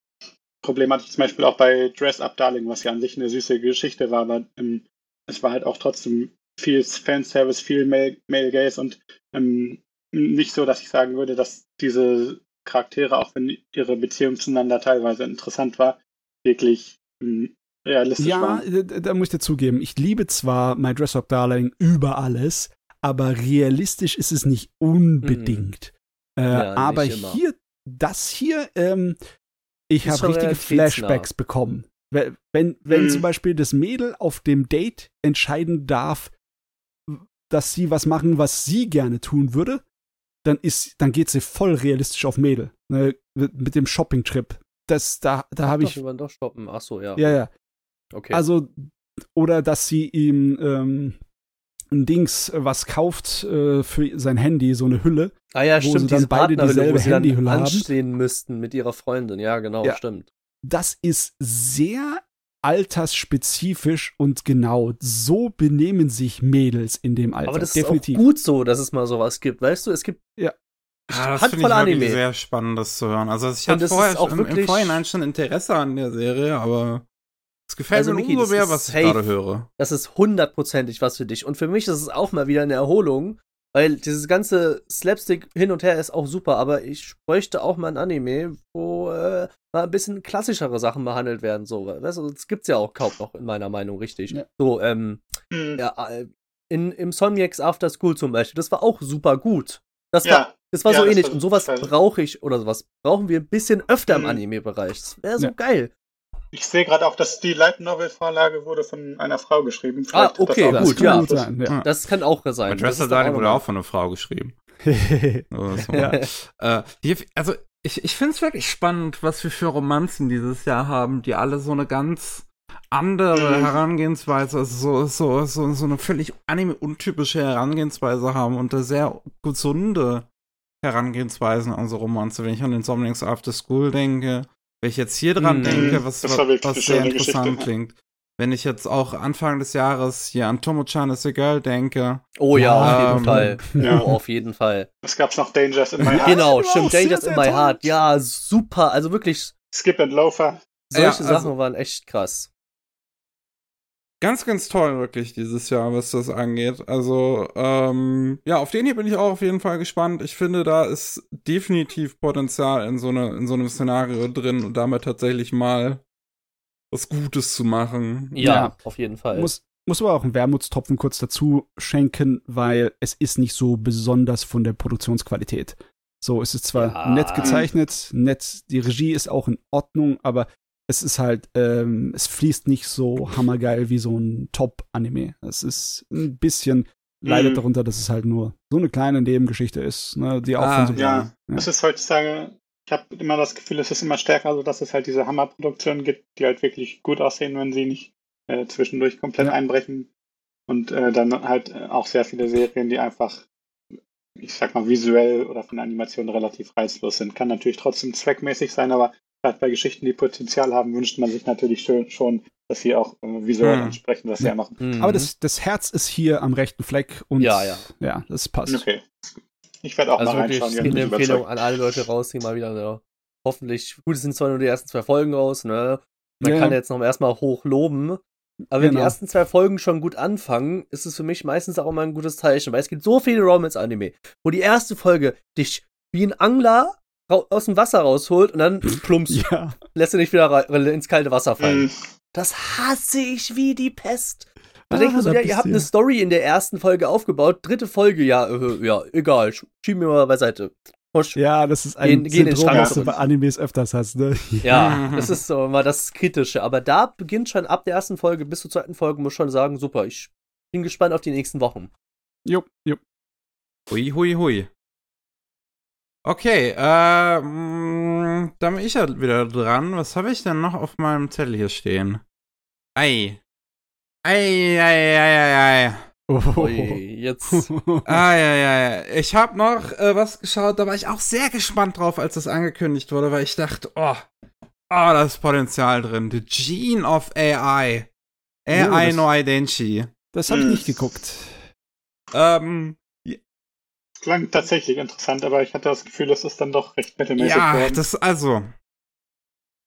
Problem hatte ich zum Beispiel auch bei Dress Up Darling, was ja an sich eine süße Geschichte war, aber ähm, es war halt auch trotzdem viel Fanservice, viel Male, Male Gaze und ähm, nicht so, dass ich sagen würde, dass diese Charaktere, auch wenn ihre Beziehung zueinander teilweise interessant war, wirklich ähm, realistisch Ja, waren. da, da muss ich dir zugeben, ich liebe zwar My Dress Up Darling über alles, aber realistisch ist es nicht unbedingt. Äh. Ja, aber hier, das hier, ähm, ich habe richtige. Flashbacks bekommen. Wenn, wenn, wenn Mhm. zum Beispiel das Mädel auf dem Date entscheiden darf, dass sie was machen, was sie gerne tun würde, dann ist, dann geht sie voll realistisch auf Mädel. Ne, mit, dem Shopping-Trip. Das, da, da habe Doch, ich, wir doch stoppen. Ach so, ja. ja, ja. Okay. Also, oder dass sie ihm ähm, ein Dings äh, was kauft äh, für sein Handy, so eine Hülle. ah ja, wo sie stimmt, dann diese beide Partnerhülle, wo dieselbe sie dann Handyhülle haben. anstehen müssten mit ihrer Freundin. Ja, genau, Ja. stimmt. Das ist sehr altersspezifisch und genau so benehmen sich Mädels in dem Alter. Aber das Definitiv. ist auch gut so, dass es mal sowas gibt. Weißt du, es gibt Ah, das Handvoll finde ich wirklich Anime. sehr spannend, das zu hören. Also ich Und hatte vorher im, im wirklich- Vorhinein schon Interesse an der Serie, aber es gefällt Also, mir Miki, umso das mehr, ist was ich safe. gerade höre. das ist hundertprozentig was für dich. Und für mich ist es auch mal wieder eine Erholung, weil dieses ganze Slapstick hin und her ist auch super, aber ich bräuchte auch mal ein Anime, wo äh, mal ein bisschen klassischere Sachen behandelt werden. So, weißt du, das gibt's ja auch kaum noch in meiner Meinung richtig. Ja. So, ähm, Mhm. ja, äh, in, im Somniacs After School zum Beispiel, das war auch super gut. Das war, Ja, das war ja, so das ähnlich. war Und sowas brauche ich, oder sowas brauchen wir ein bisschen öfter im Mhm. Anime-Bereich. Das wäre so Ja. geil. Ich sehe gerade auch, dass die Light Novel Vorlage wurde von einer Frau geschrieben. Ah, Vielleicht das okay, auch das gut, kann ja. gut sein. Ja. Das kann auch sein. Mein doch Dani wurde auch von einer Frau geschrieben. So. Ja. Äh, die, also ich, ich finde es wirklich spannend, was wir für Romanzen dieses Jahr haben, die alle so eine ganz andere Mhm. Herangehensweise, also so, so, so, so eine völlig anime-untypische Herangehensweise haben und eine sehr gesunde Herangehensweisen an so Romanze. Wenn ich an den Somnings After School denke, wenn ich jetzt hier dran Mhm. denke, was, Das war wirklich was sehr interessant Geschichte. klingt. Wenn ich jetzt auch Anfang des Jahres hier an Tomo-chan is a Girl denke, Oh ja, auf jeden Ähm, Fall. Ja. Oh, auf jeden Fall. Es gab noch Dangers in My Heart. Genau, genau, stimmt. Dangers in my heart. Ja, super. Also wirklich, Skip and Loafer. solche Ja, also- Sachen waren echt krass. Ganz, ganz toll wirklich dieses Jahr, was das angeht. Also, ähm, ja, auf den hier bin ich auch auf jeden Fall gespannt. Ich finde, da ist definitiv Potenzial in so, eine, in so einem Szenario drin und damit tatsächlich mal was Gutes zu machen. Ja, Ja. auf jeden Fall. Muss, muss aber auch einen Wermutstropfen kurz dazu schenken, weil es ist nicht so besonders von der Produktionsqualität. So, es ist zwar Ja. nett gezeichnet, nett, die Regie ist auch in Ordnung, aber es ist halt, ähm, es fließt nicht so hammergeil wie so ein Top-Anime. Es ist ein bisschen, leidet Mhm. darunter, dass es halt nur so eine kleine Nebengeschichte ist, ne, die auch Ah, von so Ja, Ja. es ist heutzutage, ich habe immer das Gefühl, es ist immer stärker, also dass es halt diese Hammerproduktionen gibt, die halt wirklich gut aussehen, wenn sie nicht äh, zwischendurch komplett Ja. einbrechen. Und äh, dann halt äh, auch sehr viele Serien, die einfach, ich sag mal, visuell oder von der Animation relativ reizlos sind. Kann natürlich trotzdem zweckmäßig sein, aber gerade bei Geschichten, die Potenzial haben, wünscht man sich natürlich schön, schon, dass sie auch äh, visuell Hm. entsprechen, was sie Ja. machen. Mhm. Aber das, das Herz ist hier am rechten Fleck und Ja, ja. ja das passt. Okay. Ich werde auch also mal wirklich reinschauen. eine Empfehlung überzeugt. an alle Leute raus, die mal wieder eine, hoffentlich, gut, es sind zwar nur die ersten zwei Folgen raus, ne? Man Ja, kann jetzt noch erstmal hoch loben. Aber wenn Genau. die ersten zwei Folgen schon gut anfangen, ist es für mich meistens auch immer ein gutes Zeichen, weil es gibt so viele Romance-Anime, wo die erste Folge dich wie ein Angler aus dem Wasser rausholt und dann plumps, Ja, lässt du dich wieder ins kalte Wasser fallen. Mhm. Das hasse ich wie die Pest. Da Ah, denke ich mir so, ja, ihr habt eine. Story in der ersten Folge aufgebaut, dritte Folge, ja, äh, ja, egal, sch- schieb mir mal beiseite. Husch. ja, das ist ein Gehen- gehen Syndrom, Schrank das du bei Animes öfters hast, ne? Ja, das ist so mal das Kritische. Aber da beginnt schon ab der ersten Folge bis zur zweiten Folge, muss ich schon sagen, super, ich bin gespannt auf die nächsten Wochen. Jupp, jupp. Hui, hui, hui. Okay, äh, mh, dann bin ich ja wieder dran. Was habe ich denn noch auf meinem Zettel hier stehen? Ei. Ei, ei, ei, ei, ei. Oh. Ui, jetzt. Ah, ja, ja, ja. Ich habe noch äh, was geschaut, da war ich auch sehr gespannt drauf, als das angekündigt wurde, weil ich dachte, oh, oh, da ist Potenzial drin. The Gene of AI. AI das- no Identity. Das habe ich nicht geguckt. Ähm, Klang tatsächlich interessant, aber ich hatte das Gefühl, das ist dann doch recht mittelmäßig ja, geworden. das, also,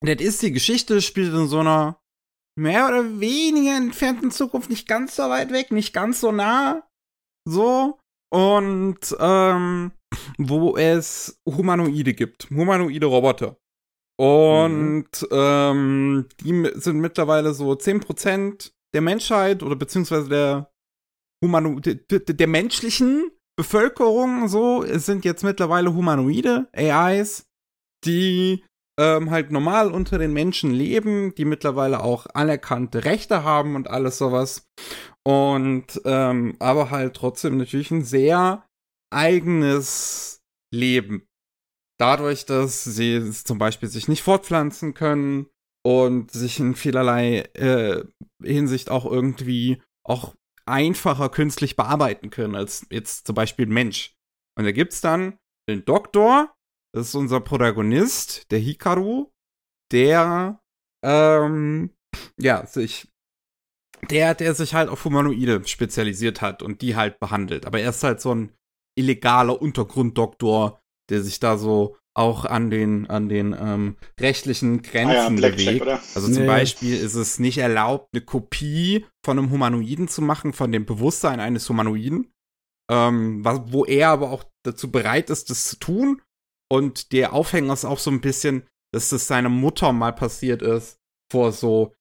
das ist die Geschichte, spielt in so einer mehr oder weniger entfernten Zukunft, nicht ganz so weit weg, nicht ganz so nah, so, und, ähm, wo es Humanoide gibt, humanoide Roboter. Und mhm. ähm, die sind mittlerweile so 10% der Menschheit oder beziehungsweise der Humano der, der menschlichen Bevölkerung so es sind jetzt mittlerweile humanoide AIs, die ähm, halt normal unter den Menschen leben, die mittlerweile auch anerkannte Rechte haben und alles sowas. Und ähm, aber halt trotzdem natürlich ein sehr eigenes Leben. Dadurch, dass sie zum Beispiel sich nicht fortpflanzen können und sich in vielerlei äh, Hinsicht auch irgendwie auch einfacher künstlich bearbeiten können als jetzt zum Beispiel ein Mensch. Und da gibt's dann den Doktor, das ist unser Protagonist, der Hikaru, der ähm, ja sich der, der sich halt auf Humanoide spezialisiert hat und die halt behandelt. Aber er ist halt so ein illegaler Untergrunddoktor, der sich da so auch an den, an den ähm, rechtlichen Grenzen ah ja, bewegt. Also zum nee. Beispiel ist es nicht erlaubt, eine Kopie von einem Humanoiden zu machen, von dem Bewusstsein eines Humanoiden. Ähm, was, wo er aber auch dazu bereit ist, das zu tun. Und der Aufhänger ist auch so ein bisschen, dass das seiner Mutter mal passiert ist, vor so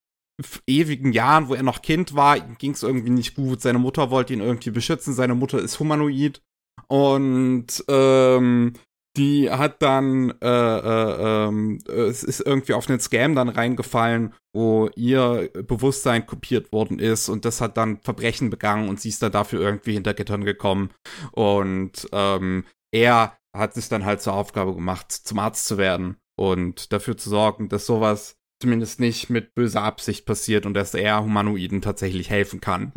ewigen Jahren, wo er noch Kind war, ging es irgendwie nicht gut. Seine Mutter wollte ihn irgendwie beschützen. Seine Mutter ist humanoid. Und ähm, die hat dann, äh, äh, äh, es ist irgendwie auf einen Scam dann reingefallen, wo ihr Bewusstsein kopiert worden ist und das hat dann Verbrechen begangen und sie ist dann dafür irgendwie hinter Gittern gekommen. Und ähm, er hat sich dann halt zur Aufgabe gemacht, zum Arzt zu werden und dafür zu sorgen, dass sowas zumindest nicht mit böser Absicht passiert und dass er Humanoiden tatsächlich helfen kann.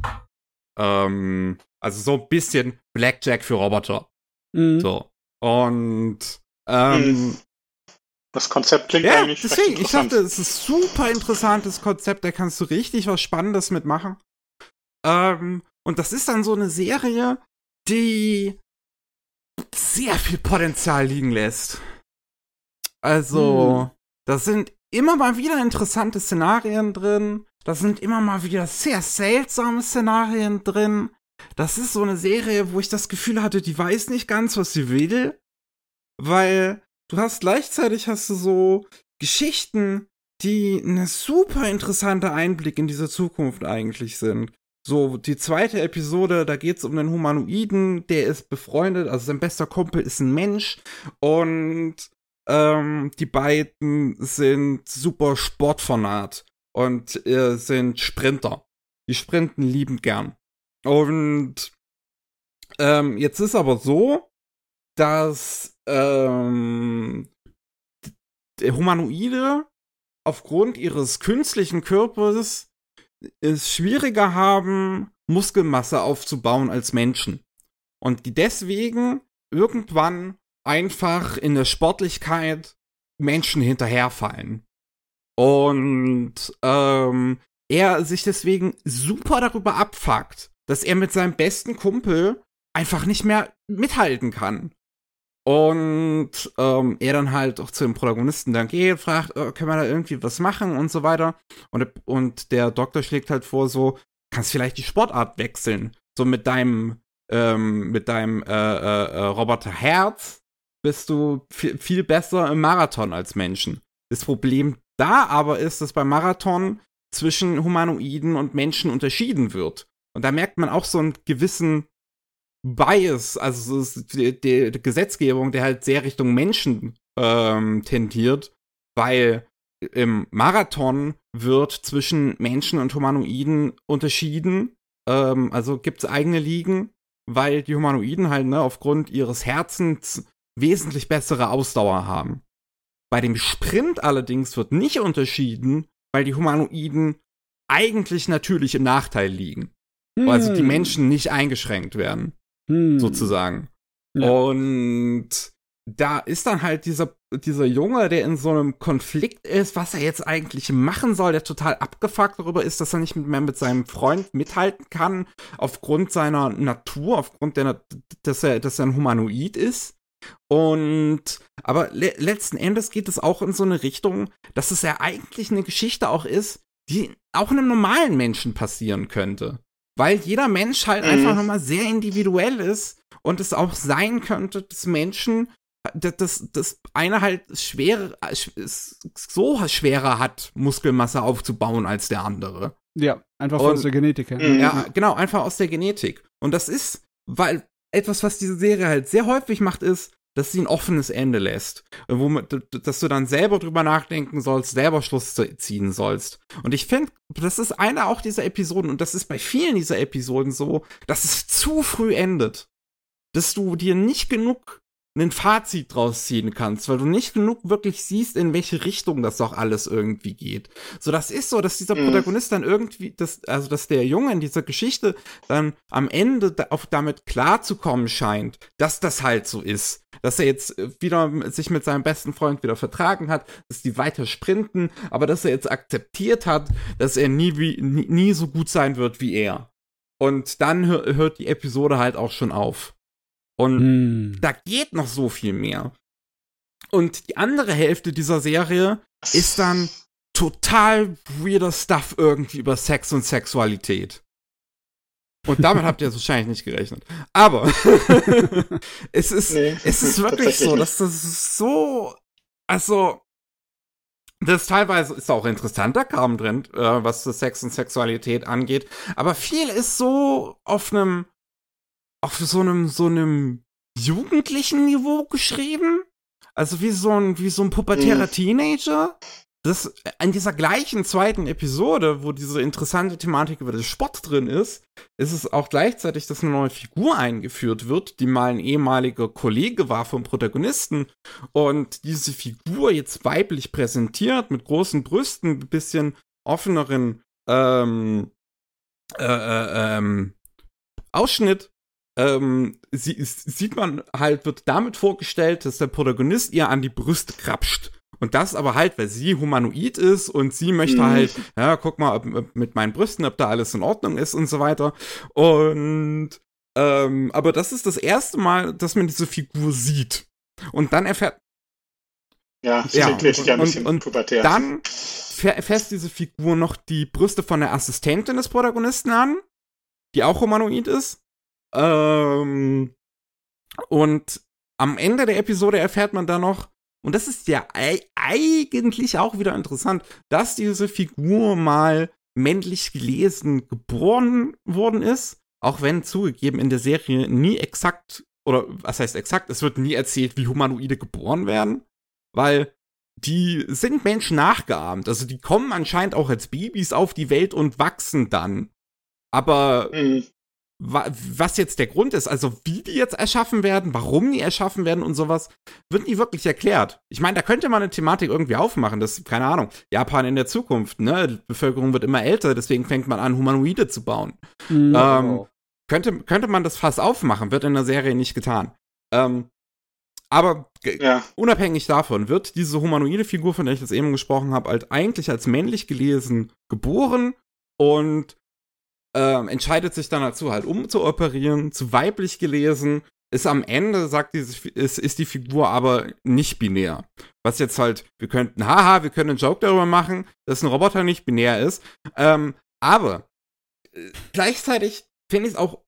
Ähm, also so ein bisschen Blackjack für Roboter. Mhm. So. Und ähm, das Konzept klingt ja, eigentlich deswegen, ich dachte, es ist ein super interessantes Konzept, da kannst du richtig was Spannendes mitmachen. Ähm, und das ist dann so eine Serie, die sehr viel Potenzial liegen lässt. Also, hm. da sind immer mal wieder interessante Szenarien drin. Da sind immer mal wieder sehr seltsame Szenarien drin das ist so eine Serie, wo ich das Gefühl hatte, die weiß nicht ganz, was sie will, weil du hast gleichzeitig hast du so Geschichten, die eine super interessante Einblick in diese Zukunft eigentlich sind. So, die zweite Episode, da geht es um den Humanoiden, der ist befreundet, also sein bester Kumpel ist ein Mensch und ähm, die beiden sind super Sportfanat und äh, sind Sprinter. Die sprinten liebend gern. Und ähm, jetzt ist aber so, dass ähm, Humanoide aufgrund ihres künstlichen Körpers es schwieriger haben, Muskelmasse aufzubauen als Menschen. Und die deswegen irgendwann einfach in der Sportlichkeit Menschen hinterherfallen. Und ähm, er sich deswegen super darüber abfuckt, dass er mit seinem besten Kumpel einfach nicht mehr mithalten kann. Und ähm, er dann halt auch zu dem Protagonisten dann geht, fragt, oh, können wir da irgendwie was machen und so weiter. Und, und der Doktor schlägt halt vor, so, kannst vielleicht die Sportart wechseln. So mit deinem, ähm, mit deinem äh, äh, äh Roboter Herz bist du viel besser im Marathon als Menschen. Das Problem da aber ist, dass beim Marathon zwischen Humanoiden und Menschen unterschieden wird. Und da merkt man auch so einen gewissen Bias, also die, die, Gesetzgebung, der halt sehr Richtung Menschen ähm, tendiert, weil im Marathon wird zwischen Menschen und Humanoiden unterschieden. Ähm, also gibt es eigene Ligen, weil die Humanoiden halt ne, aufgrund ihres Herzens wesentlich bessere Ausdauer haben. Bei dem Sprint allerdings wird nicht unterschieden, weil die Humanoiden eigentlich natürlich im Nachteil liegen. Hm. Also die hm. Menschen nicht eingeschränkt werden, hm. sozusagen. Ja. Und da ist dann halt dieser, dieser Junge, der in so einem Konflikt ist, was er jetzt eigentlich machen soll, der total abgefuckt darüber ist, dass er nicht mehr mit seinem Freund mithalten kann, aufgrund seiner Natur, aufgrund der, dass er, dass er ein Humanoid ist. Und aber le letzten Endes geht es auch in so eine Richtung, dass es ja eigentlich eine Geschichte auch ist, die auch einem normalen Menschen passieren könnte weil jeder Mensch halt mhm. einfach nochmal sehr individuell ist und es auch sein könnte, dass Menschen dass, dass eine halt schwer, so schwerer hat, Muskelmasse aufzubauen als der andere. Ja, einfach und, aus der Genetik. Ja. ja, genau, einfach aus der Genetik. Und das ist, weil etwas, was diese Serie halt sehr häufig macht, ist, dass sie ein offenes Ende lässt, wo dass du dann selber drüber nachdenken sollst, selber Schluss ziehen sollst. Und ich finde, das ist eine auch dieser Episoden und das ist bei vielen dieser Episoden so, dass es zu früh endet, dass du dir nicht genug ein Fazit draus ziehen kannst, weil du nicht genug wirklich siehst, in welche Richtung das doch alles irgendwie geht. So, das ist so, dass dieser mhm. Protagonist dann irgendwie, das, also dass der Junge in dieser Geschichte dann am Ende da, auf damit klarzukommen scheint, dass das halt so ist. Dass er jetzt äh, wieder sich mit seinem besten Freund wieder vertragen hat, dass die weiter sprinten, aber dass er jetzt akzeptiert hat, dass er nie, wie, nie, nie so gut sein wird wie er. Und dann hört die Episode halt auch schon auf. Und hm. da geht noch so viel mehr. Und die andere Hälfte dieser Serie ist dann total weirder Stuff irgendwie über Sex und Sexualität. Und damit habt ihr wahrscheinlich nicht gerechnet. Aber es ist, nee, es ist wirklich so, dass das so, also, das teilweise ist auch interessanter Kram drin, äh, was das Sex und Sexualität angeht. Aber viel ist so auf einem auf so einem, so einem jugendlichen Niveau geschrieben. Also wie so ein, wie so ein pubertärer mhm. Teenager. Das, an dieser gleichen zweiten Episode, wo diese interessante Thematik über den Sport drin ist, ist es auch gleichzeitig, dass eine neue Figur eingeführt wird, die mal ein ehemaliger Kollege war vom Protagonisten und diese Figur jetzt weiblich präsentiert, mit großen Brüsten, ein bisschen offeneren ähm, äh, äh, ähm, Ausschnitt ähm, sie, sieht man halt, wird damit vorgestellt, dass der Protagonist ihr an die Brüste krapscht. Und das aber halt, weil sie humanoid ist und sie möchte mhm. halt, ja, guck mal, ob, ob mit meinen Brüsten, ob da alles in Ordnung ist und so weiter. Und ähm, aber das ist das erste Mal, dass man diese Figur sieht. Und dann erfährt. Ja, ja und, ja ein bisschen und, und dann erfährt diese Figur noch die Brüste von der Assistentin des Protagonisten an, die auch humanoid ist. Ähm, und am Ende der Episode erfährt man dann noch, und das ist ja eigentlich auch wieder interessant, dass diese Figur mal männlich gelesen geboren worden ist, auch wenn zugegeben in der Serie nie exakt, oder was heißt exakt, es wird nie erzählt, wie Humanoide geboren werden, weil die sind Menschen nachgeahmt. Also die kommen anscheinend auch als Babys auf die Welt und wachsen dann. Aber mhm was jetzt der Grund ist, also wie die jetzt erschaffen werden, warum die erschaffen werden und sowas, wird nie wirklich erklärt. Ich meine, da könnte man eine Thematik irgendwie aufmachen, das, keine Ahnung, Japan in der Zukunft, ne? Die Bevölkerung wird immer älter, deswegen fängt man an, Humanoide zu bauen. Mhm. Ähm, könnte, könnte man das fast aufmachen, wird in der Serie nicht getan. Ähm, aber ja. unabhängig davon wird diese humanoide Figur, von der ich jetzt eben gesprochen habe, halt eigentlich als männlich gelesen geboren und ähm, entscheidet sich dann dazu, halt umzuoperieren, zu weiblich gelesen. Ist am Ende, sagt diese, ist, ist die Figur aber nicht binär. Was jetzt halt, wir könnten, haha, wir können einen Joke darüber machen, dass ein Roboter nicht binär ist. Ähm, aber äh, gleichzeitig finde ich es auch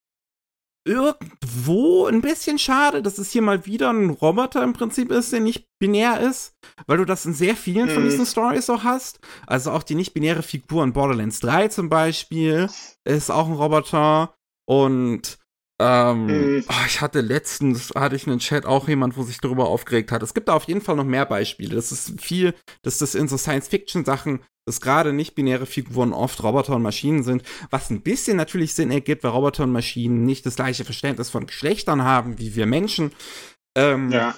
irgendwo ein bisschen schade, dass es hier mal wieder ein Roboter im Prinzip ist, der nicht binär ist, weil du das in sehr vielen mhm. von diesen Stories auch hast. Also auch die nicht-binäre Figur in Borderlands 3 zum Beispiel ist auch ein Roboter und ähm, mhm. oh, ich hatte letztens, hatte ich einen Chat auch jemand, wo sich darüber aufgeregt hat. Es gibt da auf jeden Fall noch mehr Beispiele. Das ist viel, dass das in so Science-Fiction-Sachen, dass gerade nicht-binäre Figuren oft Roboter und Maschinen sind, was ein bisschen natürlich Sinn ergibt, weil Roboter und Maschinen nicht das gleiche Verständnis von Geschlechtern haben wie wir Menschen. Ähm, ja.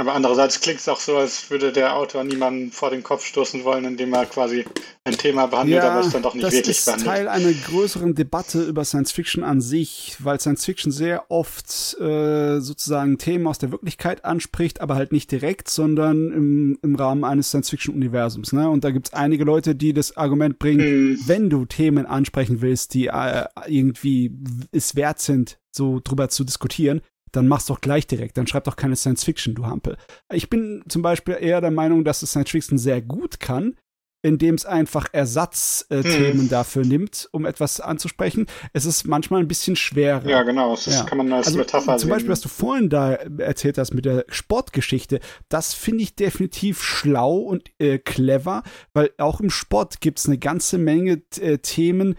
Aber andererseits klingt es auch so, als würde der Autor niemanden vor den Kopf stoßen wollen, indem er quasi ein Thema behandelt, ja, aber es dann doch nicht wirklich behandelt. Das ist Teil einer größeren Debatte über Science Fiction an sich, weil Science Fiction sehr oft äh, sozusagen Themen aus der Wirklichkeit anspricht, aber halt nicht direkt, sondern im, im Rahmen eines Science Fiction Universums. Ne? Und da gibt es einige Leute, die das Argument bringen, hm. wenn du Themen ansprechen willst, die äh, irgendwie es wert sind, so drüber zu diskutieren, dann mach's doch gleich direkt. Dann schreib doch keine Science Fiction, du Hampel. Ich bin zum Beispiel eher der Meinung, dass es Science Fiction sehr gut kann, indem es einfach Ersatzthemen Mhm. dafür nimmt, um etwas anzusprechen. Es ist manchmal ein bisschen schwerer. Ja, genau. Das Ja. kann man als Also Metapher zum sehen. Beispiel, was du vorhin da erzählt hast mit der Sportgeschichte, das finde ich definitiv schlau und äh, clever, weil auch im Sport gibt es eine ganze Menge äh, Themen,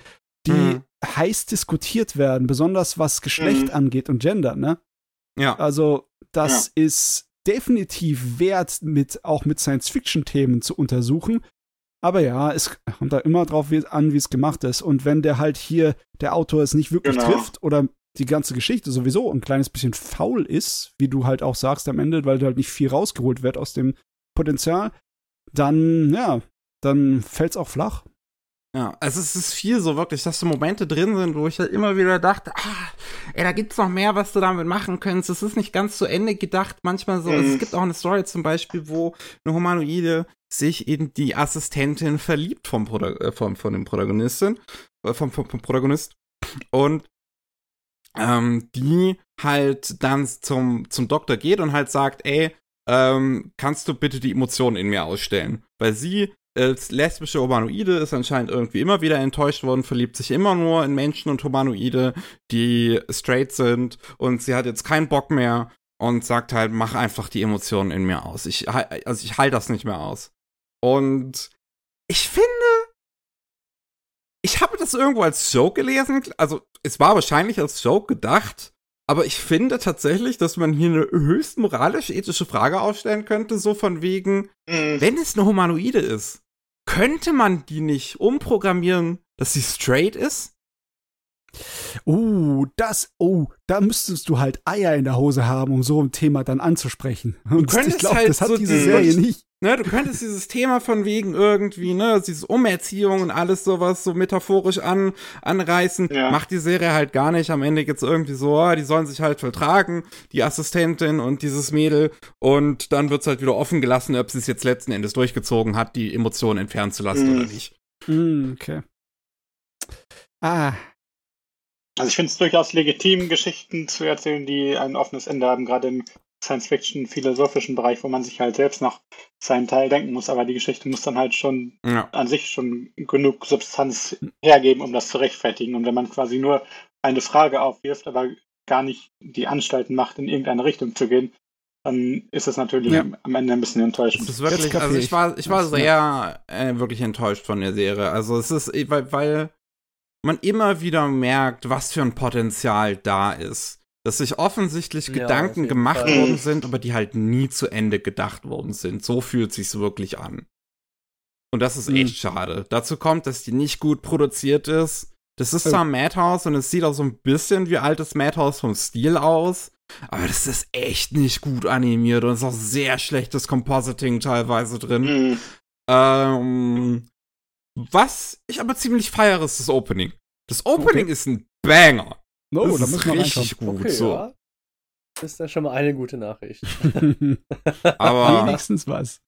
die Mhm. heiß diskutiert werden, besonders was Geschlecht Mhm. angeht und Gender, ne? Ja. Also, das ist definitiv wert, mit, auch mit Science-Fiction-Themen zu untersuchen. Aber ja, es kommt da immer drauf an, wie es gemacht ist. Und wenn der halt hier, der Autor es nicht wirklich Genau. trifft oder die ganze Geschichte sowieso ein kleines bisschen faul ist, wie du halt auch sagst am Ende, weil da halt nicht viel rausgeholt wird aus dem Potenzial, dann, ja, dann fällt's auch flach. Ja, also es ist viel so wirklich, dass so Momente drin sind, wo ich halt immer wieder dachte, ah, ey, da gibt's noch mehr, was du damit machen könntest. Es ist nicht ganz zu Ende gedacht. Manchmal so, Mhm. es gibt auch eine Story zum Beispiel, wo eine Humanoide sich in die Assistentin verliebt vom, Proda äh, vom von dem Protagonistin, äh, vom, vom, vom Protagonist. Und ähm, die halt dann zum, zum Doktor geht und halt sagt, ey, ähm, kannst du bitte die Emotionen in mir ausstellen? Weil sie als lesbische Humanoide ist anscheinend irgendwie immer wieder enttäuscht worden, verliebt sich immer nur in Menschen und Humanoide, die straight sind und sie hat jetzt keinen Bock mehr und sagt halt, mach einfach die Emotionen in mir aus. Ich, also ich halte das nicht mehr aus. Und ich finde, ich habe das irgendwo als Joke gelesen, also es war wahrscheinlich als Joke gedacht, aber ich finde tatsächlich, dass man hier eine höchst moralisch-ethische Frage aufstellen könnte, so von wegen, Mhm. wenn es eine Humanoide ist, könnte man die nicht umprogrammieren, dass sie straight ist? Uh, das, oh, da müsstest du halt Eier in der Hose haben, um so ein Thema dann anzusprechen. Und ich könntest glaube, halt das hat so diese die- Serie nicht. Ne, du könntest dieses Thema von wegen irgendwie, ne, dieses Umerziehung und alles sowas so metaphorisch an, anreißen, Ja. macht die Serie halt gar nicht. Am Ende geht's irgendwie so, ah, die sollen sich halt vertragen, die Assistentin und dieses Mädel, und dann wird's halt wieder offen gelassen, ob sie es jetzt letzten Endes durchgezogen hat, die Emotionen entfernen zu lassen Mhm. oder nicht. Mm, okay. Ah, Also ich finde es durchaus legitim, Geschichten zu erzählen, die ein offenes Ende haben, gerade im Science-Fiction-philosophischen Bereich, wo man sich halt selbst noch seinen Teil denken muss, aber die Geschichte muss dann halt schon Ja. an sich schon genug Substanz hergeben, um das zu rechtfertigen. Und wenn man quasi nur eine Frage aufwirft, aber gar nicht die Anstalten macht, in irgendeine Richtung zu gehen, dann ist es natürlich Ja. am- Ende ein bisschen enttäuschend. Es ist wirklich, also ich. war, ich war Das, sehr äh, wirklich enttäuscht von der Serie. Also es ist, weil, weil man immer wieder merkt, was für ein Potenzial da ist. Dass sich offensichtlich Ja, Gedanken gemacht Fall. worden sind, aber die halt nie zu Ende gedacht worden sind. So fühlt sich's wirklich an. Und das ist Mhm. echt schade. Dazu kommt, dass die nicht gut produziert ist. Das ist Oh. zwar Madhouse und es sieht auch so ein bisschen wie altes Madhouse vom Stil aus, aber das ist echt nicht gut animiert und es ist auch sehr schlechtes Compositing teilweise drin. Mhm. Ähm, was ich aber ziemlich feiere, ist das Opening. Das Opening ist ein Banger. no, das da ist richtig gut. Okay, so. ja. Das ist ja schon mal eine gute Nachricht. Aber Wenigstens was.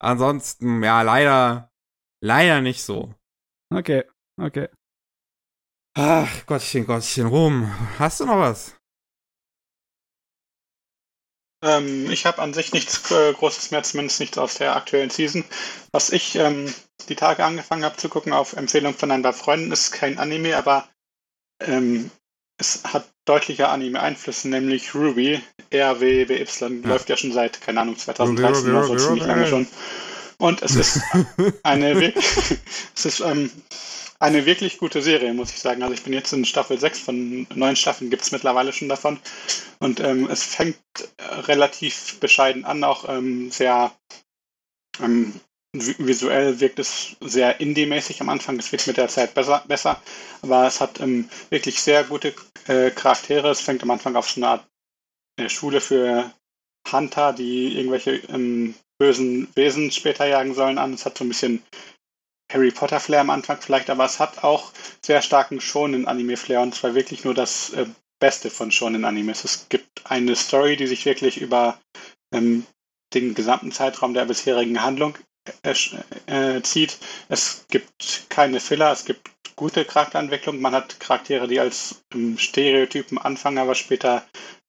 ansonsten, ja, leider, leider nicht so. Okay, okay. Ach, Gottchen, Gottchen, rum. Hast du noch was? Ähm, ich habe an sich nichts äh, Großes mehr, zumindest nicht aus der aktuellen Season. Was ich ähm, die Tage angefangen habe zu gucken auf Empfehlung von ein paar Freunden, ist kein Anime, aber ähm, es hat deutliche Anime-Einflüsse, nämlich Ruby, R-W-B-Y, Ja. läuft ja schon seit, keine Ahnung, 2013 Ruby, oder so ziemlich lange schon. Und es ist eine, es ist, ähm, eine wirklich gute Serie, muss ich sagen. Also ich bin jetzt in Staffel 6 von neun Staffeln, gibt es mittlerweile schon davon. Und ähm, es fängt äh, relativ bescheiden an, auch ähm, sehr ähm, vi- visuell wirkt es sehr indie-mäßig am Anfang. Es wird mit der Zeit besser, besser. aber es hat ähm, wirklich sehr gute äh, Charaktere. Es fängt am Anfang auf so eine Art äh, Schule für Hunter, die irgendwelche ähm, bösen Wesen später jagen sollen, an. Es hat so ein bisschen Harry Potter Flair am Anfang vielleicht, aber es hat auch sehr starken Shonen Anime Flair und zwar wirklich nur das äh, Beste von Shonen Animes. Es gibt eine Story, die sich wirklich über ähm, den gesamten Zeitraum der bisherigen Handlung äh, äh, zieht. Es gibt keine Filler, es gibt gute Charakterentwicklung. Man hat Charaktere, die als ähm, Stereotypen anfangen, aber später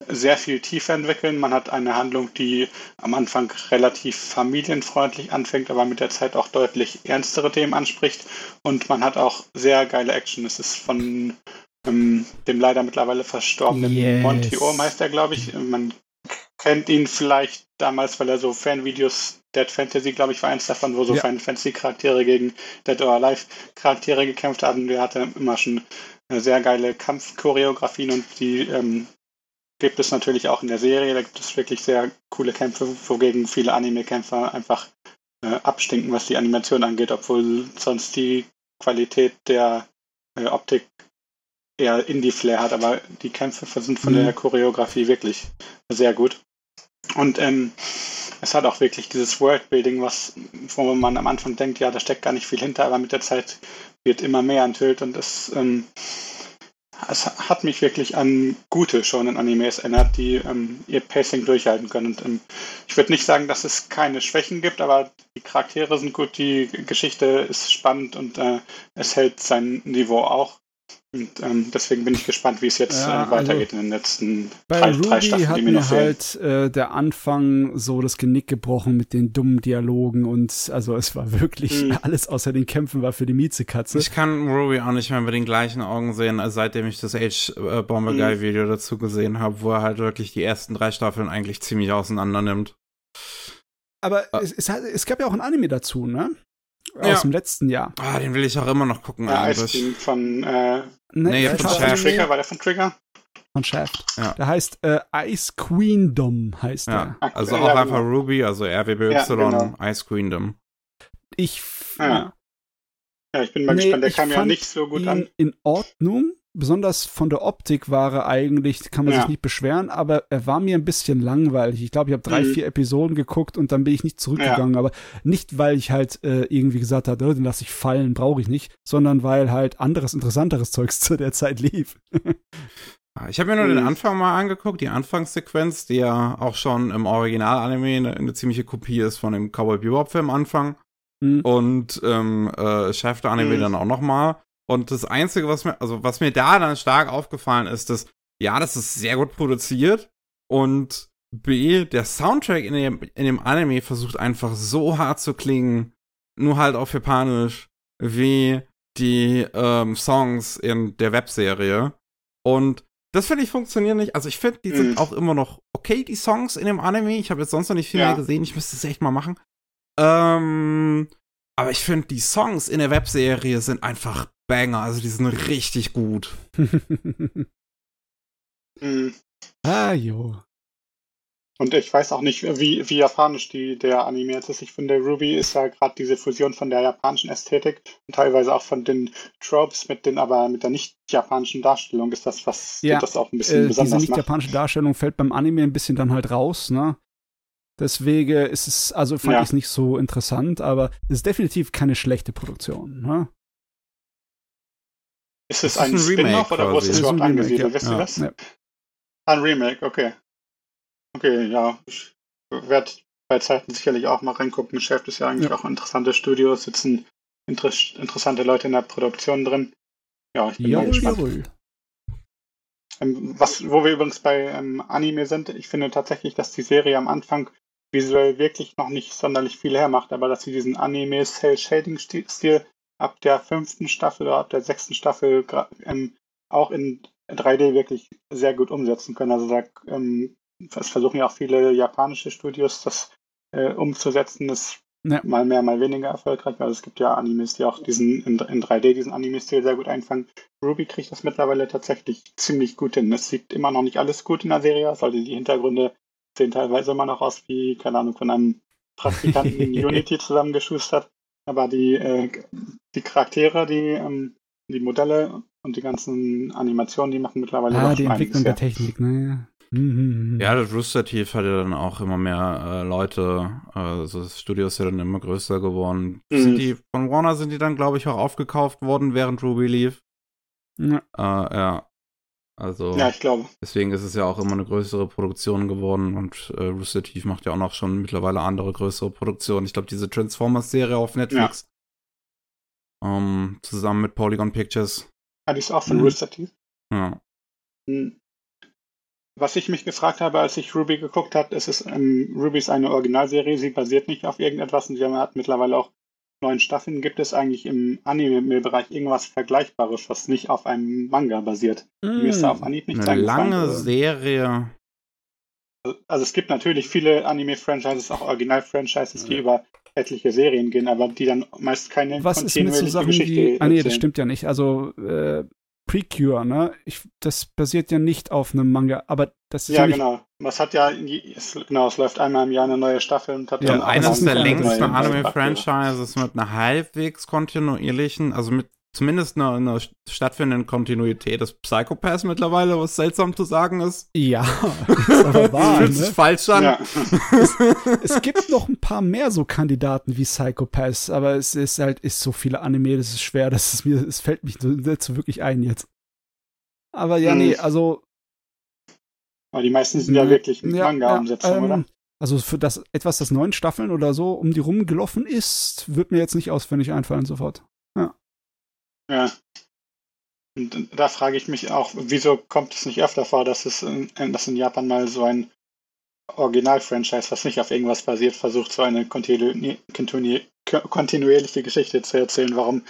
sehr viel tiefer entwickeln. Man hat eine Handlung, die am Anfang relativ familienfreundlich anfängt, aber mit der Zeit auch deutlich ernstere Themen anspricht. Und man hat auch sehr geile Action. Es ist von ähm, dem leider mittlerweile verstorbenen Yes. Monty Ohm heißt er, glaube ich. Man kennt ihn vielleicht damals, weil er so Fanvideos, Dead Fantasy, glaube ich, war eins davon, wo so Ja. Final Fantasy Charaktere gegen Dead or Alive Charaktere gekämpft haben. Der hatte immer schon äh, sehr geile Kampfchoreografien und die ähm, gibt es natürlich auch in der Serie. Da gibt es wirklich sehr coole Kämpfe, wogegen viele Anime-Kämpfer einfach äh, abstinken, was die Animation angeht, obwohl sonst die Qualität der äh, Optik eher Indie-Flair hat, aber die Kämpfe sind von Mhm. der Choreografie wirklich sehr gut. Und ähm, es hat auch wirklich dieses Worldbuilding, was, wo man am Anfang denkt, ja, da steckt gar nicht viel hinter, aber mit der Zeit wird immer mehr enthüllt und es, ähm, es hat mich wirklich an gute shonen Animes erinnert, die ähm, ihr Pacing durchhalten können. Und ähm, ich würde nicht sagen, dass es keine Schwächen gibt, aber die Charaktere sind gut, die Geschichte ist spannend und äh, es hält sein Niveau auch. Und ähm, deswegen bin ich gespannt, wie es jetzt Ja, äh, weitergeht in den letzten Bei drei, drei Ruby Staffeln, hat die mir noch halt äh, der Anfang so das Genick gebrochen mit den dummen Dialogen und also es war wirklich Mhm. alles außer den Kämpfen war für die Miezekatze. Ich kann Ruby auch nicht mehr mit den gleichen Augen sehen, als seitdem ich das Age äh, Bomber Mhm. Guy Video dazu gesehen habe, wo er halt wirklich die ersten drei Staffeln eigentlich ziemlich auseinander nimmt. Aber Ah. es, es, es gab ja auch ein Anime dazu, ne? Aus Ja. dem letzten Jahr. Ah, den will ich auch immer noch gucken Ja, eigentlich. Cream von, äh, Nee, das von Shaft. Trigger, war der von Trigger? Von Shaft. Ja. Der heißt äh, Ice Queendom, heißt Ja, der. also Ja, auch genau. einfach Ruby, also RWBY, Ja, genau. Ice Queendom. Ich Ja. Ja, ich bin mal Nee, gespannt. Der kam ja nicht so gut ihn an. in Ordnung. Besonders von der Optik war er eigentlich, kann man Ja. sich nicht beschweren, aber er war mir ein bisschen langweilig. Ich glaube, ich habe drei, Mhm. vier Episoden geguckt und dann bin ich nicht zurückgegangen. Aber nicht, weil ich halt äh, irgendwie gesagt habe, oh, den lasse ich fallen, brauche ich nicht, sondern weil halt anderes, interessanteres Zeugs zu der Zeit lief. Ah, Ich habe mir nur den Mhm. Anfang mal angeguckt, die Anfangssequenz, die ja auch schon im Original-Anime eine, eine ziemliche Kopie ist von dem Cowboy Bebop-Film Anfang. Mhm. und ähm, äh, Chef der Anime Mhm. dann auch noch mal. Und das Einzige, was mir, also was mir da dann stark aufgefallen ist, dass, ja, das ist sehr gut produziert und B, der Soundtrack in dem, in dem Anime versucht einfach so hart zu klingen, nur halt auf Japanisch, wie die ähm, Songs in der Webserie. Und das finde ich funktioniert nicht. Also ich finde, die sind Mhm. auch immer noch okay, die Songs in dem Anime. Ich habe jetzt sonst noch nicht viel Ja. mehr gesehen. Ich müsste es echt mal machen. Ähm, aber ich finde, die Songs in der Webserie sind einfach Banger. Also die sind richtig gut. Mhm. ah, jo. Und ich weiß auch nicht, wie, wie japanisch die, der Anime jetzt ist. Ich finde, Ruby ist ja gerade diese Fusion von der japanischen Ästhetik und teilweise auch von den Tropes mit den, aber mit der nicht japanischen Darstellung ist das, was Ja, das auch ein bisschen Äh, diese besonders nicht macht. japanische Darstellung fällt beim Anime ein bisschen dann halt raus, ne? Deswegen ist es, also fand Ja. ich es nicht so interessant, aber es ist definitiv keine schlechte Produktion, ne? Ist es ein, ein Remake Spin-off oder wo ist es überhaupt angesiedelt? ja. Wisst ihr Ja. das? Ja. Ein Remake, okay. Okay, ja. Ich werde bei Zeiten sicherlich auch mal reingucken. Chef ist ja eigentlich Ja. auch ein interessantes Studio, sitzen inter interessante Leute in der Produktion drin. Ja, ich bin mal Jawohl, gespannt. Ähm, was, wo wir übrigens bei ähm, Anime sind, ich finde tatsächlich, dass die Serie am Anfang visuell wirklich noch nicht sonderlich viel hermacht, aber dass sie diesen Anime-Cell-Shading-Stil ab der fünften Staffel oder ab der sechsten Staffel ähm, auch in 3D wirklich sehr gut umsetzen können. Also da ähm, das versuchen ja auch viele japanische Studios, das äh, umzusetzen. Das Ja. mal mehr, mal weniger erfolgreich. Also es gibt ja Animes, die auch diesen in, in 3D diesen Anime-Stil sehr gut einfangen. Ruby kriegt das mittlerweile tatsächlich ziemlich gut hin. Es sieht immer noch nicht alles gut in der Serie aus, also die Hintergründe sehen teilweise immer noch aus wie, keine Ahnung, von einem Praktikanten in. Unity zusammengeschustert. Aber die, äh, die Charaktere, die, ähm, die Modelle und die ganzen Animationen, die machen mittlerweile Ah, die Entwicklung der. Technik, ne? Mhm. Ja, das Rooster Teeth hat ja dann auch immer mehr äh, Leute, also das Studio ist ja dann immer größer geworden. Mhm. Sind die, von Warner sind die dann, glaube ich, auch aufgekauft worden, während Ruby lief. Ja. Äh, ja. Also, Ja, ich glaube. deswegen ist es ja auch immer eine größere Produktion geworden und äh, Rooster Teeth macht ja auch noch schon mittlerweile andere größere Produktionen. Ich glaube, diese Transformers-Serie auf Netflix Ähm, zusammen mit Polygon Pictures. Ah, die ist auch von Mhm. Rooster Teeth. Ja. Hm. Was ich mich gefragt habe, als ich Ruby geguckt habe, ist es, ähm, Ruby ist eine Originalserie, sie basiert nicht auf irgendetwas und sie hat mittlerweile auch neun Staffeln. Gibt es eigentlich im Anime-Bereich irgendwas Vergleichbares, was nicht auf einem Manga basiert? Mir ist da auf Anhieb nichts Eine lange Serie. Also es gibt natürlich viele Anime-Franchises, auch Original-Franchises, die über etliche Serien gehen, aber die dann meist keine Was ist mit so Sachen Geschichte wie. Ah, nee, das stimmt ja nicht. Also, äh, Precure, ne? Ich, das basiert ja nicht auf einem Manga, aber das ist ja, Ja, nicht. genau. Was hat ja, es, genau, es läuft einmal im Jahr eine neue Staffel und hat Ja, dann Eines das der ist eine längsten Anime-Franchises mit einer halbwegs kontinuierlichen, also mit zumindest einer, einer stattfindenden Kontinuität des Psychopaths mittlerweile, was seltsam zu sagen ist. Ja, ist aber wahr, Fühlt sich ne? falsch an. Ja. Es gibt noch ein paar mehr so Kandidaten wie Psychopaths, aber es ist halt, ist so viele Anime, das ist schwer, das ist mir, es fällt mich so- nicht so wirklich ein jetzt. Aber ja, Hm. nee, also. Aber die meisten sind ja wirklich ja, Manga-Umsetzungen, ähm, oder? Also für das etwas, das neun Staffeln oder so um die rum gelaufen ist, wird mir jetzt nicht auswendig einfallen sofort. Ja. Und da frage ich mich auch, wieso kommt es nicht öfter vor, dass es in, dass in Japan mal so ein Original-Franchise, was nicht auf irgendwas basiert, versucht, so eine kontinu kontinu kontinuierliche Geschichte zu erzählen. Warum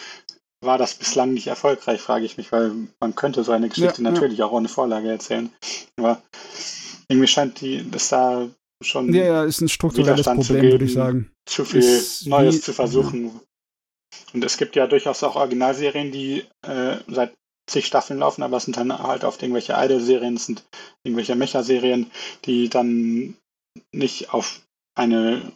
war das bislang nicht erfolgreich, frage ich mich, weil man könnte so eine Geschichte Ja, ja. natürlich auch ohne Vorlage erzählen. Aber irgendwie scheint die, das da schon Ja, ja, ist ein strukturelles Widerstand zu Problem, würde ich sagen. zu viel Ist Neues zu versuchen. Und es gibt ja durchaus auch Originalserien, die äh, seit zig Staffeln laufen, aber es sind dann halt oft irgendwelche Idol-Serien, es sind irgendwelche Mecha-Serien, die dann nicht auf eine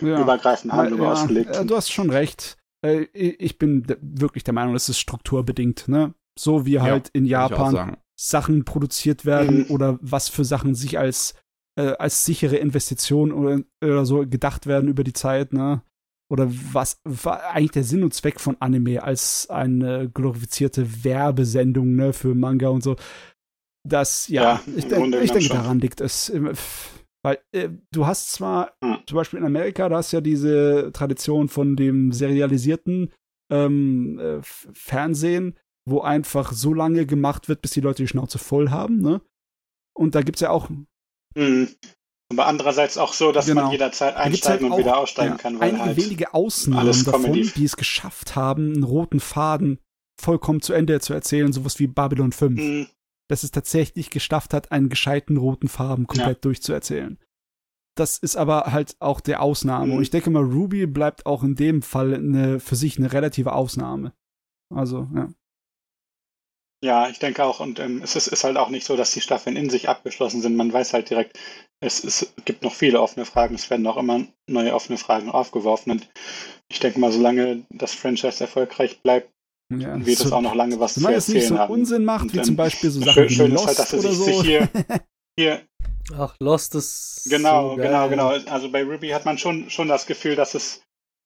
Ja. übergreifende Handlung ja, ausgelegt äh, sind. du hast schon recht. Äh, Ich bin wirklich der Meinung, das ist strukturbedingt, ne? So wie halt in ich auch Japan. Sachen produziert werden Mhm. oder was für Sachen sich als, äh, als sichere Investition oder, oder so gedacht werden über die Zeit, ne? Oder was war eigentlich der Sinn und Zweck von Anime als eine glorifizierte Werbesendung, ne, für Manga und so. Das, ja, Ja, ich, Grunde ich denke, daran liegt es. Ähm, Weil äh, du hast zwar, Hm. zum Beispiel in Amerika, da hast ja diese Tradition von dem serialisierten ähm, äh, Fernsehen, wo einfach so lange gemacht wird, bis die Leute die Schnauze voll haben, ne? Und da gibt's ja auch Mhm. Aber andererseits auch so, dass Genau. man jederzeit einsteigen halt und wieder auch, aussteigen ja, kann, weil einige halt wenige Ausnahmen davon, Comedy- die es geschafft haben, einen roten Faden vollkommen zu Ende zu erzählen, sowas wie Babylon 5, Mhm. dass es tatsächlich geschafft hat, einen gescheiten roten Faden komplett durchzuerzählen. Das ist aber halt auch der Ausnahme. Mhm. Und ich denke mal, Ruby bleibt auch in dem Fall eine, für sich eine relative Ausnahme. Also, ja. Ja, ich denke auch. Und ähm, es ist, ist halt auch nicht so, dass die Staffeln in sich abgeschlossen sind. Man weiß halt direkt, es, es gibt noch viele offene Fragen. Es werden auch immer neue offene Fragen aufgeworfen. Und ich denke mal, solange das Franchise erfolgreich bleibt, ja wird es so, auch noch lange was zu Solange es nicht erzählen so haben. Unsinn macht, Und, wie zum Beispiel so Sachen schön, wie schön ist Lost halt, dass er oder sich, so. sich hier, hier Ach, Lost ist. Genau, so genau, geil. genau. Also bei Ruby hat man schon, schon das Gefühl, dass es,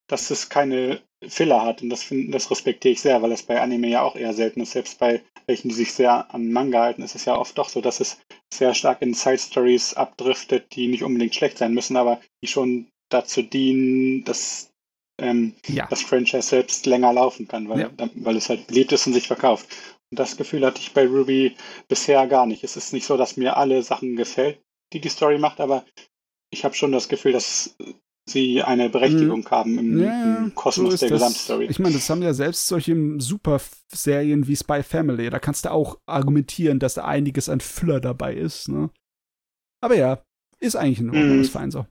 dass es keine Filler hat. Und das, find, das respektiere ich sehr, weil das bei Anime ja auch eher selten ist. Selbst bei welchen, die sich sehr an Manga halten, ist es ja oft doch so, dass es sehr stark in Side Stories abdriftet, die nicht unbedingt schlecht sein müssen, aber die schon dazu dienen, dass ähm, ja. das Franchise selbst länger laufen kann, weil, Ja. weil es halt beliebt ist und sich verkauft. Und das Gefühl hatte ich bei Ruby bisher gar nicht. Es ist nicht so, dass mir alle Sachen gefällt, die die Story macht, aber ich habe schon das Gefühl, dass sie eine Berechtigung haben im. Ja, im Kosmos ist der das. Gesamtstory. Ich meine, das haben ja selbst solche Super-Serien wie Spy Family. Da kannst du auch argumentieren, dass da einiges an Füller dabei ist. Ne? Aber ja, ist eigentlich in Ordnung, Mhm. ist fein so.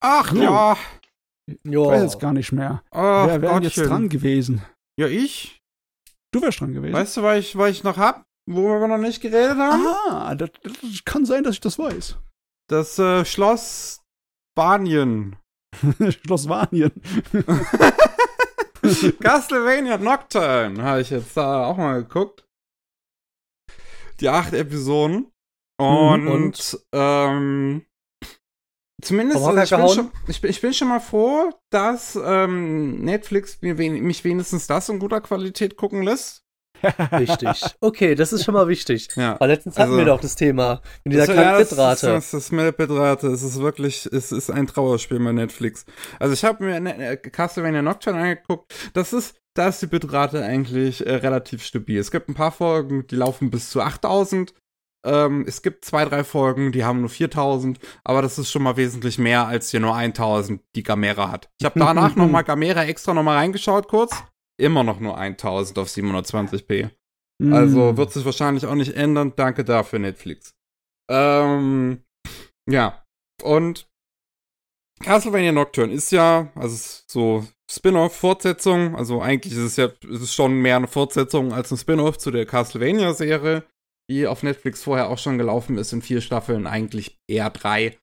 Ach Gut. ja. Ich Ja. weiß jetzt gar nicht mehr. Ach, Wer wäre jetzt dran gewesen? Ja, ich. Du wärst dran gewesen. Weißt du, was ich, was ich noch hab, wo wir noch nicht geredet haben? Ah, das, das kann sein, dass ich das weiß. Das äh, Schloss Spanien. Schloss Wanien. Castlevania Nocturne habe ich jetzt da auch mal geguckt. Die acht Episoden. Und, Mhm, und? ähm, zumindest, also ich, bin schon, ich, bin, ich bin schon mal froh, dass ähm, Netflix mir wen, mich wenigstens das in guter Qualität gucken lässt. Wichtig. Okay, das ist schon mal wichtig. Ja. Weil letztens hatten Also- wir doch das Thema mit dieser Das- ja, das. Das, das Melbitrate, es ist wirklich, es ist ein Trauerspiel bei Netflix. Also ich habe mir ne- äh, Castlevania Nocturne angeguckt. Das ist, da ist die Bitrate eigentlich äh, relativ stabil. Es gibt ein paar Folgen, die laufen bis zu 8000. Ähm, es gibt zwei, drei Folgen, die haben nur 4000, aber das ist schon mal wesentlich mehr als hier nur 1000, die Gamera hat. Ich habe danach noch mal Gamera extra noch mal reingeschaut kurz. Immer noch nur 1000 auf 720p. Also Mm. wird sich wahrscheinlich auch nicht ändern. Danke dafür, Netflix. Ähm, ja. Und Castlevania Nocturne ist ja, also so Spin-off, Fortsetzung. Also eigentlich ist es ja, ist es schon mehr eine Fortsetzung als ein Spin-off zu der Castlevania-Serie, die auf Netflix vorher auch schon gelaufen ist in vier Staffeln, eigentlich eher drei.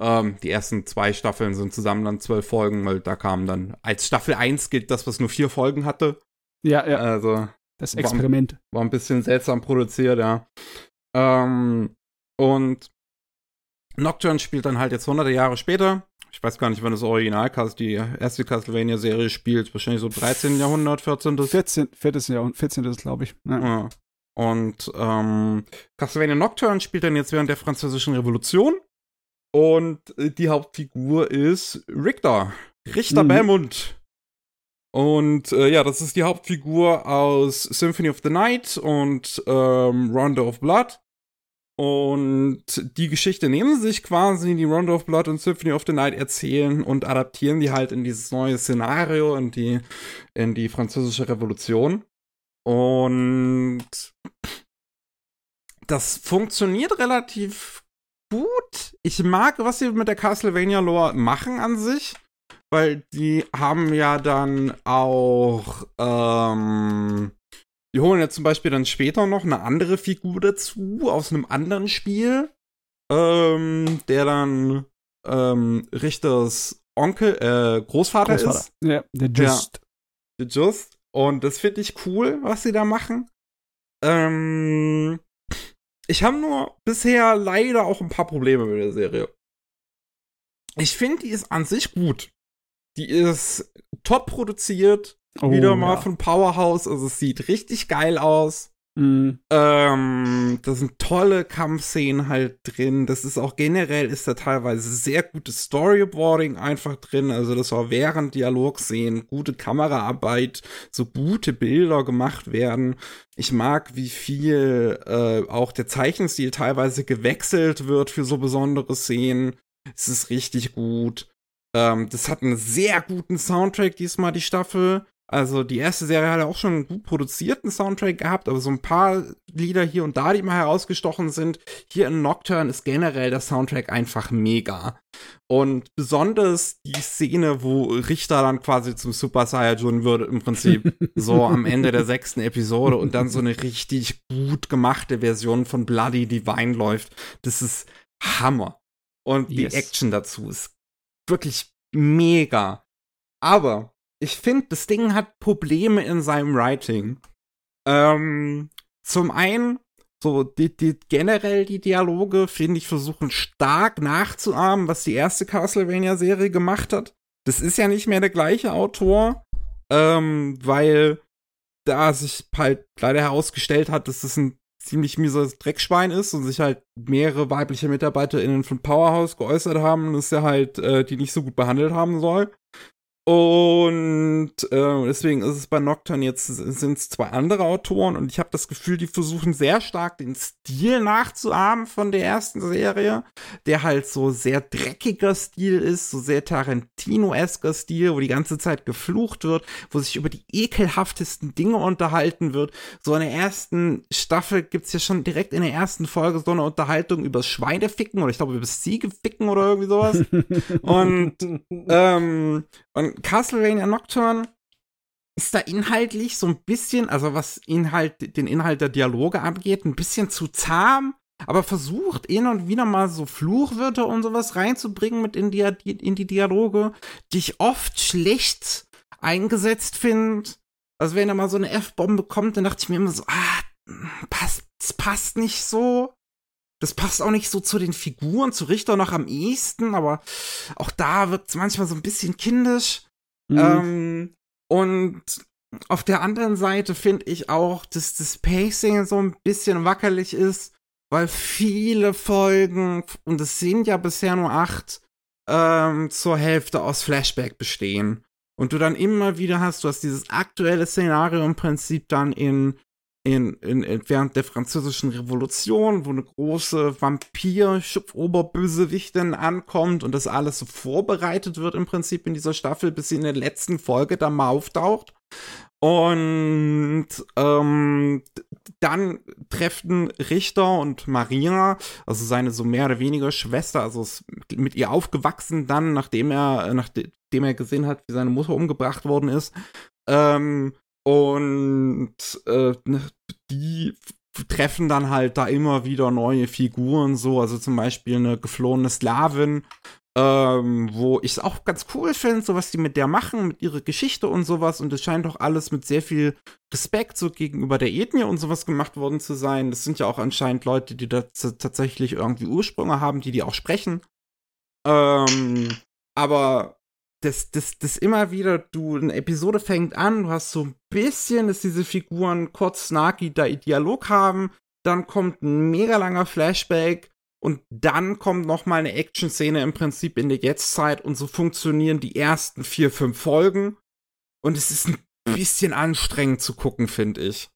Ähm, die ersten zwei Staffeln sind zusammen dann zwölf Folgen, weil da kam dann als Staffel 1 gilt das, was nur vier Folgen hatte. ja, ja, Also das Experiment. war ein bisschen seltsam produziert, ja. Ähm, und Nocturne spielt dann halt jetzt hunderte Jahre später. Ich weiß gar nicht, wann das Original, die erste Castlevania-Serie spielt. Wahrscheinlich so 13. Jahrhundert, 14. 14, 14. Jahr, 14. ist, glaube ich. Ja. Ja. Und ähm, Castlevania Nocturne spielt dann jetzt während der Französischen Revolution. Und äh, die Hauptfigur ist Richter. Richter Mhm. Belmont. Und äh, ja, das ist die Hauptfigur aus Symphony of the Night und ähm, Rondo of Blood. Und die Geschichte nehmen sich quasi, die Rondo of Blood und Symphony of the Night erzählen und adaptieren die halt in dieses neue Szenario, in die, in die französische Revolution. Und das funktioniert relativ gut. Ich mag, was sie mit der Castlevania Lore machen an sich, weil die haben ja dann auch, ähm, die holen ja zum Beispiel dann später noch eine andere Figur dazu aus einem anderen Spiel, ähm, der dann ähm, Richters Onkel, äh, Großvater, Großvater. ist. Ja, der Just. Just. Und das finde ich cool, was sie da machen. Ähm, ich habe nur bisher leider auch ein paar Probleme mit der Serie. Ich finde, die ist an sich gut. Die ist top produziert. Oh, wieder mal ja. von Powerhouse. Also es sieht richtig geil aus. Mm. Ähm, da sind tolle Kampfszenen halt drin. Das ist auch generell ist da teilweise sehr gutes Storyboarding einfach drin. Also das war während Dialogszenen gute Kameraarbeit, so gute Bilder gemacht werden. Ich mag, wie viel äh, auch der Zeichenstil teilweise gewechselt wird für so besondere Szenen. Es ist richtig gut. Ähm, das hat einen sehr guten Soundtrack diesmal, die Staffel. Also die erste Serie hat ja auch schon einen gut produzierten Soundtrack gehabt, aber so ein paar Lieder hier und da, die mal herausgestochen sind. Hier in Nocturne ist generell der Soundtrack einfach mega. Und besonders die Szene, wo Richter dann quasi zum Super Saiyajin wird, im Prinzip so am Ende der sechsten Episode und dann so eine richtig gut gemachte Version von Bloody Divine läuft. Das ist Hammer. Und die Yes. Action dazu ist wirklich mega. Aber ich finde, das Ding hat Probleme in seinem Writing. Ähm, zum einen, so die, die, generell die Dialoge, finde ich, versuchen stark nachzuahmen, was die erste Castlevania-Serie gemacht hat. Das ist ja nicht mehr der gleiche Autor, ähm, weil da sich halt leider herausgestellt hat, dass das ein ziemlich mieses Dreckschwein ist und sich halt mehrere weibliche MitarbeiterInnen von Powerhouse geäußert haben, dass er halt äh, die nicht so gut behandelt haben soll. Und äh, deswegen ist es bei Nocturne jetzt sind es zwei andere Autoren und ich habe das Gefühl, die versuchen sehr stark den Stil nachzuahmen von der ersten Serie, der halt so sehr dreckiger Stil ist, so sehr Tarantino-esker Stil, wo die ganze Zeit geflucht wird, wo sich über die ekelhaftesten Dinge unterhalten wird. So in der ersten Staffel gibt's ja schon direkt in der ersten Folge so eine Unterhaltung über Schweineficken oder ich glaube über Ziegeficken oder irgendwie sowas. und ähm, und Castlevania Nocturne ist da inhaltlich so ein bisschen, also was Inhalt, den Inhalt der Dialoge angeht, ein bisschen zu zahm, aber versucht hin und wieder mal so Fluchwörter und sowas reinzubringen mit in die, in die Dialoge, die ich oft schlecht eingesetzt finde. Also wenn er mal so eine F-Bombe kommt, dann dachte ich mir immer so, ah, passt, das passt nicht so. Das passt auch nicht so zu den Figuren, zu Richter noch am ehesten, aber auch da wird es manchmal so ein bisschen kindisch. Mhm. Ähm, und auf der anderen Seite finde ich auch, dass das Pacing so ein bisschen wackelig ist, weil viele Folgen, und es sind ja bisher nur acht, ähm, zur Hälfte aus Flashback bestehen. Und du dann immer wieder hast, du hast dieses aktuelle Szenario im Prinzip dann in, in, in, während der französischen Revolution, wo eine große Vampir-Oberbösewichtin ankommt und das alles so vorbereitet wird im Prinzip in dieser Staffel, bis sie in der letzten Folge dann mal auftaucht. Und ähm, dann treffen Richter und Maria, also seine so mehr oder weniger Schwester, also mit ihr aufgewachsen dann, nachdem er, nachdem er gesehen hat, wie seine Mutter umgebracht worden ist. Ähm, und äh, die treffen dann halt da immer wieder neue Figuren, so, also zum Beispiel eine geflohene Sklavin, ähm, wo ich es auch ganz cool finde, so was die mit der machen, mit ihrer Geschichte und sowas. Und es scheint doch alles mit sehr viel Respekt so gegenüber der Ethnie und sowas gemacht worden zu sein. Das sind ja auch anscheinend Leute, die da tatsächlich irgendwie Ursprünge haben, die die auch sprechen. Ähm, aber das, das, das immer wieder, du, eine Episode fängt an, du hast so ein bisschen, dass diese Figuren kurz snarky da Dialog haben, dann kommt ein mega langer Flashback und dann kommt noch mal eine Action-Szene im Prinzip in der Jetztzeit und so funktionieren die ersten vier, fünf Folgen. Und es ist ein bisschen anstrengend zu gucken, finde ich.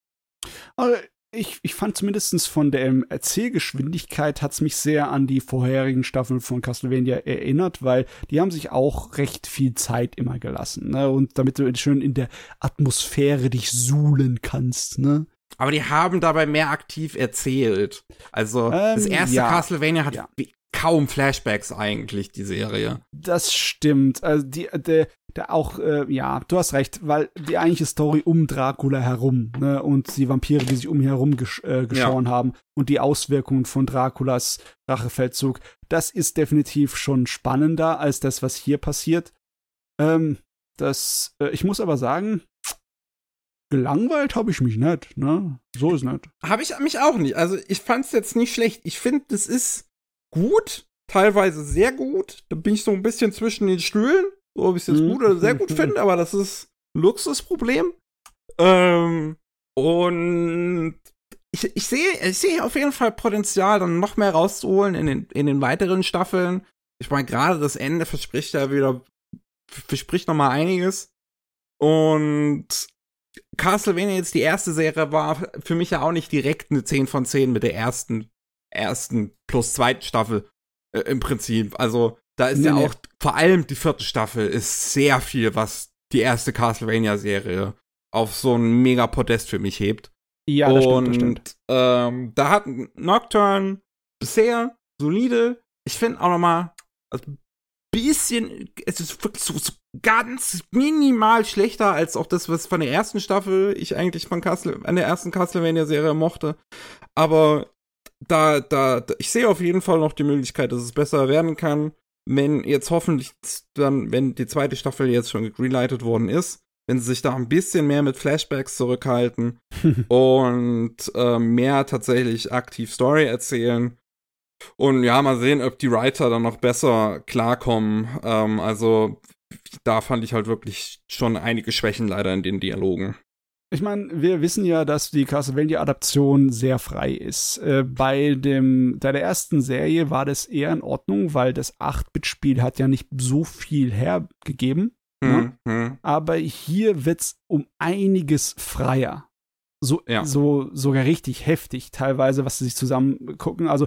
Ich, ich fand zumindest von der Erzählgeschwindigkeit hat es mich sehr an die vorherigen Staffeln von Castlevania erinnert, weil die haben sich auch recht viel Zeit immer gelassen. Ne? Und damit du schön in der Atmosphäre dich suhlen kannst. Ne? Aber die haben dabei mehr aktiv erzählt. Also ähm, das erste ja, Castlevania hat ja. kaum Flashbacks eigentlich, die Serie. Das stimmt. Also die, der, der auch, äh, ja, du hast recht, weil die eigentliche Story um Dracula herum ne, und die Vampire, die sich um ihn herum gesch äh, geschoren ja. haben und die Auswirkungen von Draculas Rachefeldzug, das ist definitiv schon spannender als das, was hier passiert. Ähm, das, äh, ich muss aber sagen, gelangweilt habe ich mich nicht, ne? So ist nicht. Habe ich mich auch nicht. Also ich fand es jetzt nicht schlecht. Ich finde, das ist gut, teilweise sehr gut. Da bin ich so ein bisschen zwischen den Stühlen, ob ich es jetzt mhm. gut oder sehr gut finde, aber das ist ein Luxusproblem. Ähm, und ich, ich sehe ich sehe auf jeden Fall Potenzial, dann noch mehr rauszuholen in den, in den weiteren Staffeln. Ich meine, gerade das Ende verspricht ja wieder, verspricht noch mal einiges. Und Castlevania jetzt die erste Serie war für mich ja auch nicht direkt eine 10 von 10 mit der ersten, ersten plus zweiten Staffel äh, im Prinzip. Also da ist nee, ja auch, vor allem die vierte Staffel ist sehr viel, was die erste Castlevania-Serie auf so ein mega Podest für mich hebt. Ja, das Und, stimmt, das stimmt. Ähm, da hat Nocturne bisher solide. Ich finde auch noch mal, also bisschen, es ist wirklich so, so ganz minimal schlechter als auch das, was von der ersten Staffel ich eigentlich von Castle, an der ersten Castlevania-Serie mochte. Aber da, da, da, ich sehe auf jeden Fall noch die Möglichkeit, dass es besser werden kann, wenn jetzt hoffentlich dann, wenn die zweite Staffel jetzt schon gegreenlightet worden ist, wenn sie sich da ein bisschen mehr mit Flashbacks zurückhalten und äh, mehr tatsächlich aktiv Story erzählen und ja, mal sehen, ob die Writer dann noch besser klarkommen. Ähm, also da fand ich halt wirklich schon einige Schwächen leider in den Dialogen. Ich meine, wir wissen ja, dass die Castlevania-Adaption sehr frei ist. Äh, bei, dem, bei der ersten Serie war das eher in Ordnung, weil das 8-Bit-Spiel hat ja nicht so viel hergegeben. Ne? Mhm. Aber hier wird's um einiges freier. So, ja. so sogar richtig heftig, teilweise, was sie sich zusammen gucken. Also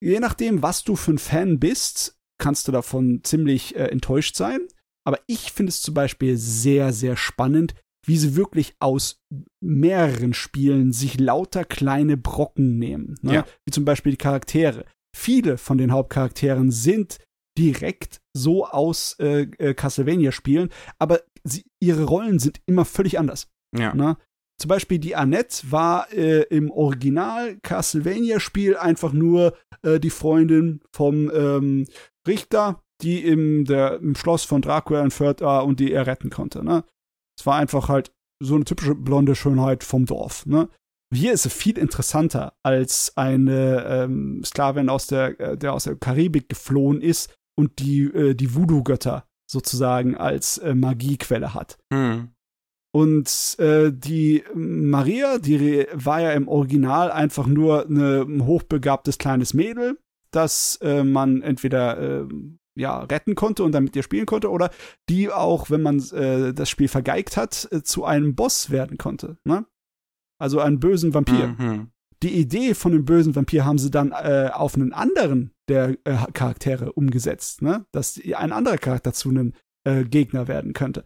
je nachdem, was du für ein Fan bist, kannst du davon ziemlich äh, enttäuscht sein. Aber ich finde es zum Beispiel sehr, sehr spannend, wie sie wirklich aus mehreren Spielen sich lauter kleine Brocken nehmen. Ne? Ja. Wie zum Beispiel die Charaktere. Viele von den Hauptcharakteren sind direkt so aus äh, äh, Castlevania-Spielen, aber sie, ihre Rollen sind immer völlig anders. Ja. Ne? Zum Beispiel die Annette war äh, im Original Castlevania-Spiel einfach nur äh, die Freundin vom ähm, Richter, die im, der, im Schloss von Dracula entführt war und die er retten konnte. Ne? Es war einfach halt so eine typische blonde Schönheit vom Dorf. Ne? Hier ist es viel interessanter als eine ähm, Sklavin aus der, äh, der aus der Karibik geflohen ist und die, äh, die Voodoo-Götter sozusagen als äh, Magiequelle hat. Hm. Und äh, die Maria, die war ja im Original einfach nur ein hochbegabtes kleines Mädel, das äh, man entweder äh, ja, retten konnte und dann mit ihr spielen konnte, oder die auch, wenn man äh, das Spiel vergeigt hat, äh, zu einem Boss werden konnte. Ne? Also einen bösen Vampir. Mhm. Die Idee von dem bösen Vampir haben sie dann äh, auf einen anderen der äh, Charaktere umgesetzt, ne? dass ein anderer Charakter zu einem äh, Gegner werden könnte.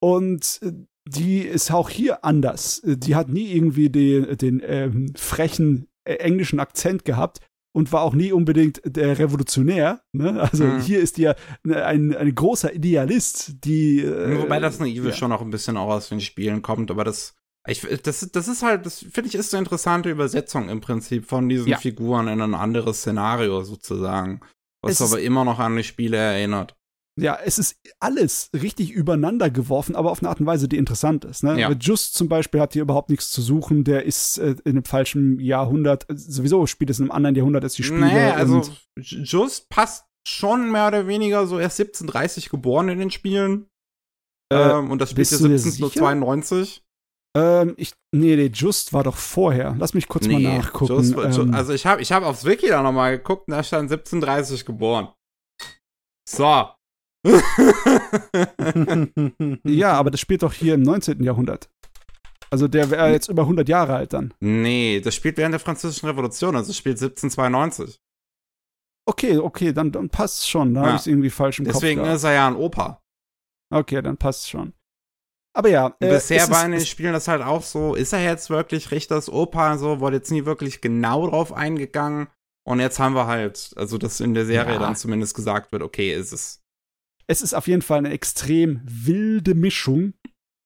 Und äh, die ist auch hier anders. Die hat nie irgendwie den, den ähm, frechen englischen Akzent gehabt und war auch nie unbedingt der Revolutionär. Ne? Also Mhm. hier ist ja ne- ein, ein großer Idealist, die. Äh, Wobei das Naive ja. schon noch ein bisschen auch aus den Spielen kommt, aber das. Ich, das, das ist halt, das finde ich, ist eine interessante Übersetzung im Prinzip von diesen Ja. Figuren in ein anderes Szenario sozusagen. Was Es aber immer noch an die Spiele erinnert. Ja, es ist alles richtig übereinander geworfen, aber auf eine Art und Weise, die interessant ist. Ne? Ja. Just zum Beispiel hat hier überhaupt nichts zu suchen. Der ist äh, in einem falschen Jahrhundert. äh, Sowieso spielt es in einem anderen Jahrhundert als die Spiele. Nee, also Just passt schon mehr oder weniger so erst 1730 geboren in den Spielen. Äh, ähm, und das spielt bist ja du dir 1792. ähm, ich, nee, nee, Just war doch vorher. Lass mich kurz mal nachgucken. Just, Ju- ähm, also ich habe ich hab aufs Wiki da nochmal geguckt und da stand 1730 geboren. So. ja, aber das spielt doch hier im 19. Jahrhundert. Also der wäre jetzt über 100 Jahre alt dann. Nee, das spielt während der Französischen Revolution, also es spielt 1792. Okay, okay, dann, dann passt schon. Da Ja. habe ich irgendwie falsch im Deswegen Kopf. gehabt. ist er ja ein Opa. Okay, dann passt schon. Aber ja, äh, bisher es in den es- Spielen das halt auch so, ist er jetzt wirklich Richters Opa, so, wurde jetzt nie wirklich genau drauf eingegangen. Und jetzt haben wir halt, also dass in der Serie Ja. dann zumindest gesagt wird, okay, ist es. Es ist auf jeden Fall eine extrem wilde Mischung.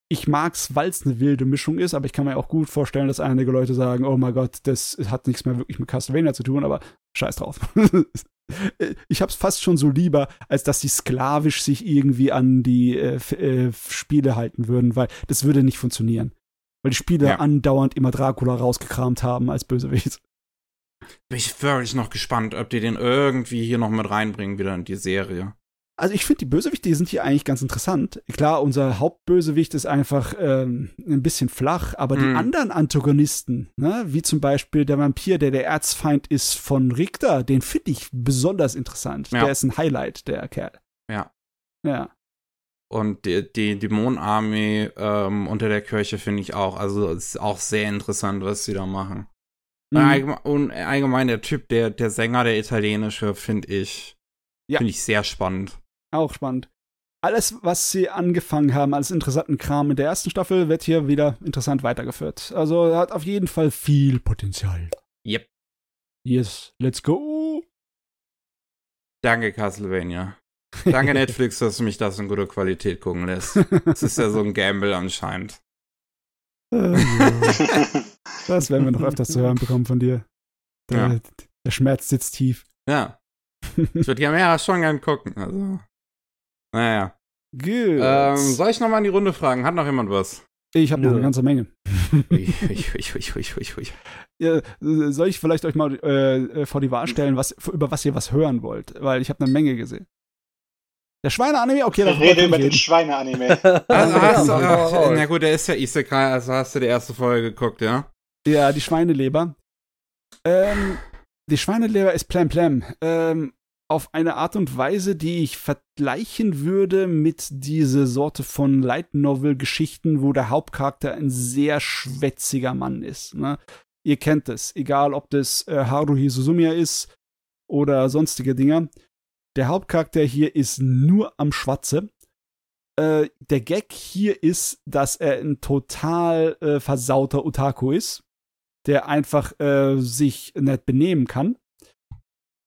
Ich mag's, weil es eine wilde Mischung ist, aber ich kann mir auch gut vorstellen, dass einige Leute sagen, oh mein Gott, das hat nichts mehr wirklich mit Castlevania zu tun, aber scheiß drauf. ich hab's fast schon so lieber, als dass sie sklavisch sich irgendwie an die äh, äh, Spiele halten würden, weil das würde nicht funktionieren. Weil die Spiele Ja. andauernd immer Dracula rausgekramt haben als Bösewicht. Bin ich wirklich noch gespannt, ob die den irgendwie hier noch mit reinbringen, wieder in die Serie. Also ich finde, die Bösewichte die sind hier eigentlich ganz interessant. Klar, unser Hauptbösewicht ist einfach ähm, ein bisschen flach, aber die Mhm. anderen Antagonisten, ne, wie zum Beispiel der Vampir, der der Erzfeind ist von Richter, den finde ich besonders interessant. Ja. Der ist ein Highlight, der Kerl. Ja. Ja. Und die, die Dämonenarmee ähm, unter der Kirche finde ich auch, also ist auch sehr interessant, was sie da machen. Mhm. Allgemein, und allgemein der Typ, der, der Sänger, der italienische, finde ich, Ja. finde ich sehr spannend. Auch spannend. Alles, was sie angefangen haben als interessanten Kram in der ersten Staffel, wird hier wieder interessant weitergeführt. Also hat auf jeden Fall viel Potenzial. Yep. Yes, let's go. Danke, Castlevania. Danke, Netflix, dass du mich das in guter Qualität gucken lässt. Das ist ja so ein Gamble anscheinend. Ja. Das werden wir noch öfters zu hören bekommen von dir. Der, Ja. der Schmerz sitzt tief. Ja. Ich würde gerne ja schon gern gucken. Also. Naja. Gut. Ähm, soll ich nochmal in die Runde fragen? Hat noch jemand was? ich habe noch eine ganze Menge. Ui, ui, ui, ui, ui, ui, ui. Ja, soll ich vielleicht euch mal äh, vor die Wahl stellen, was, über was ihr was hören wollt? Weil ich habe eine Menge gesehen. Der Schweine-Anime? Okay, darüber Rede über ich den. Schweine-Anime. Also Ja, hast du, ach, raus. na gut, der ist ja Isekai, also hast du die erste Folge geguckt, ja? Ja, die Schweineleber. Ähm, die Schweineleber ist Plam Plam. Ähm, auf eine Art und Weise, die ich vergleichen würde mit diese Sorte von Light Novel Geschichten, wo der Hauptcharakter ein sehr schwätziger Mann ist. Ne? Ihr kennt es, egal ob das äh, Haruhi Suzumiya ist oder sonstige Dinger. Der Hauptcharakter hier ist nur am Schwatze. Äh, der Gag hier ist, dass er ein total äh, versauter Otaku ist, der einfach äh, sich nicht benehmen kann.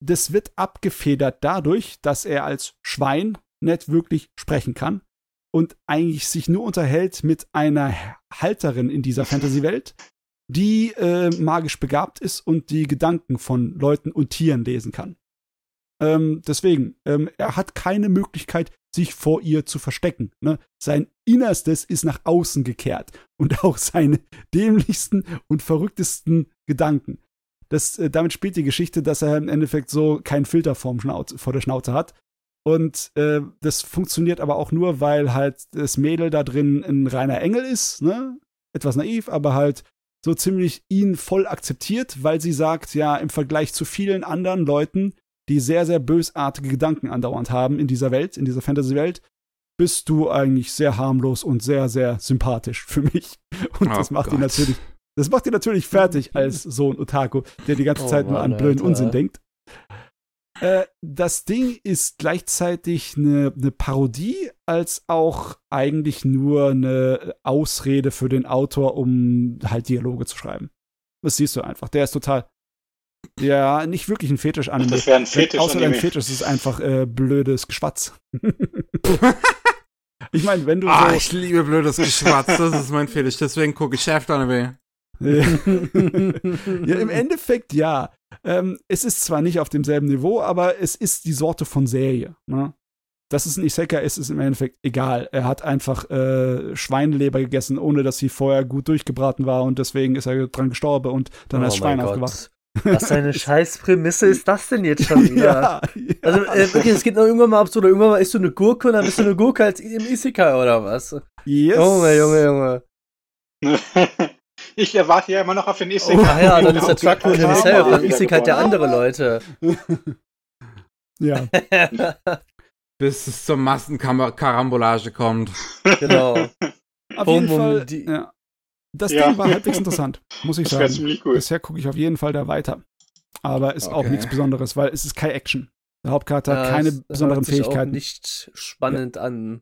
Das wird abgefedert dadurch, dass er als Schwein nicht wirklich sprechen kann und eigentlich sich nur unterhält mit einer Halterin in dieser Fantasy-Welt, die äh, magisch begabt ist und die Gedanken von Leuten und Tieren lesen kann. Ähm, deswegen, ähm, er hat keine Möglichkeit, sich vor ihr zu verstecken. Ne? Sein Innerstes ist nach außen gekehrt und auch seine dämlichsten und verrücktesten Gedanken. Das, äh, damit spielt die Geschichte, dass er im Endeffekt so keinen Filter vorm Schnauze, vor der Schnauze hat Und äh, das funktioniert aber auch nur, weil halt das Mädel da drin ein reiner Engel ist, ne? Etwas naiv, aber halt so ziemlich ihn voll akzeptiert, weil sie sagt, ja, im Vergleich zu vielen anderen Leuten, die sehr, sehr bösartige Gedanken andauernd haben in dieser Welt, in dieser Fantasy-Welt, bist du eigentlich sehr harmlos und sehr, sehr sympathisch für mich. Und oh das macht ihn natürlich, das macht ihn natürlich fertig als so ein Otaku, der die ganze oh Zeit Mann, nur an blöden Alter. Unsinn denkt. Äh, das Ding ist gleichzeitig eine, eine Parodie, als auch eigentlich nur eine Ausrede für den Autor, um halt Dialoge zu schreiben. Das siehst du einfach. Der ist total. Ja, nicht wirklich ein Fetisch-Anime. Das wäre ein Fetisch. Außer ein Fetisch ist einfach äh, blödes Geschwatz. ich meine, wenn du. Ah, so ich liebe blödes Geschwatz. Das ist mein Fetisch. Deswegen gucke ich Chef-Anime. ja, im Endeffekt ja. Ähm, es ist zwar nicht auf demselben Niveau, aber es ist die Sorte von Serie. Ne? Dass es ein Isekai ist, ist im Endeffekt egal. Er hat einfach äh, Schweineleber gegessen, ohne dass sie vorher gut durchgebraten war und deswegen ist er dran gestorben und dann oh als Schwein aufgewacht. Was für eine Scheißprämisse ist das denn jetzt schon wieder? ja, ja. Also äh, wirklich, es geht noch irgendwann mal ab, so oder irgendwann mal isst du eine Gurke und dann bist du eine Gurke als im Isekai oder was? Yes. Junge, Junge, Junge. Ich erwarte ja immer noch auf den Isekai. Oh, ah ja, dann ist der Truckman himself. Dann Isekai hat ja andere Leute. ja. Bis es zur Massenkarambolage kommt. Genau. Auf jeden Fall, ja. Das ja. Ding war halbwegs interessant, muss ich das sagen. Cool. Bisher gucke ich auf jeden Fall da weiter. Aber ist okay. auch nichts Besonderes, weil es ist kein Action. Der Hauptcharakter hat keine besonderen hört sich Fähigkeiten. Auch nicht spannend ja. an.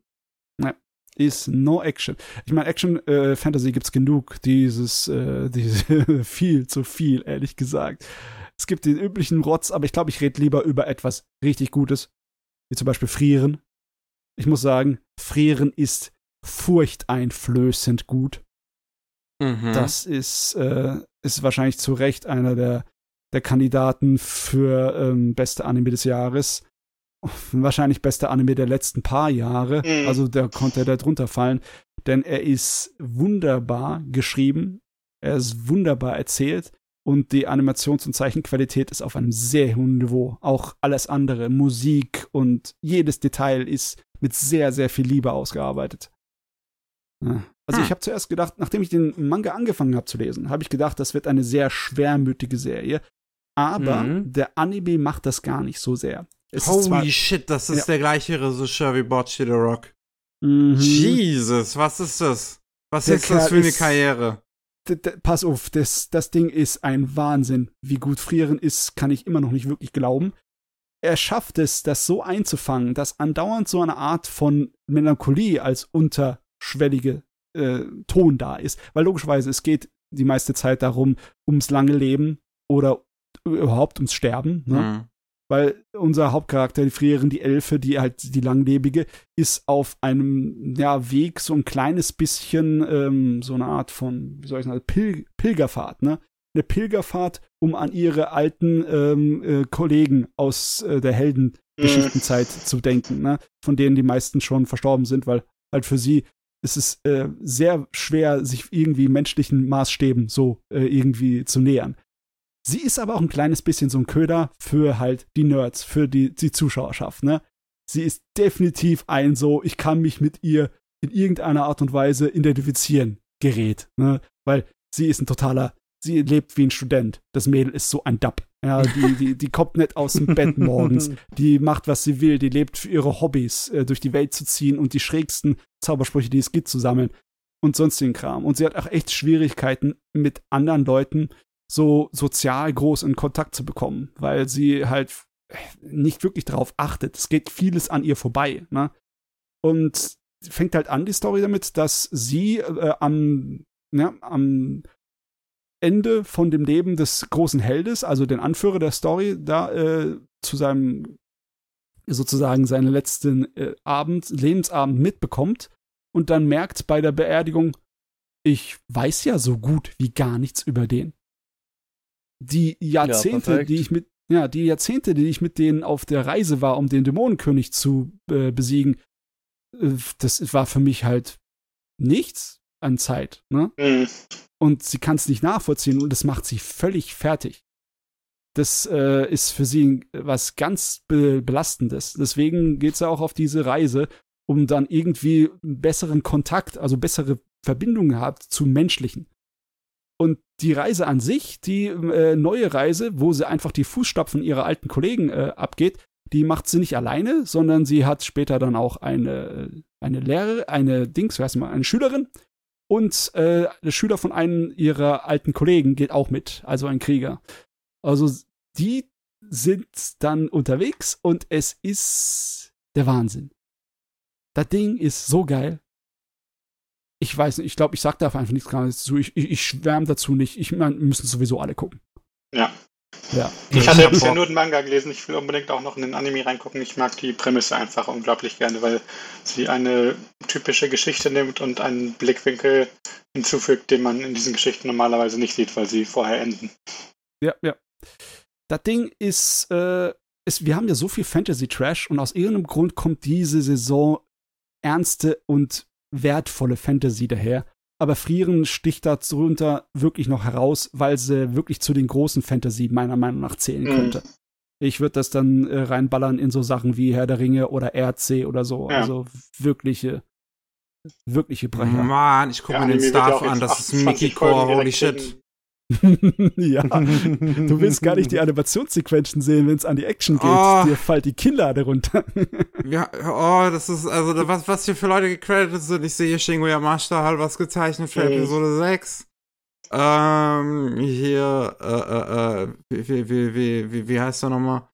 Ist no Action. Ich meine, Action äh, Fantasy gibt's genug, dieses, äh, diese viel zu viel, ehrlich gesagt. Es gibt den üblichen Rotz, aber ich glaube, ich rede lieber über etwas richtig Gutes, wie zum Beispiel Frieren. Ich muss sagen, Frieren ist furchteinflößend gut. Mhm. Das ist, äh, ist wahrscheinlich zu Recht einer der, der Kandidaten für ähm, beste Anime des Jahres wahrscheinlich beste Anime der letzten paar Jahre. Mhm. Also da konnte er da drunter fallen. Denn er ist wunderbar geschrieben. Er ist wunderbar erzählt. Und die Animations- und Zeichenqualität ist auf einem sehr hohen Niveau. Auch alles andere, Musik und jedes Detail ist mit sehr, sehr viel Liebe ausgearbeitet. Also ich hm. habe zuerst gedacht, nachdem ich den Manga angefangen habe zu lesen, habe ich gedacht, das wird eine sehr schwermütige Serie. Aber mhm. der Anime macht das gar nicht so sehr. Holy shit, das ist ja. der gleiche Regisseur wie Bocce the Rock. Mhm. Jesus, was ist das? Was der ist das für eine ist, Karriere? Pass auf, das, das Ding ist ein Wahnsinn. Wie gut Frieren ist, kann ich immer noch nicht wirklich glauben. Er schafft es, das so einzufangen, dass andauernd so eine Art von Melancholie als unterschwellige äh, Ton da ist. Weil logischerweise, es geht die meiste Zeit darum, ums lange Leben oder überhaupt ums Sterben. Ne? Mhm weil unser Hauptcharakter, die Frierin, die Elfe, die halt die Langlebige, ist auf einem ja, Weg so ein kleines bisschen ähm, so eine Art von, wie soll ich sagen, Pil Pilgerfahrt, ne? Eine Pilgerfahrt, um an ihre alten ähm, äh, Kollegen aus äh, der Heldengeschichtenzeit mhm. zu denken, ne? Von denen die meisten schon verstorben sind, weil halt für sie ist es äh, sehr schwer, sich irgendwie menschlichen Maßstäben so äh, irgendwie zu nähern. Sie ist aber auch ein kleines bisschen so ein Köder für halt die Nerds, für die, die Zuschauerschaft, ne? Sie ist definitiv ein so, ich kann mich mit ihr in irgendeiner Art und Weise identifizieren Gerät, ne? Weil sie ist ein totaler, sie lebt wie ein Student. Das Mädel ist so ein Dab. Ja, die, die, die kommt nicht aus dem Bett morgens. Die macht, was sie will. Die lebt für ihre Hobbys, äh, durch die Welt zu ziehen und die schrägsten Zaubersprüche, die es gibt, zu sammeln und sonstigen Kram. Und sie hat auch echt Schwierigkeiten mit anderen Leuten so sozial groß in Kontakt zu bekommen, weil sie halt nicht wirklich darauf achtet. Es geht vieles an ihr vorbei. Ne? Und fängt halt an, die Story damit, dass sie äh, am, ja, am Ende von dem Leben des großen Heldes, also den Anführer der Story, da äh, zu seinem sozusagen seinen letzten äh, Abend, Lebensabend mitbekommt und dann merkt bei der Beerdigung, ich weiß ja so gut wie gar nichts über den die Jahrzehnte, ja, die ich mit, ja, die Jahrzehnte, die ich mit denen auf der Reise war, um den Dämonenkönig zu äh, besiegen, äh, das war für mich halt nichts an Zeit, ne? Mhm. Und sie kann es nicht nachvollziehen und das macht sie völlig fertig. das äh, ist für sie was ganz be belastendes. Deswegen geht sie auch auf diese Reise, um dann irgendwie einen besseren Kontakt, also bessere Verbindungen hat zu menschlichen. Und die Reise an sich, die äh, neue Reise, wo sie einfach die Fußstapfen ihrer alten Kollegen äh, abgeht, die macht sie nicht alleine, sondern sie hat später dann auch eine, eine Lehrerin, eine Dings, wie heißt mal, eine Schülerin. Und äh, der Schüler von einem ihrer alten Kollegen geht auch mit, also ein Krieger. Also die sind dann unterwegs und es ist der Wahnsinn. Das Ding ist so geil. Ich weiß nicht, ich glaube, ich sag da einfach nichts gerade dazu. Ich, ich, ich schwärme dazu nicht. Ich meine, müssen sowieso alle gucken. Ja. Ja. Ich hatte ja bisher nur den Manga gelesen. Ich will unbedingt auch noch in den Anime reingucken. Ich mag die Prämisse einfach unglaublich gerne, weil sie eine typische Geschichte nimmt und einen Blickwinkel hinzufügt, den man in diesen Geschichten normalerweise nicht sieht, weil sie vorher enden. Ja, ja. Das Ding ist, äh, ist, wir haben ja so viel Fantasy-Trash und aus irgendeinem Grund kommt diese Saison ernste und wertvolle Fantasy daher. Aber Frieren sticht darunter wirklich noch heraus, weil sie wirklich zu den großen Fantasy meiner Meinung nach zählen Mhm. könnte. Ich würde das dann äh, reinballern in so Sachen wie Herr der Ringe oder RC oder so. Ja. Also wirkliche, wirkliche Brecher. Mann, ich gucke Der mir den ja Staff an, das ist 28 Mickey Core, holy shit. ja, du willst gar nicht die Animationssequenzen sehen, wenn es an die Action geht. Oh. Dir fällt die Kinnlade runter. Ja, oh, das ist, also, was, was hier für Leute gecredited sind. Ich sehe Shingo Yamashita halt was gezeichnet für. Episode 6. Ähm, hier, äh, äh, äh, wie, wie, wie, wie, wie, wie heißt der nochmal?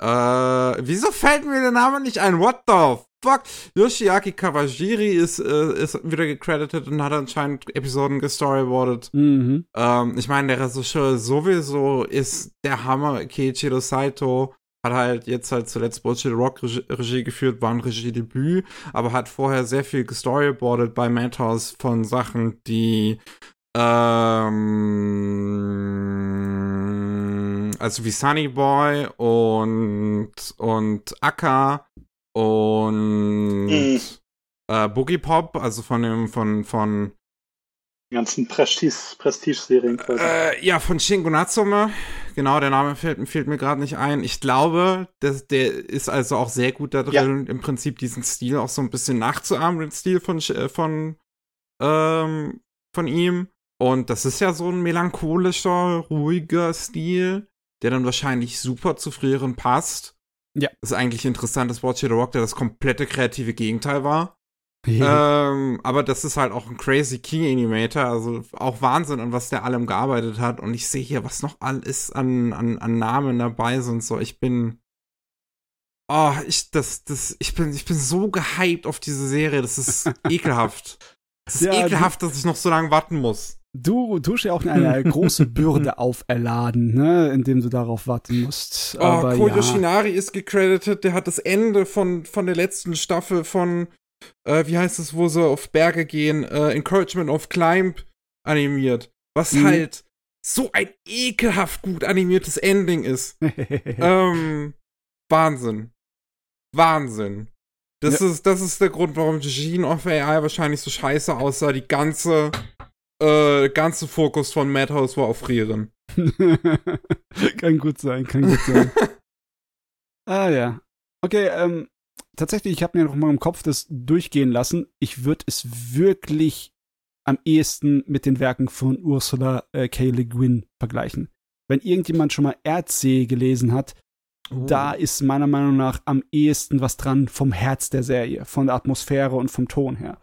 Äh, wieso fällt mir der Name nicht ein? What the fuck? Yoshiaki Kawajiri ist, äh, ist wieder gecredited und hat anscheinend Episoden gestoryboardet. mhm. Ähm, ich meine, der Regisseur sowieso ist der Hammer. Keiichiro Saito hat halt jetzt halt zuletzt Bullshit Rock Regie, Regie geführt, war ein Regiedebüt, aber hat vorher sehr viel gestoryboardet bei Madhouse von Sachen, die ähm, also wie Sunny Boy und und Akka und Mhm. äh, Boogie Pop, also von dem von von ganzen Prestige- Prestige-Serien quasi. Äh, ja, von Shingo Natsume. Genau, der Name fällt, fällt mir gerade nicht ein. Ich glaube, dass der ist also auch sehr gut da drin, im Prinzip diesen Stil auch so ein bisschen nachzuahmen, den Stil von, äh, von, ähm, von ihm. Und das ist ja so ein melancholischer, ruhiger Stil, der dann wahrscheinlich super zu früheren passt. Ja. Das ist eigentlich interessant, dass Watch or Rock der das komplette kreative Gegenteil war. Ähm, aber das ist halt auch ein crazy Key Animator, also auch Wahnsinn, an was der allem gearbeitet hat. Und ich sehe hier, was noch alles an, an, an Namen dabei sind. So, ich bin. Oh, ich, das, das, ich bin, ich bin so gehypt auf diese Serie. Das ist ekelhaft. Das ist Ja, ekelhaft, dass ich noch so lange warten muss. Du, du hast ja auch eine große Bürde auferladen, ne, indem du darauf warten musst. Oh, Aber Ko ja. Yoshinari ist gecredited, der hat das Ende von, von der letzten Staffel von, äh, wie heißt es, wo sie auf Berge gehen, äh, Encouragement of Climb animiert. Was Mhm. halt so ein ekelhaft gut animiertes Ending ist. ähm, Wahnsinn. Wahnsinn. Das, ist, das ist der Grund, warum Gene of AI wahrscheinlich so scheiße aussah. Die ganze, äh, ganze Fokus von Madhouse war auf Frieren. kann gut sein, kann gut sein. ah ja. Okay, ähm, tatsächlich, ich habe mir noch mal im Kopf das durchgehen lassen. Ich würde es wirklich am ehesten mit den Werken von Ursula äh, K. Le Guin vergleichen. Wenn irgendjemand schon mal RC gelesen hat, da ist meiner Meinung nach am ehesten was dran vom Herz der Serie, von der Atmosphäre und vom Ton her.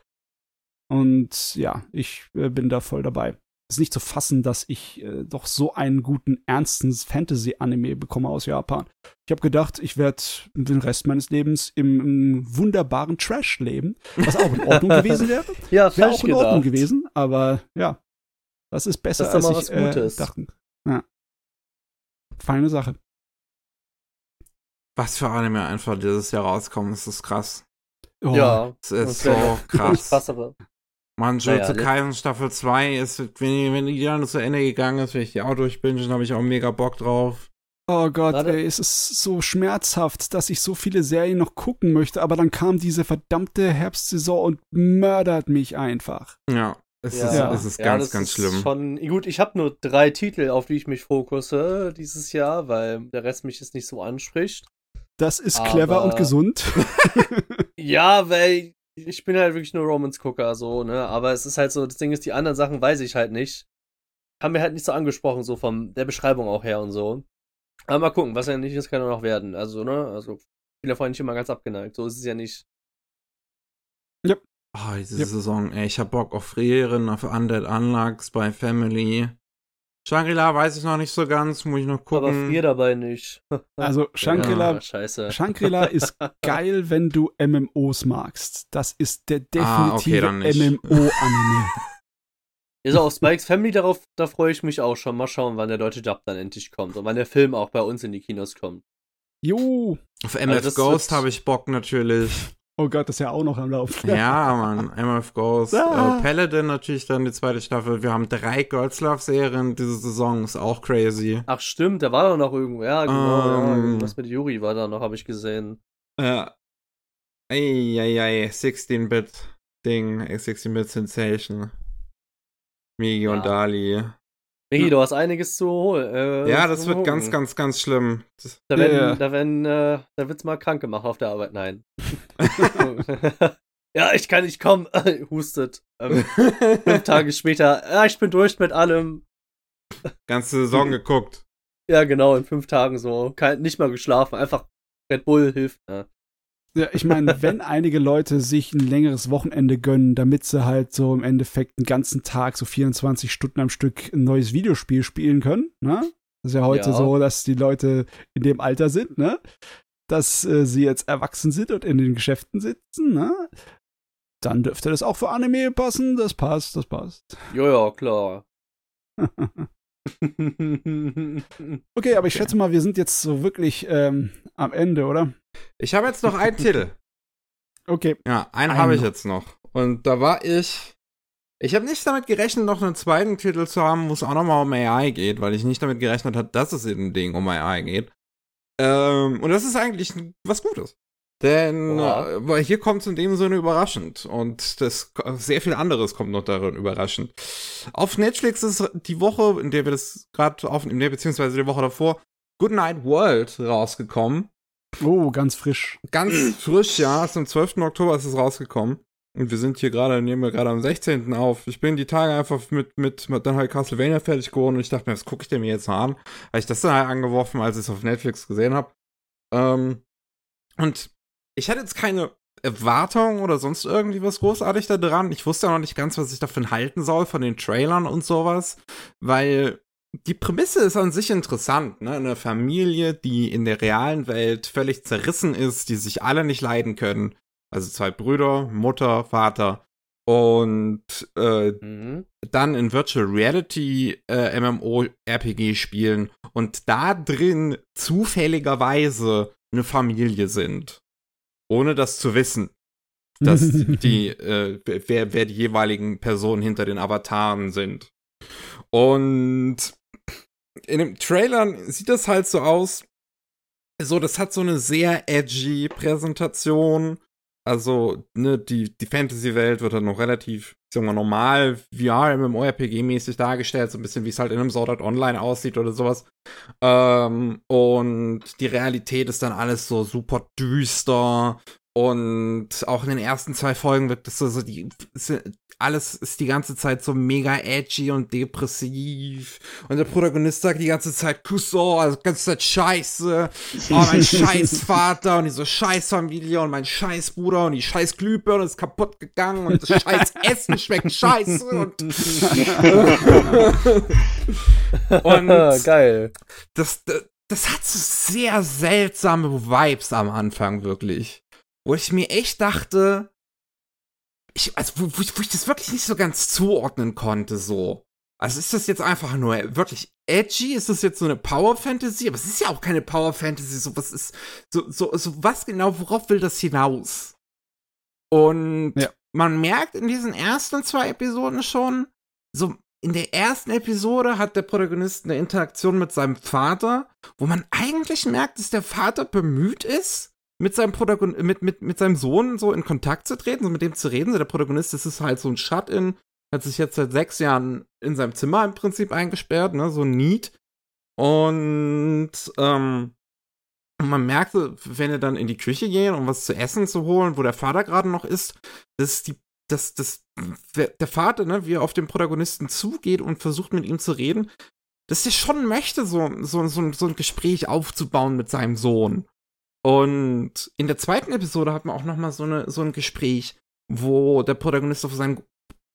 Und ja, ich äh, bin da voll dabei. Ist nicht zu fassen, dass ich äh, doch so einen guten, ernsten Fantasy-Anime bekomme aus Japan. Ich habe gedacht, ich werde den Rest meines Lebens im, im wunderbaren Trash leben, was auch in Ordnung gewesen wäre. Ja, Wäre auch in Ordnung gedacht. gewesen, aber ja, das ist besser, Das ist als ich was äh, Gutes. dachte. Ja. Feine Sache. Was für Anime einfach dieses Jahr rauskommen, das ist krass. Oh, Ja, Das ist das so krass. Krass, aber Man, Jujutsu Naja, Kaisen Staffel 2 ist, wenn die, wenn die dann zu Ende gegangen ist, wenn ich die auch durchbingen, habe ich auch mega Bock drauf. Oh Gott, ey, es ist so schmerzhaft, dass ich so viele Serien noch gucken möchte, aber dann kam diese verdammte Herbstsaison und mördert mich einfach. Ja. Es Ja. ist, es ist Ja, ganz, das ganz ist schlimm. Schon, gut, ich habe nur drei Titel, auf die ich mich fokusse dieses Jahr, weil der Rest mich jetzt nicht so anspricht. Das ist Aber- clever und gesund. Ja, weil ich bin halt wirklich nur Romans-Gucker, so, ne? Aber es ist halt so, das Ding ist, die anderen Sachen weiß ich halt nicht. Haben mir halt nicht so angesprochen, so von der Beschreibung auch her und so. Aber mal gucken, was ja nicht ist, kann ja noch werden. Also, ne? Also, ich bin davon nicht immer ganz abgeneigt. So ist es ja nicht. Oh, diese Yep. Saison, ey, ich hab Bock auf Frieren, auf Undead Unluck, Spy Family. Shangri-La weiß ich noch nicht so ganz, muss ich noch Aber gucken. vier dabei nicht. Also Shangri-La Ja, scheiße. Shangri-La ist geil, wenn du MMOs magst. Das ist der Ah, okay, definitive dann nicht. MMO-Anime. Also auf Spikes Family, darauf, da freue ich mich auch schon. Mal schauen, wann der deutsche Dub dann endlich kommt und wann der Film auch bei uns in die Kinos kommt. Jo. auf MF Also Ghost habe ich Bock natürlich. Oh Gott, das ist ja auch noch am Laufen. ja, Mann, MF Ghost. Ah. Äh, Paladin natürlich dann die zweite Staffel. Wir haben drei Girls Love Serien diese Saison, ist auch crazy. Ach stimmt, da war doch noch irgendwo. Ja, genau. ja, Ähm. irgendwas mit Yuri war da noch, habe ich gesehen. Ja. Eieiei, 16-Bit Ding, 16-Bit Sensation. Migi Ja. und Dali. Migi, du hast einiges zu holen. Äh, Ja, das wird ganz, gucken. ganz, ganz schlimm. Das, Da werden, Ja, ja. da werden, äh, da wird's mal krank gemacht auf der Arbeit. Nein. ja, ich kann nicht kommen. Hustet. Ähm, fünf Tage später. Ja, ich bin durch mit allem. ganze Saison geguckt. Ja, genau, in fünf Tagen so. Kein, nicht mal geschlafen. Einfach Red Bull hilft. Ja. Ja, ich meine, wenn einige Leute sich ein längeres Wochenende gönnen, damit sie halt so im Endeffekt einen ganzen Tag, so 24 Stunden am Stück, ein neues Videospiel spielen können, ne? Das ist ja heute Ja. so, dass die Leute in dem Alter sind, ne? Dass äh, sie jetzt erwachsen sind und in den Geschäften sitzen, ne? Dann dürfte das auch für Anime passen. Das passt, das passt. Ja, ja, klar. Okay, aber ich schätze mal, wir sind jetzt so wirklich ähm, am Ende, oder? Ich habe jetzt noch einen Titel. Okay. Ja, einen Einen habe ich jetzt noch. Und da war ich. Ich habe nicht damit gerechnet, noch einen zweiten Titel zu haben, wo es auch nochmal um AI geht, weil ich nicht damit gerechnet habe, dass es in dem Ding um AI geht. Ähm, und das ist eigentlich was Gutes. Denn Oha. äh, weil hier kommt es in dem Sinne überraschend. Und das sehr viel anderes kommt noch darin überraschend. Auf Netflix ist die Woche, in der wir das gerade aufnehmen, beziehungsweise die Woche davor, Goodnight World rausgekommen. Oh, ganz frisch. Ganz frisch, ja. Ist am 12. Oktober ist es rausgekommen. Und wir sind hier gerade, nehmen wir gerade am 16. auf. Ich bin die Tage einfach mit, mit, mit dann halt Castlevania fertig geworden und ich dachte mir, was gucke ich denn mir jetzt mal an? Habe ich das dann halt angeworfen, als ich es auf Netflix gesehen habe. Ähm, und ich hatte jetzt keine Erwartung oder sonst irgendwie was großartig da dran. Ich wusste auch noch nicht ganz, was ich davon halten soll, von den Trailern und sowas. Weil die Prämisse ist an sich interessant, ne? Eine Familie, die in der realen Welt völlig zerrissen ist, die sich alle nicht leiden können. Also zwei Brüder, Mutter, Vater. Und äh, mhm. dann in Virtual Reality äh, MMORPG spielen und da drin zufälligerweise eine Familie sind. Ohne das zu wissen. Dass die, äh, wer, wer die jeweiligen Personen hinter den Avataren sind. Und in dem Trailer sieht das halt so aus. So, das hat so eine sehr edgy Präsentation. Also, ne, die, die Fantasy-Welt wird dann noch relativ, sagen wir, normal VR, MMORPG-mäßig dargestellt, so ein bisschen wie es halt in einem Sword Art Online aussieht oder sowas. Ähm, und die Realität ist dann alles so super düster. Und auch in den ersten zwei Folgen wird das so, so die, alles ist die ganze Zeit so mega edgy und depressiv. Und der Protagonist sagt die ganze Zeit Kusso, also die ganze Zeit Scheiße. Oh, mein Scheißvater und diese Scheißfamilie und mein Scheißbruder und die Scheißglühbirne ist kaputt gegangen und das Scheißessen schmeckt scheiße und, und Geil. das, das hat so sehr seltsame Vibes am Anfang, wirklich. Wo ich mir echt dachte, ich, also wo, wo, ich, wo ich das wirklich nicht so ganz zuordnen konnte, so. Also ist das jetzt einfach nur wirklich edgy? Ist das jetzt so eine Power Fantasy? Aber es ist ja auch keine Power Fantasy. So was ist so so so was genau? Worauf will das hinaus? Und Ja. man merkt in diesen ersten zwei Episoden schon, so in der ersten Episode hat der Protagonist eine Interaktion mit seinem Vater, wo man eigentlich merkt, dass der Vater bemüht ist, mit seinem Protagon mit, mit, mit seinem Sohn so in Kontakt zu treten, so mit dem zu reden. So der Protagonist, das ist halt so ein Shut-in, hat sich jetzt seit sechs Jahren in seinem Zimmer im Prinzip eingesperrt, ne, so Need. Und ähm, man merkte, wenn er dann in die Küche gehen, um was zu essen zu holen, wo der Vater gerade noch ist, dass die, dass, dass der Vater, ne, wie er auf den Protagonisten zugeht und versucht mit ihm zu reden, dass er schon möchte, so, so, so, so ein Gespräch aufzubauen mit seinem Sohn. Und in der zweiten Episode hat man auch noch mal so, eine, so ein Gespräch, wo der Protagonist auf seinen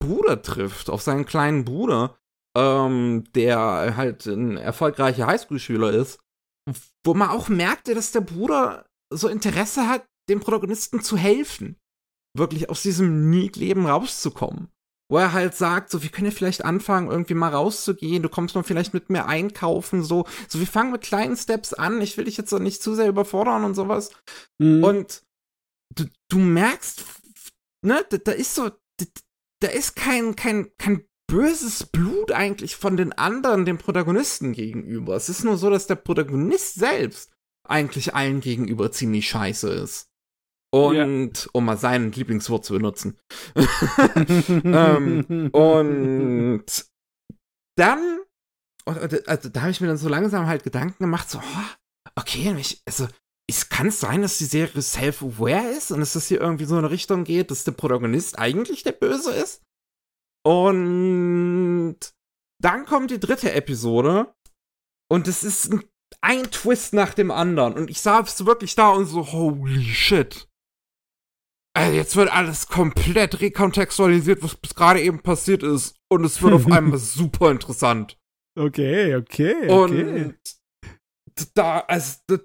Bruder trifft, auf seinen kleinen Bruder, ähm, der halt ein erfolgreicher Highschool-Schüler ist, wo man auch merkte, dass der Bruder so Interesse hat, dem Protagonisten zu helfen, wirklich aus diesem Need-Leben rauszukommen wo er halt sagt, so, wir können ja vielleicht anfangen, irgendwie mal rauszugehen, du kommst mal vielleicht mit mir einkaufen, so, so, wir fangen mit kleinen Steps an, ich will dich jetzt auch nicht zu sehr überfordern und sowas. Mhm. Und du, du merkst, ne, da, da ist so, da, da ist kein, kein, kein böses Blut eigentlich von den anderen dem Protagonisten gegenüber. Es ist nur so, dass der Protagonist selbst eigentlich allen gegenüber ziemlich scheiße ist. Und ja. um mal sein Lieblingswort zu benutzen. ähm, und dann, also da habe ich mir dann so langsam halt Gedanken gemacht, so, oh, okay, mich, also kann es sein, dass die Serie self-aware ist und dass das hier irgendwie so in eine Richtung geht, dass der Protagonist eigentlich der Böse ist? Und dann kommt die dritte Episode und es ist ein, ein Twist nach dem anderen und ich saß wirklich da und so, holy shit. Also jetzt wird alles komplett rekontextualisiert, was bis gerade eben passiert ist. Und es wird auf einmal super interessant. Okay, okay, okay. Und da, also, das,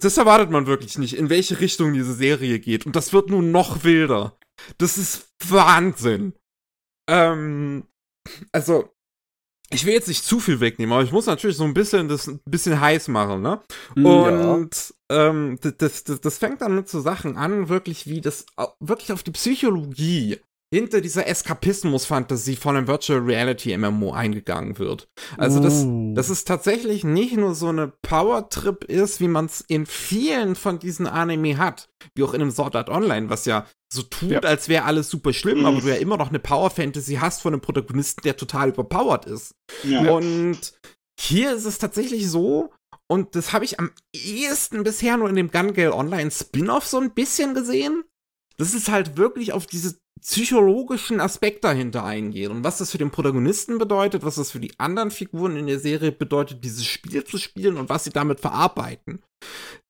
das erwartet man wirklich nicht, in welche Richtung diese Serie geht. Und das wird nun noch wilder. Das ist Wahnsinn. Ähm, also, ich will jetzt nicht zu viel wegnehmen, aber ich muss natürlich so ein bisschen das ein bisschen heiß machen, ne? Mm, Und ja. ähm, das, das, das fängt dann mit so Sachen an, wirklich wie das wirklich auf die Psychologie hinter dieser Eskapismus-Fantasie von einem Virtual Reality MMO eingegangen wird. Also, dass, uh. dass es tatsächlich nicht nur so eine Power-Trip ist, wie man es in vielen von diesen Anime hat, wie auch in einem Sword Art Online, was ja so tut, ja. als wäre alles super schlimm, mhm. aber du ja immer noch eine Power-Fantasy hast von einem Protagonisten, der total überpowered ist. Ja. Und hier ist es tatsächlich so, und das habe ich am ehesten bisher nur in dem Gun Gale Online Spin-off so ein bisschen gesehen. Das ist halt wirklich auf diese psychologischen Aspekt dahinter eingehen und was das für den Protagonisten bedeutet, was das für die anderen Figuren in der Serie bedeutet, dieses Spiel zu spielen und was sie damit verarbeiten.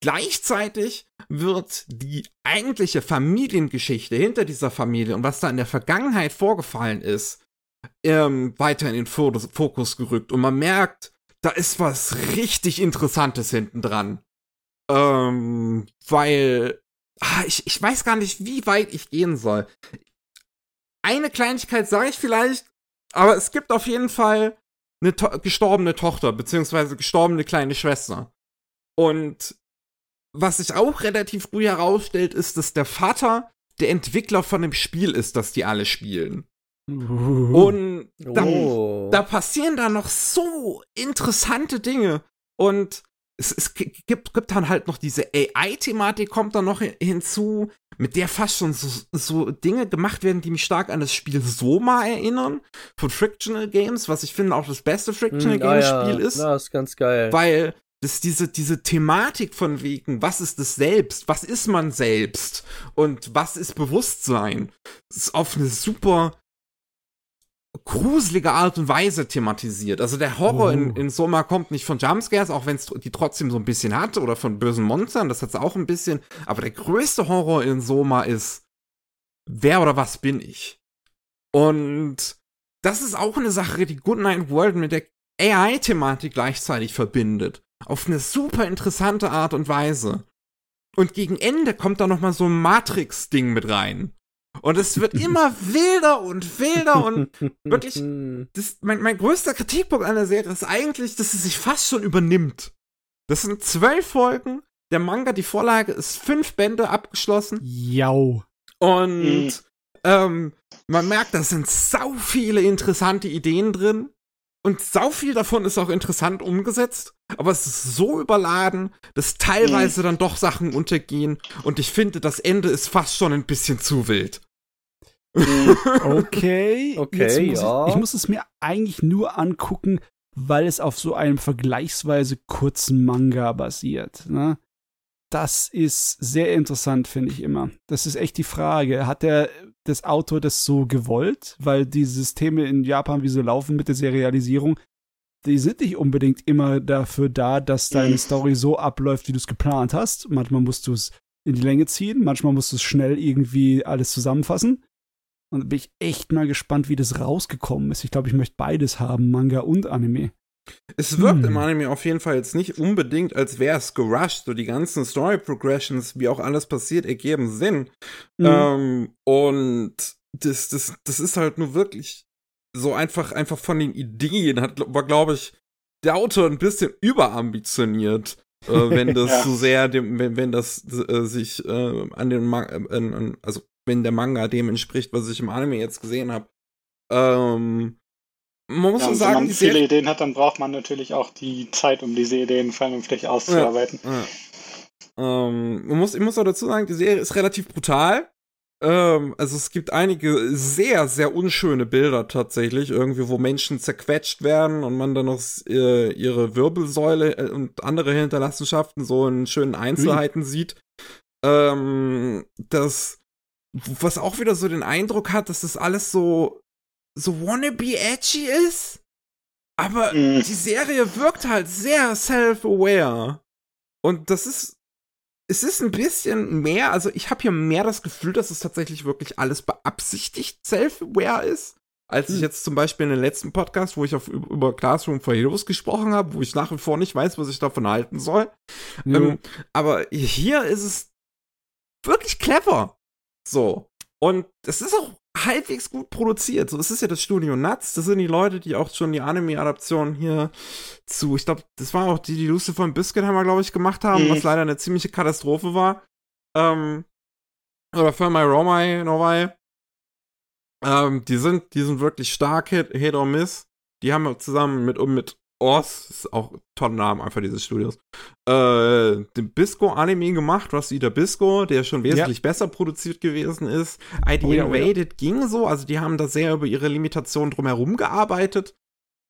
Gleichzeitig wird die eigentliche Familiengeschichte hinter dieser Familie und was da in der Vergangenheit vorgefallen ist, ähm, weiter in den Fokus gerückt und man merkt, da ist was richtig Interessantes hinten dran. Ähm, weil ah, ich, ich weiß gar nicht, wie weit ich gehen soll eine Kleinigkeit sage ich vielleicht, aber es gibt auf jeden Fall eine to gestorbene Tochter, beziehungsweise gestorbene kleine Schwester. Und was sich auch relativ früh herausstellt, ist, dass der Vater der Entwickler von dem Spiel ist, das die alle spielen. Und dann, oh. da passieren da noch so interessante Dinge. Und es, es gibt, gibt dann halt noch diese AI-Thematik, kommt dann noch hinzu, mit der fast schon so, so, Dinge gemacht werden, die mich stark an das Spiel Soma erinnern, von Frictional Games, was ich finde auch das beste Frictional Games ah, Spiel ja. ist. Ja, ist ganz geil. Weil das diese, diese Thematik von wegen, was ist das Selbst, was ist man selbst und was ist Bewusstsein, ist auf eine super gruselige Art und Weise thematisiert. Also der Horror oh. in, in Soma kommt nicht von Jumpscares, auch wenn es die trotzdem so ein bisschen hat, oder von bösen Monstern, das hat es auch ein bisschen. Aber der größte Horror in Soma ist, wer oder was bin ich? Und das ist auch eine Sache, die Goodnight World mit der AI-Thematik gleichzeitig verbindet. Auf eine super interessante Art und Weise. Und gegen Ende kommt da noch mal so ein Matrix-Ding mit rein. Und es wird immer wilder und wilder und wirklich, das, mein, mein größter Kritikpunkt an der Serie ist eigentlich, dass sie sich fast schon übernimmt. Das sind zwölf Folgen, der Manga, die Vorlage ist fünf Bände abgeschlossen. Jau. Und mhm. ähm, man merkt, da sind sau viele interessante Ideen drin. Und sau viel davon ist auch interessant umgesetzt, aber es ist so überladen, dass teilweise mhm. dann doch Sachen untergehen und ich finde, das Ende ist fast schon ein bisschen zu wild. Okay. Okay, muss ja. Ich, ich muss es mir eigentlich nur angucken, weil es auf so einem vergleichsweise kurzen Manga basiert. Ne? Das ist sehr interessant, finde ich immer. Das ist echt die Frage. Hat der das Autor das so gewollt? Weil die Systeme in Japan, wie sie laufen mit der Serialisierung, die sind nicht unbedingt immer dafür da, dass deine Mhm. Story so abläuft, wie du es geplant hast. Manchmal musst du es in die Länge ziehen, manchmal musst du es schnell irgendwie alles zusammenfassen. Und da bin ich echt mal gespannt, wie das rausgekommen ist. Ich glaube, ich möchte beides haben, Manga und Anime. Es wirkt Hm. im Anime auf jeden Fall jetzt nicht unbedingt, als wäre es gerusht. So die ganzen Story Progressions, wie auch alles passiert, ergeben Sinn. Mhm. Ähm, und das, das, das ist halt nur wirklich so einfach, einfach von den Ideen hat, war, glaube ich, der Autor ein bisschen überambitioniert. äh, wenn das Ja. so sehr dem, wenn, wenn das äh, sich äh, an den Ma an, an, also wenn der Manga dem entspricht, was ich im Anime jetzt gesehen habe. Ähm, man muss Ja, so und wenn sagen, man viele Serie, Ideen hat, dann braucht man natürlich auch die Zeit, um diese Ideen vernünftig auszuarbeiten. Ja. Ähm, man muss, ich muss auch dazu sagen, die Serie ist relativ brutal. Ähm, also es gibt einige sehr, sehr unschöne Bilder tatsächlich, irgendwie, wo Menschen zerquetscht werden und man dann noch äh, ihre Wirbelsäule äh, und andere Hinterlassenschaften so in schönen Einzelheiten sieht. Ähm, das, was auch wieder so den Eindruck hat, dass das alles so, so wannabe edgy ist. Aber Mhm. die Serie wirkt halt sehr self-aware. Und das ist, es ist ein bisschen mehr, also ich habe hier mehr das Gefühl, dass es tatsächlich wirklich alles beabsichtigt self-aware ist. Als ich Hm. jetzt zum Beispiel in den letzten Podcast, wo ich auf, über Classroom for Heroes gesprochen habe, wo ich nach wie vor nicht weiß, was ich davon halten soll. Jo. Ähm, aber hier ist es wirklich clever. So. Und es ist auch halbwegs gut produziert. So, es ist ja das Studio Nuts. Das sind die Leute, die auch schon die Anime-Adaption hier zu, ich glaube, das war auch die, die Lucifer und Biscuitheimer, glaube ich, gemacht haben, Mhm. was leider eine ziemliche Katastrophe war. Ähm, oder für My Romai Novai. Ähm, die sind, die sind wirklich stark, Hit, Hit or Miss. Die haben wir zusammen mit, mit Oz, ist auch ein toller Name einfach dieses Studios, äh, den Bisco-Anime gemacht, Rosita Bisco, der schon wesentlich besser produziert gewesen ist. ID Oh ja, oh ja. Invaded ging so, also die haben da sehr über ihre Limitationen drumherum gearbeitet.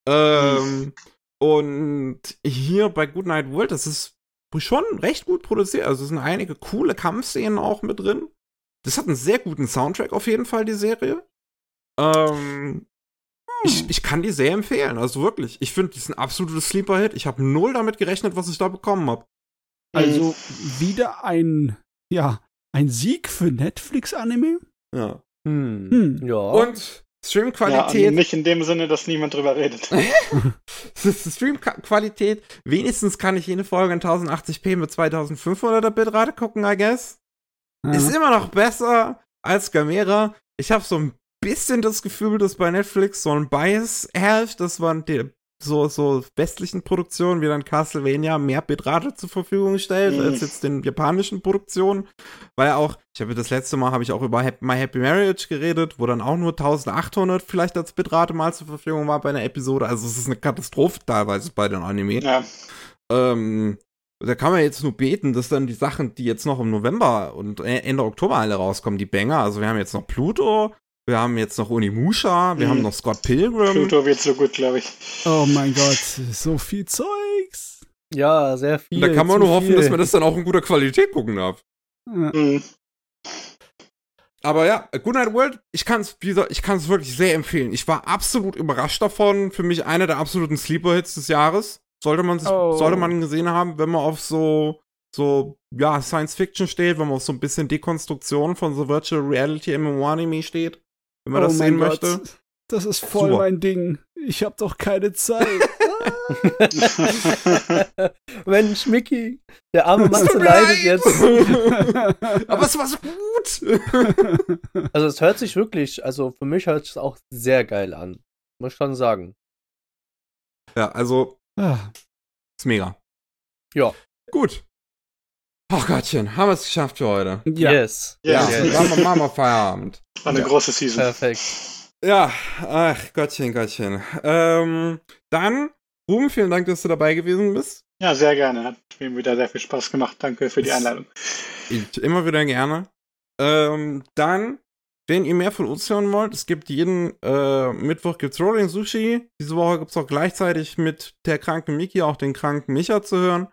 Ähm, und hier bei Goodnight World, das ist schon recht gut produziert. Also es sind einige coole Kampfszenen auch mit drin. Das hat einen sehr guten Soundtrack auf jeden Fall, die Serie. Ähm, ich, ich kann die sehr empfehlen, also wirklich. Ich finde, die ist ein absolutes Sleeper-Hit. Ich habe null damit gerechnet, was ich da bekommen habe. Also wieder ein, ja, ein Sieg für Netflix-Anime? Ja. Hm. Hm. Ja. Und Ja, Streamqualität. nicht in dem Sinne, dass niemand drüber redet. Streamqualität. Wenigstens kann ich jede Folge in 1080p mit 2500er Bitrate gucken, I guess. Ist immer noch besser als Gamera. Ich habe so ein bisschen das Gefühl, dass bei Netflix so ein Bias herrscht, dass man die, so, so westlichen Produktionen wie dann Castlevania mehr Bitrate zur Verfügung stellt, Mhm. als jetzt den japanischen Produktionen. Weil auch, ich habe das letzte Mal habe ich auch über My Happy Marriage geredet, wo dann auch nur 1800 vielleicht als Bitrate mal zur Verfügung war bei einer Episode. Also es ist eine Katastrophe teilweise bei den Anime. Ja, Ähm, da kann man jetzt nur beten, dass dann die Sachen, die jetzt noch im November und äh, Ende Oktober alle rauskommen, die Banger. Also wir haben jetzt noch Pluto, wir haben jetzt noch Onimusha, wir Mhm. haben noch Scott Pilgrim. Pluto wird so gut, glaube ich. Oh mein Gott, so viel Zeugs. ja, sehr viel. Und da kann man nur hoffen, viel. dass man das dann auch in guter Qualität gucken darf. Ja. Mhm. Aber ja, Goodnight World, ich kann es ich kann es wirklich sehr empfehlen. Ich war absolut überrascht davon. Für mich einer der absoluten Sleeper-Hits des Jahres. Sollte man sich, Oh. sollte man gesehen haben, wenn man auf so so ja Science Fiction steht, wenn man auf so ein bisschen Dekonstruktion von so Virtual Reality MMO-Anime steht, wenn man oh das mein sehen Gott, möchte. Das ist voll Super. mein Ding. Ich habe doch keine Zeit. Mensch, Mickey, der arme Mann mir leidet leid. jetzt. Aber es war so gut. Also es hört sich wirklich, also für mich hört es auch sehr geil an. Muss ich schon sagen. ja, also Ah, ist mega. Ja. Gut. Ach Gottchen, haben wir es geschafft für heute. ja. Yes. Ja. Ja, Yes. machen wir, machen wir Feierabend. War eine Ja. große Season. Perfekt. Ja, ach Gottchen, Gottchen. Ähm, dann, Ruben, vielen Dank, dass du dabei gewesen bist. Ja, sehr gerne. Hat mir wieder sehr viel Spaß gemacht. Danke für die Einladung. Ich, immer wieder gerne. Ähm, dann wenn ihr mehr von uns hören wollt, es gibt jeden äh, Mittwoch gibt's Rolling Sushi. Diese Woche gibt's auch gleichzeitig mit der kranken Miki auch den kranken Micha zu hören.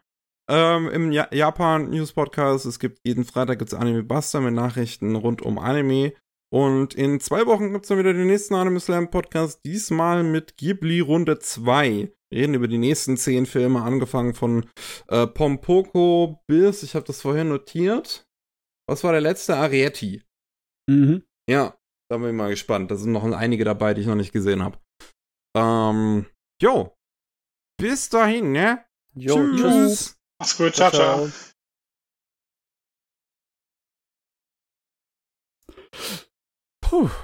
Ähm, Im ja Japan News Podcast. Es gibt jeden Freitag gibt's Anime Buster mit Nachrichten rund um Anime. Und in zwei Wochen gibt's dann wieder den nächsten Anime Slam Podcast. Diesmal mit Ghibli Runde 2. Wir reden über die nächsten zehn Filme, angefangen von äh, Pompoko bis, ich habe das vorher notiert. Was war der letzte? Arietti. Mhm. Ja, da bin ich mal gespannt. Da sind noch einige dabei, die ich noch nicht gesehen habe. Ähm, jo. Bis dahin, ne? Jo, Tschüss. Mach's gut, ciao, ciao. Puh.